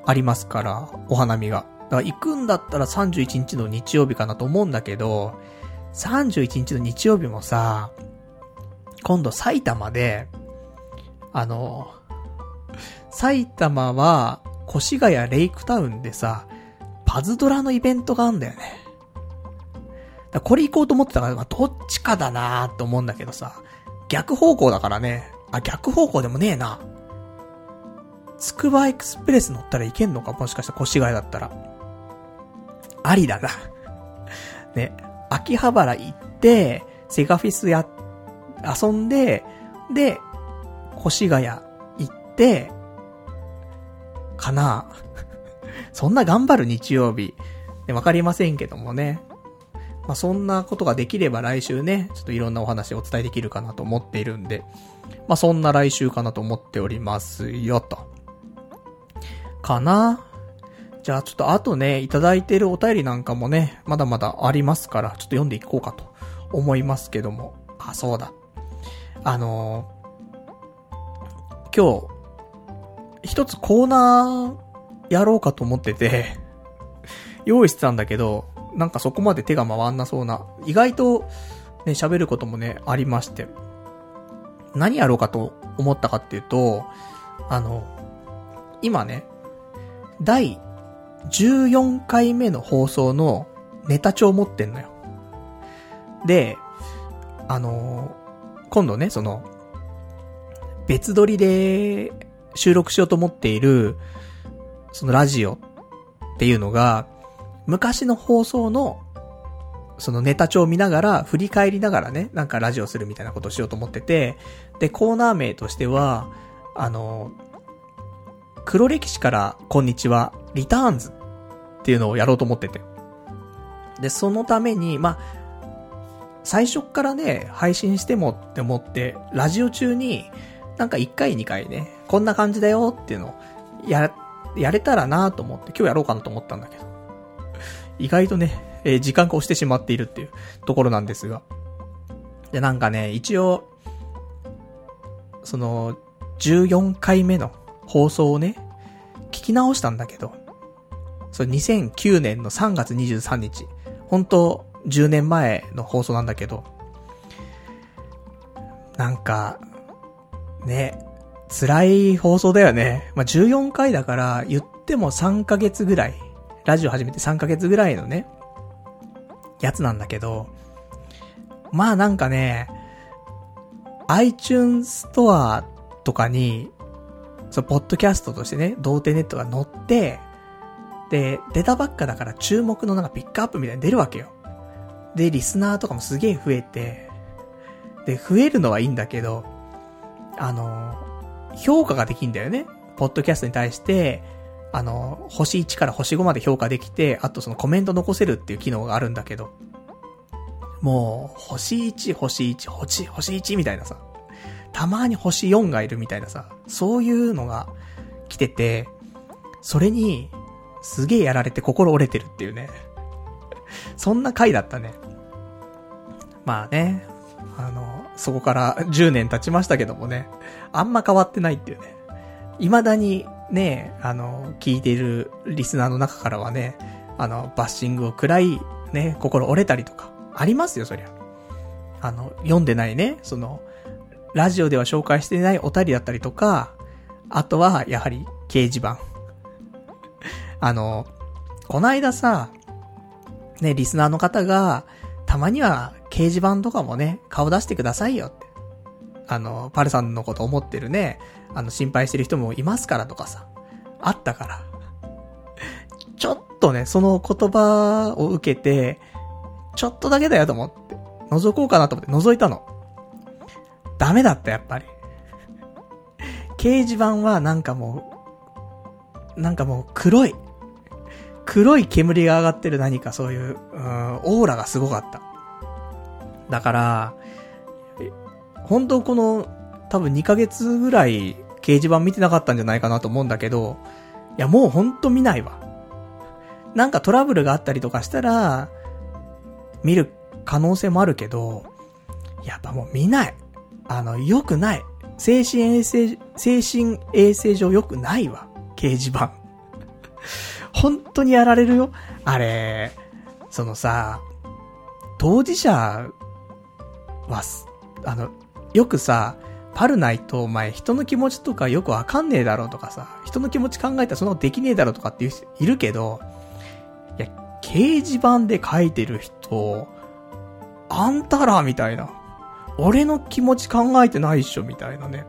ありますから、お花見が。だから行くんだったら31日の日曜日かなと思うんだけど、31日の日曜日もさ、今度埼玉で、あの、埼玉は、越谷レイクタウンでさ、パズドラのイベントがあんだよね。だこれ行こうと思ってたから、まあ、どっちかだなーと思うんだけどさ、逆方向だからね。あ、逆方向でもねえな。つくばエクスプレス乗ったらいけんのか？もしかしたら越谷だったら。ありだな。<laughs> ね、秋葉原行って、セガフィスや、遊んで、で、越谷行って、かな <laughs> そんな頑張る日曜日。わかりませんけどもね。まあ、そんなことができれば来週ね、ちょっといろんなお話をお伝えできるかなと思っているんで、まあ、そんな来週かなと思っておりますよ、と。かなじゃあちょっとあとね、いただいてるお便りなんかもね、まだまだありますから、ちょっと読んでいこうかと思いますけども。あ、そうだ。あのー、今日、一つコーナーやろうかと思ってて、用意してたんだけど、なんかそこまで手が回んなそうな、意外とね、喋ることもね、ありまして。何やろうかと思ったかっていうと、あの、今ね、第14回目の放送のネタ帳持ってんのよ。で、あのー、今度ね、その、別撮りで収録しようと思っている、そのラジオっていうのが、昔の放送の、そのネタ帳を見ながら、振り返りながらね、なんかラジオするみたいなことをしようと思ってて、で、コーナー名としては、あのー、黒歴史からこんにちは、リターンズっていうのをやろうと思ってて。で、そのために、まあ、最初からね、配信してもって思って、ラジオ中に、なんか1回2回ね、こんな感じだよっていうのを、や、やれたらなと思って、今日やろうかなと思ったんだけど。意外とね、えー、時間が押してしまっているっていうところなんですが。で、なんかね、一応、その、14回目の放送をね、聞き直したんだけど、それ2009年の3月23日、本当10年前の放送なんだけど、なんか、ね、辛い放送だよね。まあ、14回だから言っても3ヶ月ぐらい、ラジオ始めて3ヶ月ぐらいのね、やつなんだけど、まあなんかね、iTunes Store とかにそう、ポッドキャストとしてね、童貞ネットが載って、で、出たばっかだから注目のなんかピックアップみたいに出るわけよ。で、リスナーとかもすげえ増えて、で、増えるのはいいんだけど、あの、評価ができんだよね。ポッドキャストに対して、あの、星1から星5まで評価できて、あとそのコメント残せるっていう機能があるんだけど、もう、星1、星1、星、星1みたいなさ、たまに星4がいるみたいなさ、そういうのが来てて、それに、すげえやられて心折れてるっていうね。<laughs> そんな回だったね。まあね、あの、そこから10年経ちましたけどもね、あんま変わってないっていうね。未だにね、あの、聞いているリスナーの中からはね、あの、バッシングを食らい、ね、心折れたりとか、ありますよ、そりゃ。あの、読んでないね、その、ラジオでは紹介していないお便りだったりとか、あとは、やはり、掲示板。<laughs> あの、こないださ、ね、リスナーの方が、たまには掲示板とかもね、顔出してくださいよって。あの、パルさんのこと思ってるね、あの、心配してる人もいますからとかさ、あったから。ちょっとね、その言葉を受けて、ちょっとだけだよと思って、覗こうかなと思って覗いたの。ダメだった、やっぱり。掲示板はなんかもう、なんかもう黒い。黒い煙が上がってる何かそういう、うん、オーラがすごかった。だから、本当この、多分2ヶ月ぐらい掲示板見てなかったんじゃないかなと思うんだけど、いやもうほんと見ないわ。なんかトラブルがあったりとかしたら、見る可能性もあるけど、やっぱもう見ない。あの、良くない。精神衛生、精神衛生上良くないわ。掲示板。<laughs> 本当にやられるよ。あれ、そのさ、当事者は、あの、よくさ、パルないとお前人の気持ちとかよくわかんねえだろうとかさ、人の気持ち考えたらそんなことできねえだろうとかっていう人いるけど、いや、掲示板で書いてる人、あんたらみたいな。俺の気持ち考えてないっしょ、みたいなね。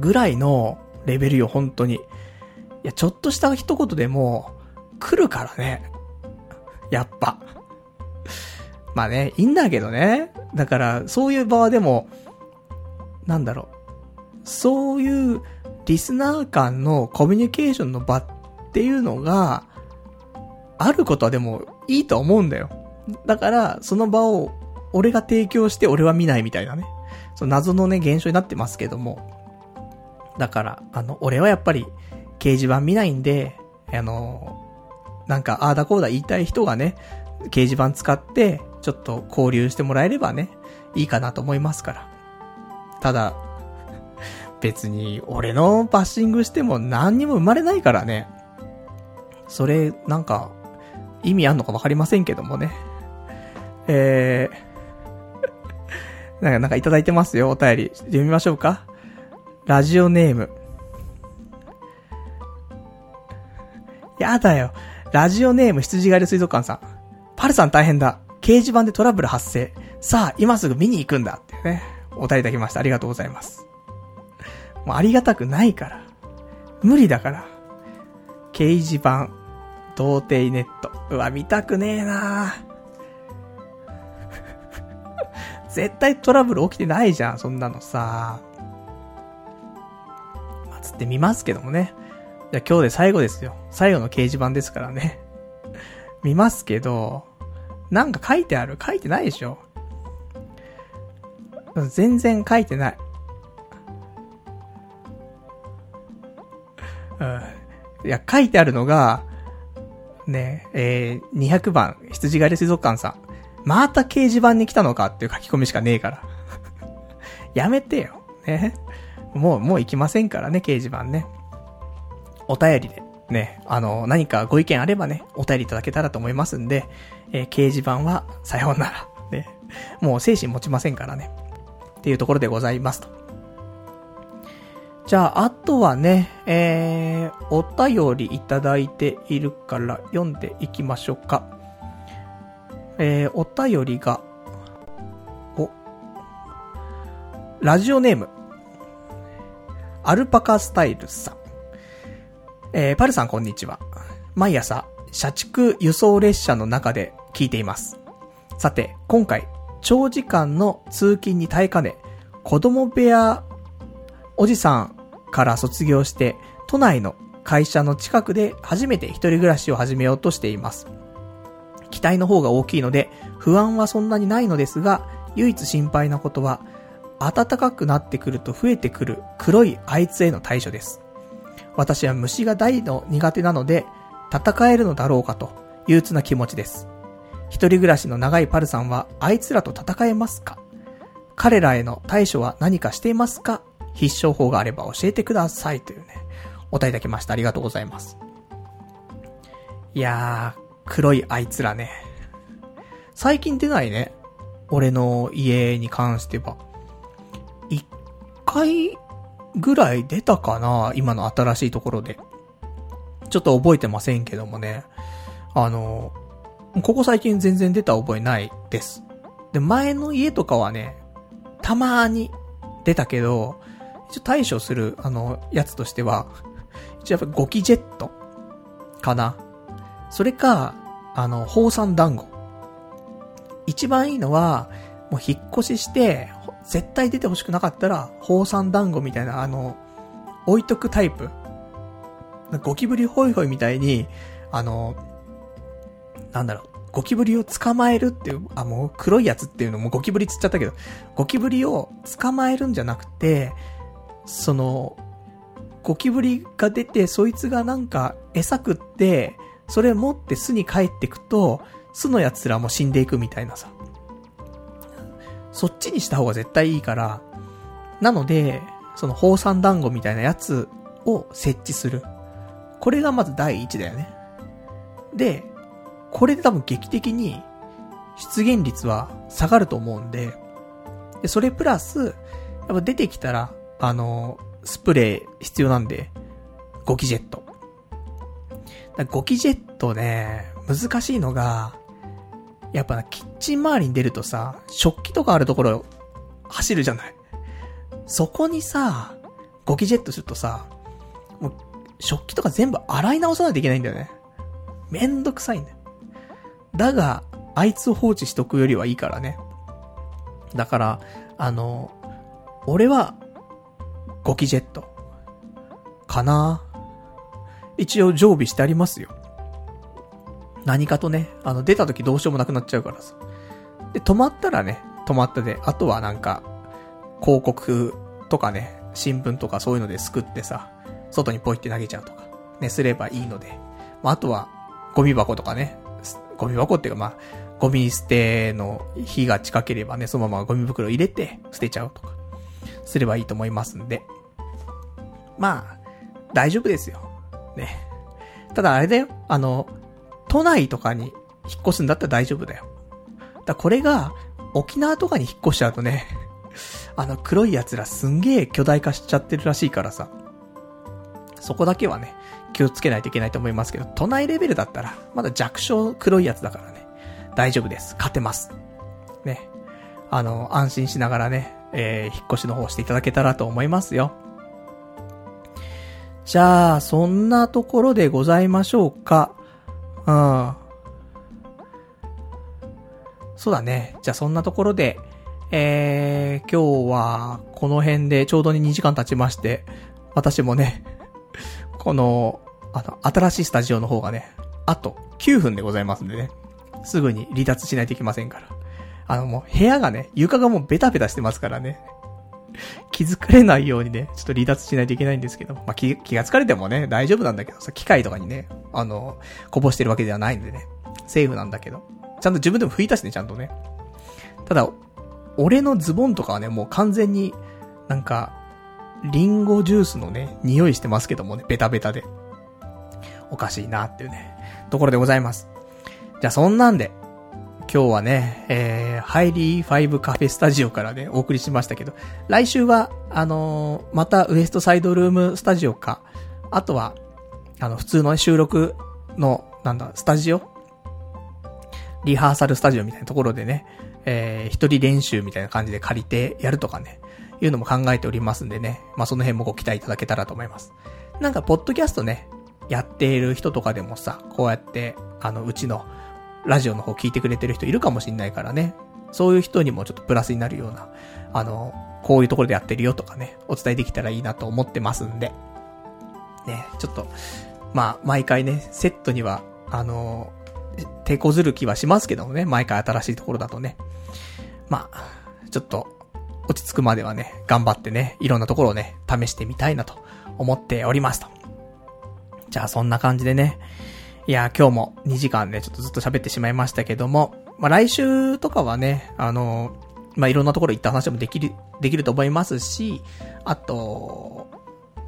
ぐらいのレベルよ、本当に。いや、ちょっとした一言でも、来るからね。やっぱ。まあね、いいんだけどね。だから、そういう場でも、なんだろう。そういうリスナー間のコミュニケーションの場っていうのが、あることはでもいいと思うんだよ。だから、その場を俺が提供して俺は見ないみたいなね。その謎のね、現象になってますけども。だから、あの、俺はやっぱり、掲示板見ないんで、あの、なんか、ああだこうだ言いたい人がね、掲示板使って、ちょっと交流してもらえればね、いいかなと思いますから。ただ、<laughs> 別に、俺のバッシングしても何にも生まれないからね。それ、なんか、意味あんのかわかりませんけどもね。えー、なんか、なんかいただいてますよ、お便り。読みましょうか。ラジオネーム。やだよ。ラジオネーム羊狩り水族館さん。パルさん大変だ。掲示板でトラブル発生。さあ、今すぐ見に行くんだ。ってね。お便りいただきました。ありがとうございます。もうありがたくないから。無理だから。掲示板、童貞ネット。うわ、見たくねえな絶対トラブル起きてないじゃん、そんなのさ。まあ、つって見ますけどもね。じゃあ今日で最後ですよ。最後の掲示板ですからね。<laughs> 見ますけど、なんか書いてある？書いてないでしょ全然書いてない。うん。いや、書いてあるのが、ね、えー、200番、羊狩り水族館さん。また掲示板に来たのかっていう書き込みしかねえから。<laughs> やめてよ。ね。もう、もう行きませんからね、掲示板ね。お便りで、ね、あの、何かご意見あればね、お便りいただけたらと思いますんで、えー、掲示板はさようなら。ね。もう精神持ちませんからね。っていうところでございますと。じゃあ、あとはね、えー、お便りいただいているから読んでいきましょうか。えー、お便りが、お、ラジオネーム、アルパカスタイルさん。えー、パルさんこんにちは。毎朝、社畜輸送列車の中で聞いています。さて、今回、長時間の通勤に耐えかね、子供部屋、おじさんから卒業して、都内の会社の近くで初めて一人暮らしを始めようとしています。期待の方が大きいので、不安はそんなにないのですが、唯一心配なことは、暖かくなってくると増えてくる黒いあいつへの対処です。私は虫が大の苦手なので、戦えるのだろうかと、憂鬱な気持ちです。一人暮らしの長いパルさんは、あいつらと戦えますか？彼らへの対処は何かしていますか？必勝法があれば教えてください。というね、お答えいただきました。ありがとうございます。いやー、黒いあいつらね。最近出ないね。俺の家に関しては。一回ぐらい出たかな今の新しいところで。ちょっと覚えてませんけどもね。あの、ここ最近全然出た覚えないです。で、前の家とかはね、たまーに出たけど、一応対処する、あの、やつとしては、一応やっぱゴキジェットかな。それか、あの、宝山団子。一番いいのは、もう引っ越しして、絶対出てほしくなかったら、宝山団子みたいな、あの、置いとくタイプ。ゴキブリホイホイみたいに、あの、なんだろう、ゴキブリを捕まえるっていう、あ、もう黒いやつっていうのもゴキブリつっちゃったけど、ゴキブリを捕まえるんじゃなくて、その、ゴキブリが出て、そいつがなんか餌食って、それ持って巣に帰ってくと、巣の奴らも死んでいくみたいなさ。そっちにした方が絶対いいから、なので、その宝山団子みたいなやつを設置する。これがまず第一だよね。で、これで多分劇的に出現率は下がると思うんで、で、それプラス、やっぱ出てきたら、あの、スプレー必要なんで、ゴキジェット。ゴキジェットね、難しいのが、やっぱキッチン周りに出るとさ、食器とかあるところ走るじゃない。そこにさ、ゴキジェットするとさ、もう、食器とか全部洗い直さないといけないんだよね。めんどくさいんだよ。だが、あいつを放置しとくよりはいいからね。だから、あの、俺は、ゴキジェット。かな一応常備してありますよ。何かとね、あの、出た時どうしようもなくなっちゃうからさ。で、止まったらね、止まったで、あとはなんか、広告とかね、新聞とかそういうのですくってさ、外にポイって投げちゃうとか、ね、すればいいので。まあ、あとは、ゴミ箱とかね、ゴミ箱っていうかまあ、ゴミ捨ての火が近ければね、そのままゴミ袋入れて捨てちゃうとか、すればいいと思いますんで。まあ、大丈夫ですよ。ね。ただあれだよ、あの、都内とかに引っ越すんだったら大丈夫だよ。だこれが、沖縄とかに引っ越しちゃうとね、あの黒い奴らすんげえ巨大化しちゃってるらしいからさ。そこだけはね、気をつけないといけないと思いますけど、都内レベルだったら、まだ弱小黒いやつだからね、大丈夫です。勝てます。ね。あの、安心しながらね、えー、引っ越しの方していただけたらと思いますよ。じゃあ、そんなところでございましょうか。うん。そうだね。じゃあそんなところで、えー、今日は、この辺でちょうどに2時間経ちまして、私もね、<laughs> この、あの、新しいスタジオの方がね、あと9分でございますんでね、すぐに離脱しないといけませんから。あのもう部屋がね、床がもうベタベタしてますからね。気づかれないようにね、ちょっと離脱しないといけないんですけど、まあ、気、気がつかれてもね、大丈夫なんだけどさ、機械とかにね、あの、こぼしてるわけではないんでね、セーフなんだけど。ちゃんと自分でも拭いたしね、ちゃんとね。ただ、俺のズボンとかはね、もう完全に、なんか、リンゴジュースのね、匂いしてますけどもね、ベタベタで。おかしいなっていうね、ところでございます。じゃあそんなんで、今日はね、えー、ハイリーファイブカフェスタジオからね、お送りしましたけど、来週は、あのー、またウエストサイドルームスタジオか、あとは、あの、普通の、収録の、なんだ、スタジオ？リハーサルスタジオみたいなところでね、えー、一人練習みたいな感じで借りてやるとかね、いうのも考えておりますんでね、まあ、その辺もご期待いただけたらと思います。なんか、ポッドキャストね、やっている人とかでもさ、こうやって、あの、うちの、ラジオの方聞いてくれてる人いるかもしんないからね。そういう人にもちょっとプラスになるような、あの、こういうところでやってるよとかね、お伝えできたらいいなと思ってますんで。ね、ちょっと、まあ、毎回ね、セットには、あの、手こずる気はしますけどもね、毎回新しいところだとね。まあ、ちょっと、落ち着くまではね、頑張ってね、いろんなところをね、試してみたいなと思っておりますと。じゃあそんな感じでね、いや、今日も2時間ね、ちょっとずっと喋ってしまいましたけども、まあ、来週とかはね、あの、まあ、いろんなところ行った話もできる、できると思いますし、あと、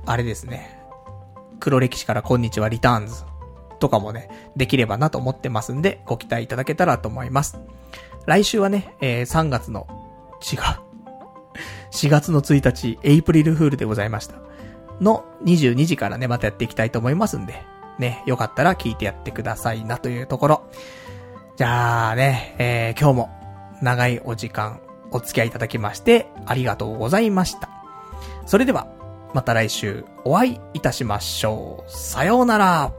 あれですね、黒歴史からこんにちはリターンズとかもね、できればなと思ってますんで、ご期待いただけたらと思います。来週はね、えー、3月の、違う。4月の1日、エイプリルフールでございました。の22時からね、またやっていきたいと思いますんで、ね、よかったら聞いてやってくださいなというところ。じゃあね、えー、今日も長いお時間お付き合いいただきましてありがとうございました。それでは、また来週お会いいたしましょう。さようなら。